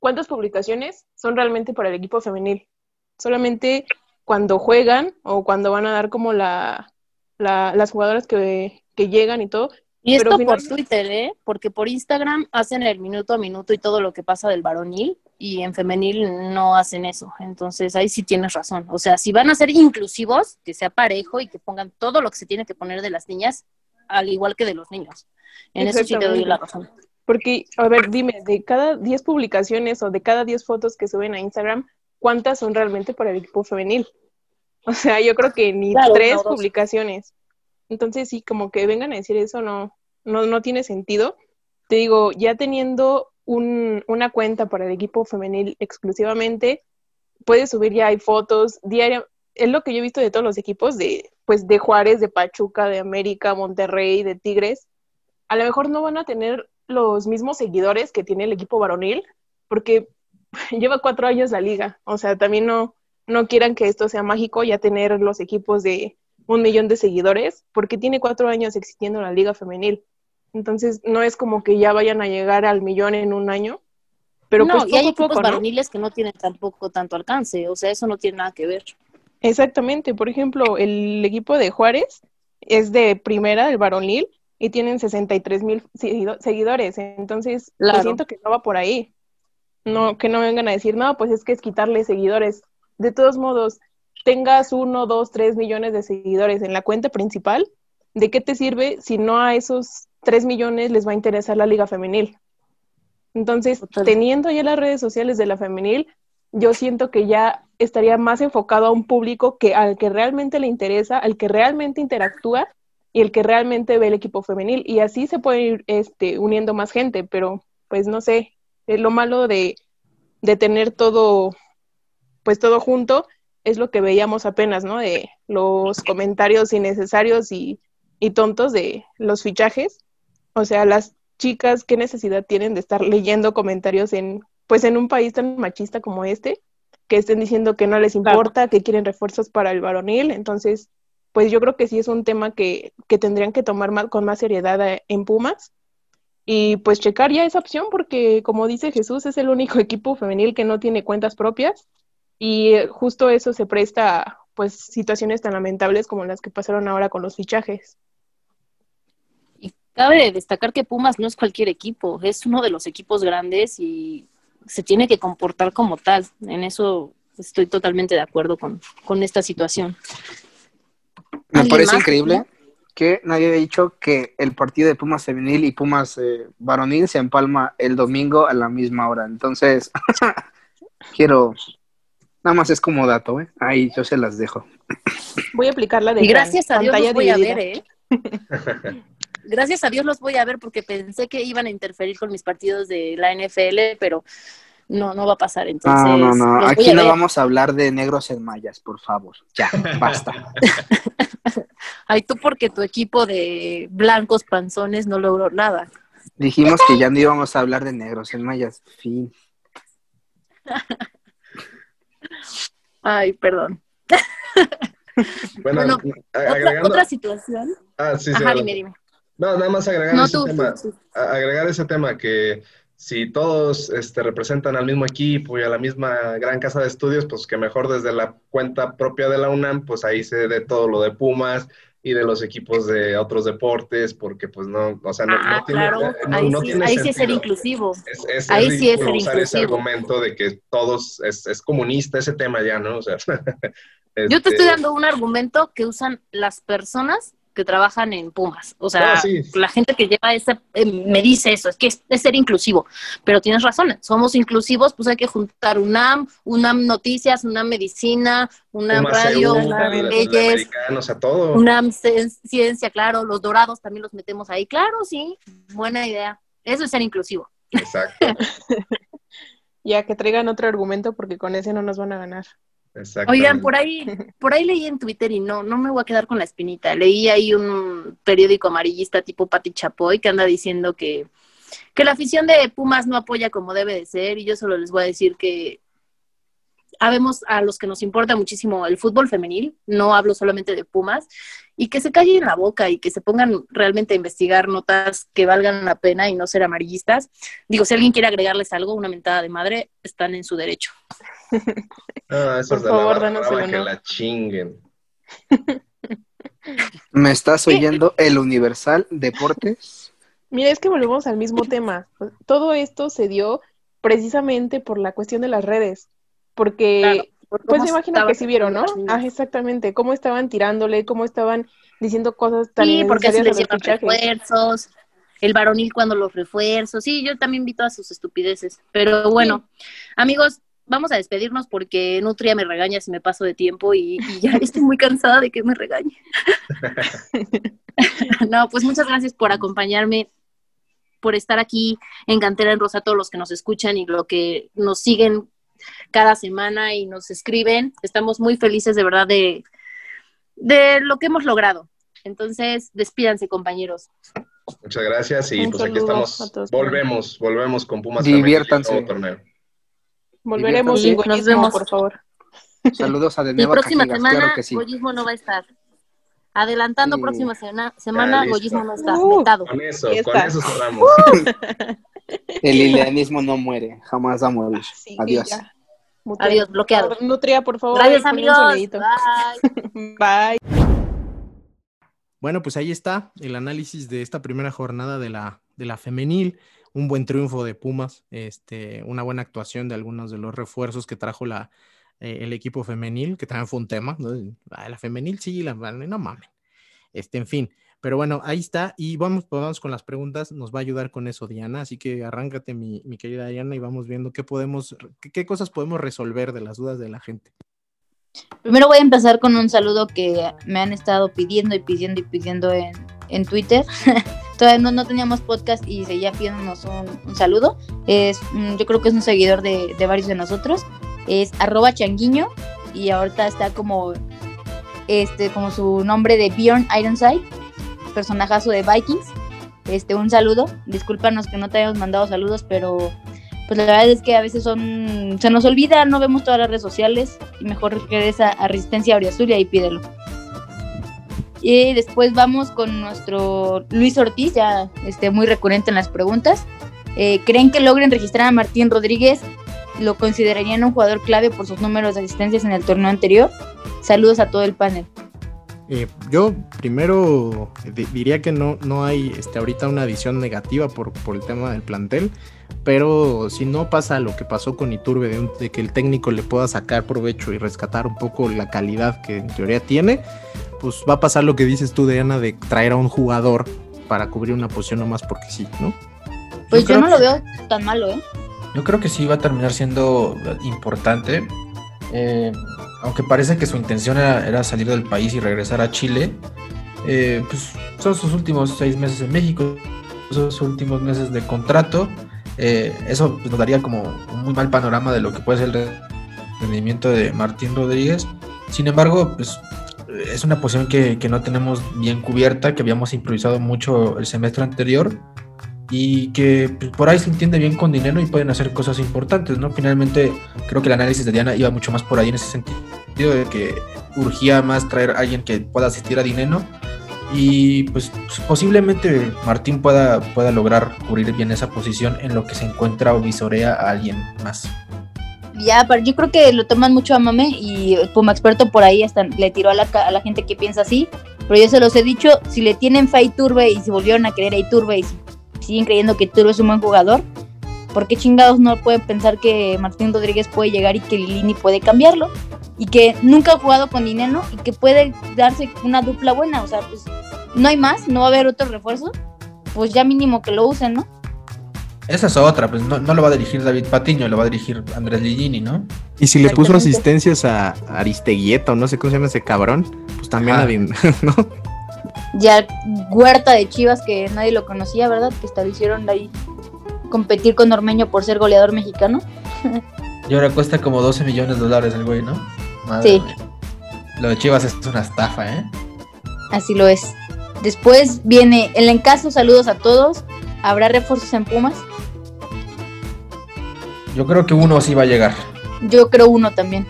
¿cuántas publicaciones son realmente para el equipo femenil? Solamente cuando juegan o cuando van a dar como la- las jugadoras que, que llegan y todo. Y esto por Twitter, ¿eh? Porque por Instagram hacen el minuto a minuto y todo lo que pasa del varonil y en femenil no hacen eso. Entonces ahí sí tienes razón. O sea, si van a ser inclusivos, que sea parejo y que pongan todo lo que se tiene que poner de las niñas, al igual que de los niños. En eso sí te doy la razón. Porque, a ver, dime, de cada 10 publicaciones o de cada 10 fotos que suben a Instagram, ¿cuántas son realmente para el equipo femenil? [laughs] O sea, yo creo que ni Claro, tres publicaciones. Entonces, sí, como que vengan a decir eso no, no, no tiene sentido. Te digo, ya teniendo un- una cuenta para el equipo femenil exclusivamente, puedes subir ya hay fotos diarias. Es lo que yo he visto de todos los equipos, de, pues, de Juárez, de Pachuca, de América, Monterrey, de Tigres. A lo mejor no van a tener los mismos seguidores que tiene el equipo varonil, porque [laughs] lleva cuatro años la liga. O sea, también no, no quieran que esto sea mágico, ya tener los equipos de un millón de seguidores, porque tiene cuatro años existiendo la liga femenil. Entonces, no es como que ya vayan a llegar al millón en un año, pero no, pues y poco hay a equipos varoniles que no tienen tampoco tanto alcance. O sea, eso no tiene nada que ver. Exactamente, por ejemplo, el equipo de Juárez es de primera, el varonil, y tienen 63 mil seguidores, entonces pues, Claro. siento que no va por ahí. No, que no vengan a decir, no, pues es que es quitarle seguidores. De todos modos, tengas uno, dos, tres millones de seguidores en la cuenta principal, ¿de qué te sirve si no a esos tres millones les va a interesar la liga femenil? Entonces, teniendo ya las redes sociales de la femenil, yo siento que ya estaría más enfocado a un público que al que realmente le interesa, al que realmente interactúa y el que realmente ve el equipo femenil. Y así se puede ir este, uniendo más gente, pero pues no sé, es lo malo de, de tener todo, pues todo junto, es lo que veíamos apenas, ¿no? De los comentarios innecesarios y, y tontos de los fichajes. O sea, las chicas, ¿qué necesidad tienen de estar leyendo comentarios en pues en un país tan machista como este, que estén diciendo que no les importa, que quieren refuerzos para el varonil. Entonces, pues yo creo que sí es un tema que, que tendrían que tomar con más seriedad eh, en Pumas y pues checar ya esa opción porque como dice Jesús es el único [laughs] equipo femenil que no tiene cuentas propias y eh, justo eso se presta a pues situaciones tan lamentables como las que pasaron ahora con los fichajes. Y cabe destacar que Pumas no es cualquier equipo, es uno de los equipos grandes y se tiene que comportar como tal. En eso estoy totalmente de acuerdo con, esta situación. Me parece increíble que nadie haya dicho que el partido de Pumas femenil y Pumas eh, varonil se empalma el domingo a la misma hora. Entonces, [laughs] quiero, nada más es como dato, ¿eh? Ahí yo se las dejo. Voy a aplicarla de y gracias a Dios los voy a ver, ¿eh? [laughs] gracias a Dios los voy a ver porque pensé que iban a interferir con mis partidos de la NFL, pero no, no va a pasar. Entonces, no, no, no. Aquí no vamos a hablar de negros en mayas, por favor. Ya, basta. [laughs] Ay, tú porque tu equipo de blancos panzones no logró nada. Dijimos que ya no íbamos a hablar de negros en mayas. Fin. [laughs] Ay, perdón. [laughs] Bueno, otra, situación. Ah, sí, sí. dime, dime. No, nada más agregar ese tema, agregar ese tema que si todos este, representan al mismo equipo y a la misma gran casa de estudios, pues que mejor desde la cuenta propia de la UNAM, pues ahí se dé todo lo de Pumas y de los equipos de otros deportes, porque pues no, o sea, no, ah, tiene, claro. Eh, ahí, sí, ahí sí es ser inclusivo. ahí sí es ser usar ese argumento de que todos es, es, comunista ese tema ya, ¿no? O sea, [laughs] Yo te estoy este dando un argumento que usan las personas que trabajan en Pumas. O sea, la gente que lleva ese, eh, me dice eso, es que es, ser inclusivo. Pero tienes razón, somos inclusivos, pues hay que juntar UNAM, UNAM Noticias, UNAM Medicina, UNAM Radio, UNAM Leyes, UNAM Ciencia, claro, los dorados también los metemos ahí. Claro, sí, buena idea. Eso es ser inclusivo. Exacto. [laughs] ya que traigan otro argumento porque con ese no nos van a ganar. Oigan, por ahí, [laughs] por ahí leí en Twitter y no, no me voy a quedar con la espinita. Leí ahí un periódico amarillista tipo Pati Chapoy que anda diciendo que, que la afición de Pumas no apoya como debe de ser y yo solo les voy a decir que habemos a los que nos importa muchísimo el fútbol femenil, no hablo solamente de Pumas, y que se callen la boca y que se pongan realmente a investigar notas que valgan la pena y no ser amarillistas. Digo, si alguien quiere agregarles algo, una mentada de madre, están en su derecho. Ah, Por favor, danos el que la chinguen. [laughs] ¿Me estás oyendo el Universal Deportes? [laughs] Mira, es que volvemos al mismo tema. Todo esto se dio precisamente por la cuestión de las redes, porque pues me imagino que sí vieron, ¿no? Ah, exactamente, cómo estaban tirándole, cómo estaban diciendo cosas tan Sí, porque así les refuerzos, el varonil cuando los refuerzos, sí, yo también vi todas sus estupideces, pero bueno, amigos, vamos a despedirnos porque Nutria me regaña si me paso de tiempo y, ya [laughs] estoy muy cansada de que me regañe. [laughs] no, pues muchas gracias por acompañarme, por estar aquí en Cantera en Rosa, todos los que nos escuchan y lo que nos siguen cada semana y nos escriben. Estamos muy felices de verdad de, de lo que hemos logrado. Entonces, despídanse, compañeros. Muchas gracias y pues aquí estamos. Volvemos, volvemos con Pumas. Diviértanse. Torneo. Volveremos y nos vemos, por favor. Saludos a De La próxima semana, claro que sí. no va a estar. Adelantando próxima semana, Goyismo no está. Uh, con eso, con eso cerramos. [laughs] El ileanismo no muere, jamás va a morir. Adiós. Adiós, bloqueado. Nutria, por favor. Gracias, amigos. Bye. [laughs] Bye. Bueno, pues ahí está el análisis de esta primera jornada de la, de la femenil. Un buen triunfo de Pumas, este, una buena actuación de algunos de los refuerzos que trajo la, eh, el equipo femenil, que también fue un tema. ¿no? Ah, la femenil sí, la, no mames. Este, en fin. Pero bueno, ahí está. Y vamos, pues, vamos con las preguntas. Nos va a ayudar con eso, Diana. Así que arráncate, mi, mi querida Diana, y vamos viendo qué podemos, qué, qué cosas podemos resolver de las dudas de la gente. Primero voy a empezar con un saludo que me han estado pidiendo y pidiendo y pidiendo en, en Twitter. [laughs] Todavía no, no, teníamos podcast y seguía pidiéndonos un, un saludo. Es, mm, yo creo que es un seguidor de, de, varios de nosotros. Es arroba changuiño y ahorita está como, este, como su nombre de Bjorn Ironside, personajazo de Vikings. Este, un saludo. Discúlpanos que no te hayamos mandado saludos, pero pues la verdad es que a veces son se nos olvida, no vemos todas las redes sociales y mejor regresa a Resistencia Auriazulia y pídelo. Y después vamos con nuestro Luis Ortiz, ya este, muy recurrente en las preguntas. Eh, ¿Creen que logren registrar a Martín Rodríguez? ¿Lo considerarían un jugador clave por sus números de asistencias en el torneo anterior? Saludos a todo el panel. Eh, yo primero diría que no, no hay este, ahorita una adición negativa por, por, el tema del plantel, pero si no pasa lo que pasó con Iturbe, de, un, de, que el técnico le pueda sacar provecho y rescatar un poco la calidad que en teoría tiene, pues va a pasar lo que dices tú, Diana, de traer a un jugador para cubrir una posición nomás porque sí, ¿no? Pues yo, yo no lo veo tan malo, ¿eh? Yo creo que sí va a terminar siendo importante. Eh, aunque parece que su intención era, salir del país y regresar a Chile, eh, pues son sus últimos seis meses en México, sus últimos meses de contrato. Eh, eso pues, nos daría como un muy mal panorama de lo que puede ser el rendimiento de Martín Rodríguez. Sin embargo, pues es una posición que no tenemos bien cubierta, que habíamos improvisado mucho el semestre anterior y que pues, por ahí se entiende bien con dinero y pueden hacer cosas importantes, ¿no? Finalmente creo que el análisis de Diana iba mucho más por ahí en ese sentido, de que urgía más traer a alguien que pueda asistir a dinero y pues, posiblemente Martín pueda, pueda lograr cubrir bien esa posición en lo que se encuentra o visorea a alguien más. Ya, pero yo creo que lo toman mucho a mame y como experto por ahí hasta le tiró a la, a la gente que piensa así, pero yo se los he dicho, si le tienen fe a Iturbe y se volvieron a creer a Iturbe y si siguen creyendo que Turbo es un buen jugador, ¿por qué chingados no pueden pensar que Martín Rodríguez puede llegar y que Lilini puede cambiarlo? Y que nunca ha jugado con dinero y que puede darse una dupla buena, o sea, pues no hay más, no va a haber otro refuerzo, pues ya mínimo que lo usen, ¿no? Esa es otra, pues no, no lo va a dirigir David Patiño, lo va a dirigir Andrés Lillini, ¿no? Y si le puso asistencias a Aristeguieta o no sé cómo se llama ese cabrón, pues también a [laughs] ¿no? Ya Huerta de Chivas, que nadie lo conocía, ¿verdad? Que establecieron ahí competir con Ormeño por ser goleador mexicano. y ahora cuesta como 12 millones de dólares el güey, ¿no? Madre sí. Mía. Lo de Chivas es una estafa, ¿eh? Así lo es. Después viene el encaso, saludos a todos. ¿Habrá refuerzos en Pumas? Yo creo que uno sí va a llegar. Yo creo uno también.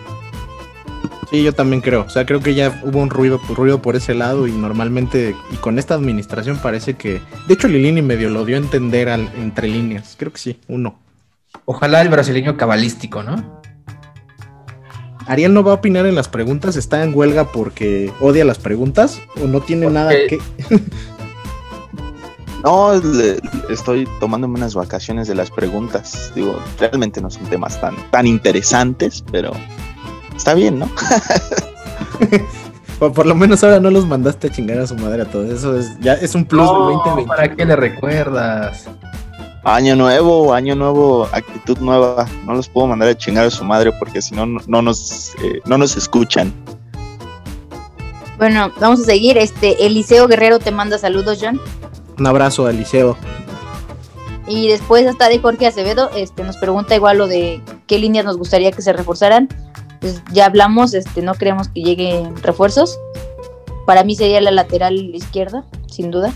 Sí, yo también creo. O sea, creo que ya hubo un ruido, ruido por ese lado y normalmente, y con esta administración parece que... De hecho, Lilini medio lo dio a entender al, entre líneas. Creo que sí, uno. Ojalá el brasileño cabalístico, ¿no? Ariel no va a opinar en las preguntas, está en huelga porque odia las preguntas o no tiene nada que... [laughs] no, le, estoy tomándome unas vacaciones de las preguntas. Digo, realmente no son temas tan, tan interesantes, pero está bien, ¿no? [laughs] por, por, lo menos ahora no los mandaste a chingar a su madre a todos. Eso es, ya es un plus no, del 2020. ¿Para qué le recuerdas? Año nuevo, año nuevo, actitud nueva. No los puedo mandar a chingar a su madre porque si no, no nos, eh, no nos escuchan. Bueno, vamos a seguir. Este, Eliseo Guerrero te manda saludos, John. Un abrazo a Eliseo. Y después hasta de Jorge Acevedo, este, nos pregunta igual lo de qué líneas nos gustaría que se reforzaran pues ya hablamos, este, no creemos que lleguen refuerzos. Para mí sería la lateral izquierda, sin duda.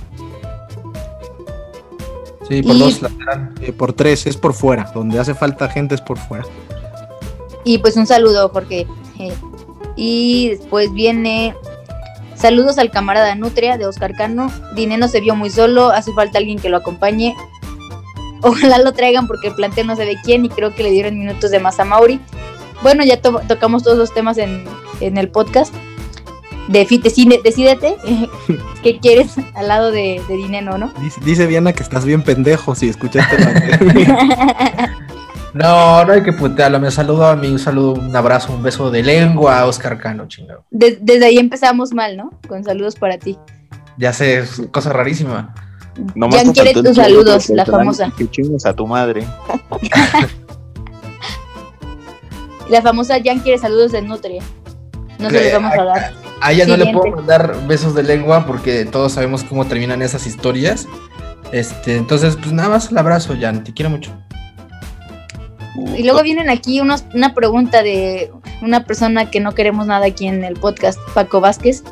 Sí, por y, dos lateral. Eh, por tres, es por fuera. Donde hace falta gente es por fuera. Y pues un saludo, Jorge. Eh, y después viene saludos al camarada Nutria de Oscar Cano. Dineno se vio muy solo, hace falta alguien que lo acompañe. Ojalá lo traigan porque el plantel no se ve quién y creo que le dieron minutos de más a Mauri. Bueno, ya to tocamos todos los temas en, en el podcast. De decide, decídete [laughs] qué quieres al lado de, de dinero, ¿no? Dice, dice, Diana que estás bien pendejo si escuchaste la [laughs] No, no hay que putearlo. Me saludo a mí, un saludo, un abrazo, un beso de lengua a Oscar Cano, chingado. De- desde ahí empezamos mal, ¿no? Con saludos para ti. Ya sé, es cosa rarísima. Nomás Jan te quiere tus saludo saludos, la famosa. Que chingues a tu madre. [laughs] La famosa Jan quiere saludos de Nutria. No se los vamos a dar. A ella no le puedo mandar besos de lengua porque todos sabemos cómo terminan esas historias. Este, entonces, pues nada más el abrazo, Jan. Te quiero mucho. Y luego vienen aquí unos, una pregunta de una persona que no queremos nada aquí en el podcast, Paco Vázquez.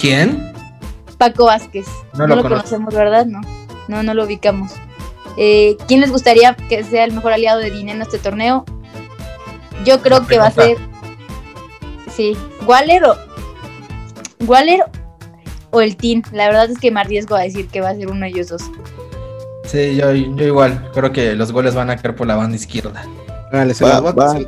¿Quién? Paco Vázquez. No No, lo conocemos, ¿verdad? No, no, no lo ubicamos. Eh, ¿Quién les gustaría que sea el mejor aliado de Dinero en este torneo? Yo creo que va a ser. Sí, Waller o. Waller o el Team. La verdad es que me arriesgo a decir que va a ser uno de ellos dos. Sí, yo, yo igual. Creo que los goles van a caer por la banda izquierda. Vale, se Va, las voy a- va-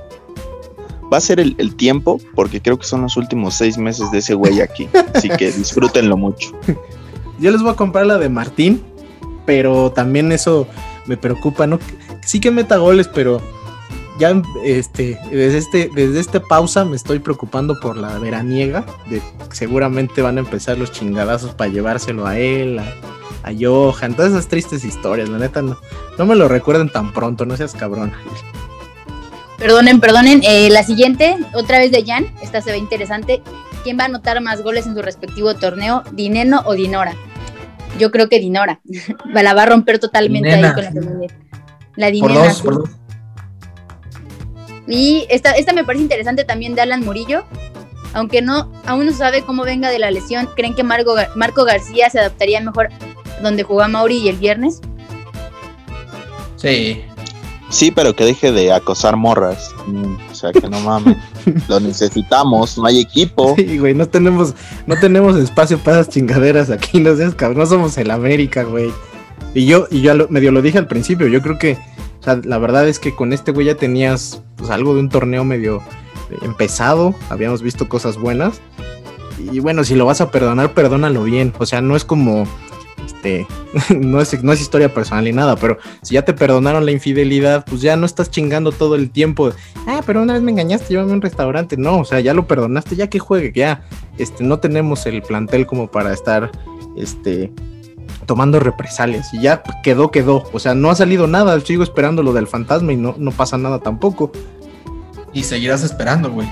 va a ser el, el tiempo, porque creo que son los últimos seis meses de ese güey aquí. Así que disfrútenlo mucho. [laughs] Yo les voy a comprar la de Martín, pero también eso me preocupa, ¿no? Sí que meta goles, pero ya este, desde este, desde esta pausa me estoy preocupando por la veraniega, de que seguramente van a empezar los chingadazos para llevárselo a él, a, a Johan, todas esas tristes historias, la neta no, no me lo recuerden tan pronto, no seas cabrón. Perdonen, perdonen. eh, la siguiente, otra vez de Jan. Esta se ve interesante. ¿Quién va a anotar más goles en su respectivo torneo? ¿Dineno o Dinora? Yo creo que Dinora. [laughs] la va a romper totalmente Dinena. ahí con la femenil. La Por Dinena. dos, sí. por dos. Y esta, esta me parece interesante también de Alan Murillo. Aunque no, aún no se sabe cómo venga de la lesión, ¿creen que Marco, Marco García se adaptaría mejor donde jugó Mauri y el viernes? Sí. Sí, pero que deje de acosar morras. Mm, O sea, que no mames. [laughs] Lo necesitamos, no hay equipo. Sí, güey, no tenemos, no tenemos espacio para esas chingaderas aquí, no seas cabrón, no somos el América, güey. Y yo, y yo medio lo dije al principio, yo creo que, la verdad es que con este güey ya tenías pues algo de un torneo medio eh, empezado, habíamos visto cosas buenas. Y bueno, si lo vas a perdonar, perdónalo bien. O sea, no es como, este, [laughs] no es, no es historia personal ni nada, pero si ya te perdonaron la infidelidad, pues ya no estás chingando todo el tiempo. Ah, pero una vez me engañaste, llévame a un restaurante. No, o sea, ya lo perdonaste, ya que juegue, ya, este, no tenemos el plantel como para estar, este, tomando represalias. Y ya quedó, quedó. O sea, no ha salido nada. Sigo esperando lo del fantasma y no, no pasa nada tampoco. Y seguirás esperando, güey.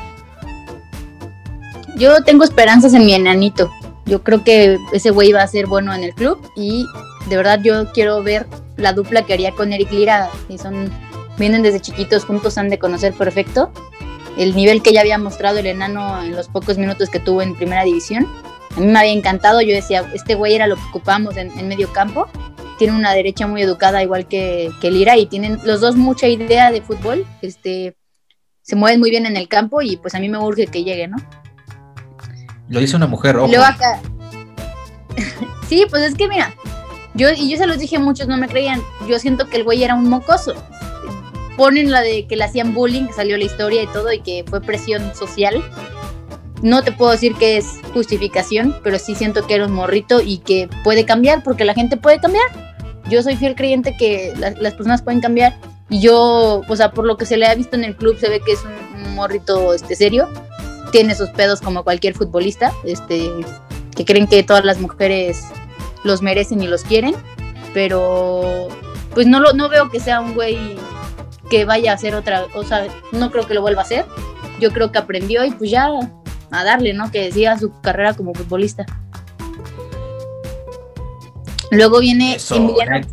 Yo tengo esperanzas en mi enanito. Yo creo que ese güey va a ser bueno en el club y de verdad yo quiero ver la dupla que haría con Eric Lira. Y son, vienen desde chiquitos juntos, han de conocer perfecto el nivel que ya había mostrado el enano en los pocos minutos que tuvo en primera división. A mí me había encantado, yo decía, este güey era lo que ocupamos en, en medio campo. Tiene una derecha muy educada igual que, que Lira y tienen los dos mucha idea de fútbol. Este, se mueven muy bien en el campo y pues a mí me urge que llegue, ¿no? Lo hizo una mujer, ojo. Y luego acá. [laughs] sí, pues es que mira, yo, y yo se los dije a muchos, no me creían. Yo siento que el güey era un mocoso. Ponen la de que le hacían bullying, que salió la historia y todo, y que fue presión social. No te puedo decir que es justificación, pero sí siento que era un morrito y que puede cambiar, porque la gente puede cambiar. Yo soy fiel creyente que la- las personas pueden cambiar. Y yo, o sea, por lo que se le ha visto en el club, se ve que es un, un morrito este, serio tiene sus pedos como cualquier futbolista, este, que creen que todas las mujeres los merecen y los quieren, pero pues no lo, no veo que sea un güey que vaya a hacer otra, o sea, no creo que lo vuelva a hacer. Yo creo que aprendió y pues ya a darle, ¿no? Que siga su carrera como futbolista. Luego viene Eso, Emiliano, net.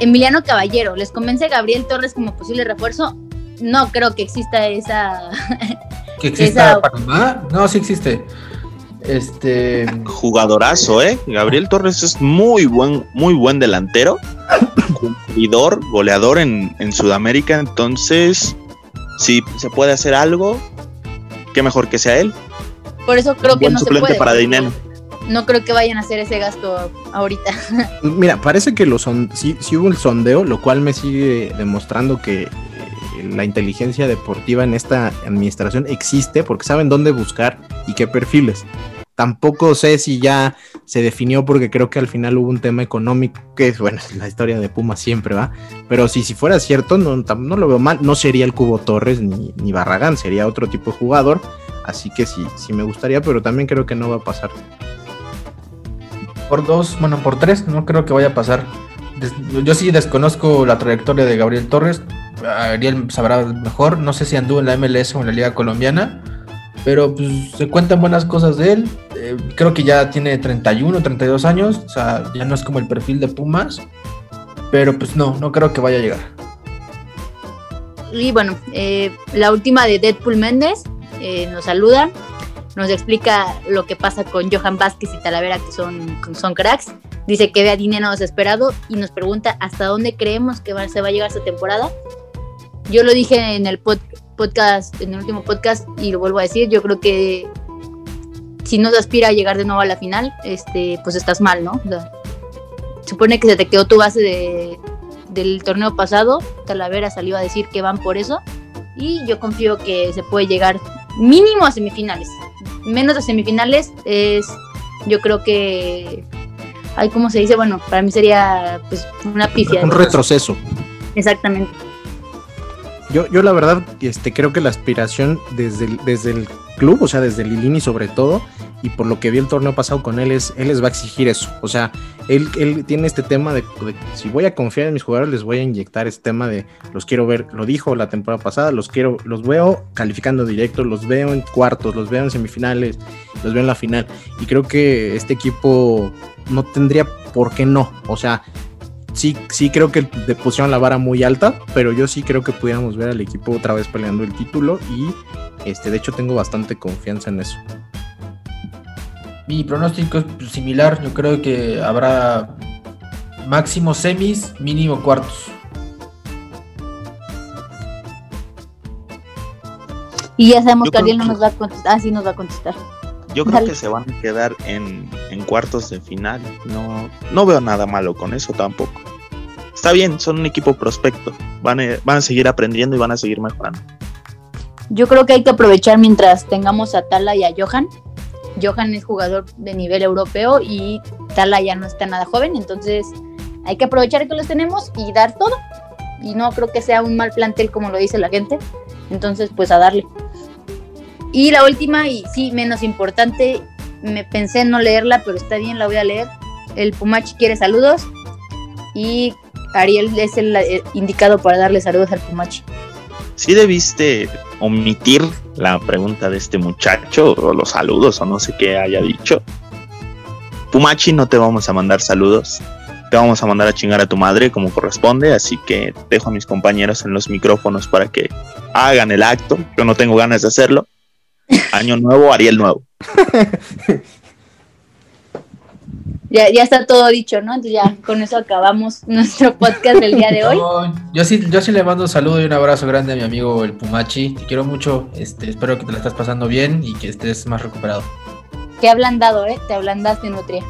Emiliano Caballero. ¿Les convence Gabriel Torres como posible refuerzo? No creo que exista esa [laughs] ¿Que exista esa- Panamá? No, sí existe. Este. Jugadorazo, ¿eh? Gabriel Torres es muy buen, muy buen delantero. [laughs] Cumplidor, goleador en, en Sudamérica. Entonces, si se puede hacer algo, qué mejor que sea él. Por eso creo que buen no se suplente puede. para porque Dineno. No creo que vayan a hacer ese gasto ahorita. [laughs] Mira, parece que lo son, sí, sí hubo el sondeo, lo cual me sigue demostrando que eh, la inteligencia deportiva en esta administración existe porque saben dónde buscar y qué perfiles. Tampoco sé si ya se definió porque creo que al final hubo un tema económico, que es, bueno, [laughs] la historia de Puma siempre, ¿va? Pero si, si fuera cierto, no, no lo veo mal, no sería el Cubo Torres ni, ni Barragán, sería otro tipo de jugador, así que sí, sí me gustaría, pero también creo que no va a pasar. Por dos, bueno, por tres, no creo que vaya a pasar. Yo sí desconozco la trayectoria de Gabriel Torres, Ariel sabrá mejor, no sé si anduvo en la MLS o en la Liga Colombiana, pero pues se cuentan buenas cosas de él. Eh, creo que ya tiene 31, 32 años, o sea, ya no es como el perfil de Pumas, pero pues no, no creo que vaya a llegar. Y bueno, eh, la última de Deadpool Méndez eh, nos saluda, nos explica lo que pasa con Johan Vázquez y Talavera, que son, son cracks. Dice que ve a dinero desesperado y nos pregunta hasta dónde creemos que se va a llegar esta temporada. Yo lo dije en el podcast, en el último podcast, y lo vuelvo a decir, yo creo que si no se aspira a llegar de nuevo a la final, este, pues estás mal, ¿no? supone que se te quedó tu base de, del torneo pasado, Talavera salió a decir que van por eso, y yo confío que se puede llegar mínimo a semifinales. Menos de semifinales es, yo creo que, ay, ¿cómo se dice? Bueno, para mí sería pues una pifia. Un retroceso. Exactamente. Yo, yo la verdad este, creo que la aspiración desde el, desde el club, o sea, desde Lilini sobre todo, y por lo que vi el torneo pasado con él, es, él les va a exigir eso. O sea, él, él tiene este tema de, si voy a confiar en mis jugadores, les voy a inyectar este tema de los quiero ver, lo dijo la temporada pasada, los quiero, los veo calificando directo, los veo en cuartos, los veo en semifinales, los veo en la final. Y creo que este equipo no tendría por qué no. O sea, sí, sí creo que pusieron la vara muy alta, pero yo sí creo que pudiéramos ver al equipo otra vez peleando el título y este, de hecho tengo bastante confianza en eso. Mi pronóstico es similar, yo creo que habrá máximo semis, mínimo cuartos. Y ya sabemos que Ariel no nos va a contestar, ah, sí nos va a contestar. Yo creo que se van a quedar en, cuartos de final. No, no veo nada malo con eso tampoco. Está bien, son un equipo prospecto. Van a, van a seguir aprendiendo y van a seguir mejorando. Yo creo que hay que aprovechar mientras tengamos a Tala y a Johan. Johan es jugador de nivel europeo y Tala ya no está nada joven, entonces hay que aprovechar que los tenemos y dar todo. Y no creo que sea un mal plantel como lo dice la gente. Entonces, pues a darle. Y la última, y sí, menos importante, me pensé en no leerla, pero está bien, la voy a leer. El Pumachi quiere saludos y Ariel es el eh, indicado para darle saludos al Pumachi. Sí debiste omitir la pregunta de este muchacho o los saludos o no sé qué haya dicho. Pumachi, no te vamos a mandar saludos. Te vamos a mandar a chingar a tu madre como corresponde, así que dejo a mis compañeros en los micrófonos para que hagan el acto. Yo no tengo ganas de hacerlo. Año nuevo, Ariel nuevo. [laughs] ya, ya está todo dicho, ¿no? Entonces ya con eso acabamos [laughs] nuestro podcast del día de hoy. yo sí, yo sí le mando un saludo y un abrazo grande a mi amigo el Pumachi. Te quiero mucho, este, espero que te la estás pasando bien y que estés más recuperado. Qué ablandado, ¿eh? Te ablandaste, Nutria.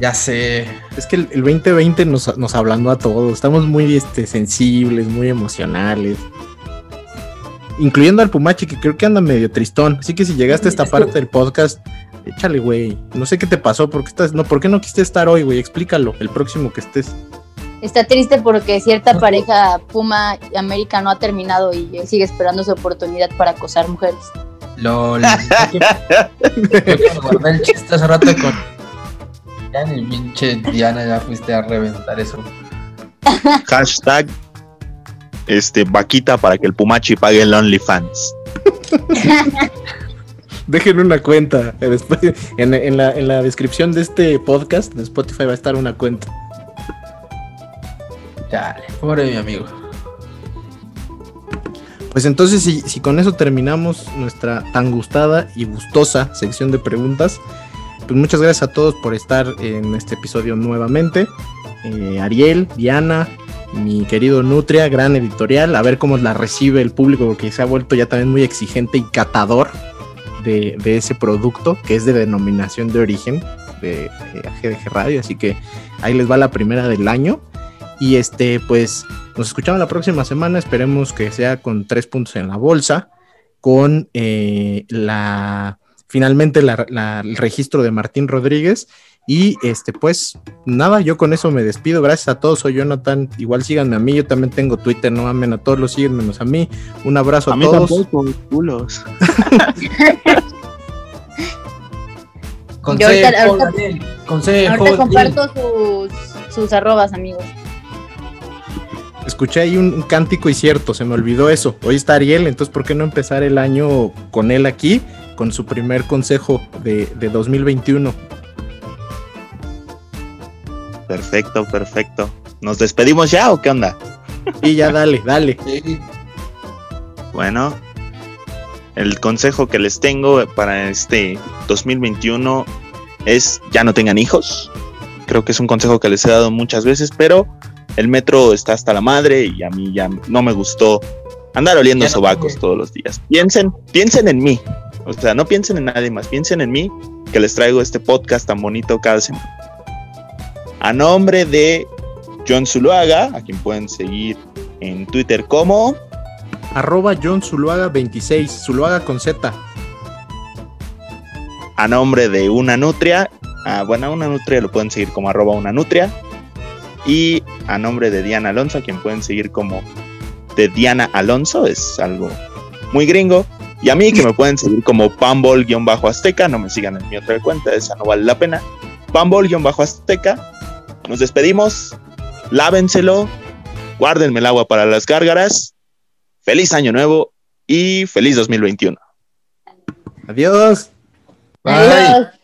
Ya sé. Es que el, 2020 nos, nos ablandó a todos. Estamos muy este, sensibles, muy emocionales incluyendo al Pumachi, que creo que anda medio tristón. Así que si llegaste a esta parte del podcast, échale, güey. No sé qué te pasó, ¿por qué, estás, no, ¿por qué no quisiste estar hoy, güey? Explícalo, el próximo que estés. Está triste porque cierta pareja Puma América no ha terminado y él sigue esperando su oportunidad para acosar mujeres. LOL. [laughs] guardé el chiste hace rato con. Ya ni pinche Diana, ya fuiste a reventar eso. Hashtag este, vaquita para que el Pumachi pague el OnlyFans. [laughs] Dejen una cuenta. Después, en, la, descripción de este podcast de Spotify va a estar una cuenta. Dale, pobre mi amigo. Pues entonces, si, si, con eso terminamos nuestra tan gustada y gustosa sección de preguntas, pues muchas gracias a todos por estar en este episodio nuevamente. Eh, Ariel, Diana, mi querido Nutria, gran editorial, a ver cómo la recibe el público, porque se ha vuelto ya también muy exigente y catador de, ese producto, que es de denominación de origen de, AGDG Radio, así que ahí les va la primera del año. Y este, pues, nos escuchamos la próxima semana, esperemos que sea con tres puntos en la bolsa, con eh, la finalmente el registro de Martín Rodríguez Y este, pues, nada, yo con eso me despido. Gracias a todos, soy Jonathan. Igual síganme a mí, yo también tengo Twitter, no amen a todos, los siguen menos a mí. Un abrazo a, A mí todos. tampoco, culos. [laughs] Consejo, ahorita- ahorita- consejo. Ahorita comparto sus, sus arrobas, amigos. Escuché ahí un, un cántico y cierto, se me olvidó eso. Hoy está Ariel, entonces ¿por qué no empezar el año con él aquí, con su primer consejo de, de 2021? Perfecto, perfecto. ¿Nos despedimos ya o qué onda? Y ya dale, dale. Sí. Bueno, el consejo que les tengo para este 2021 es ya no tengan hijos. Creo que es un consejo que les he dado muchas veces, pero el metro está hasta la madre y a mí ya no me gustó andar oliendo no sobacos tengo. todos los días. Piensen, piensen en mí. O sea, no piensen en nadie más, piensen en mí que les traigo este podcast tan bonito cada semana. A nombre de John Zuluaga, a quien pueden seguir en Twitter como Arroba John Zuluaga 26, Zuluaga con Z. a nombre de una nutria. Ah, bueno, a una nutria lo pueden seguir como arroba una nutria. Y a nombre de Diana Alonso, a quien pueden seguir como de Diana Alonso, es algo muy gringo. Y a mí que me pueden seguir como Pambol-Azteca, no me sigan en mi otra cuenta, esa no vale la pena. Pambol-Azteca. Nos despedimos, lávenselo, guárdenme el agua para las gárgaras. Feliz año nuevo y feliz 2021. Adiós. Bye. Adiós.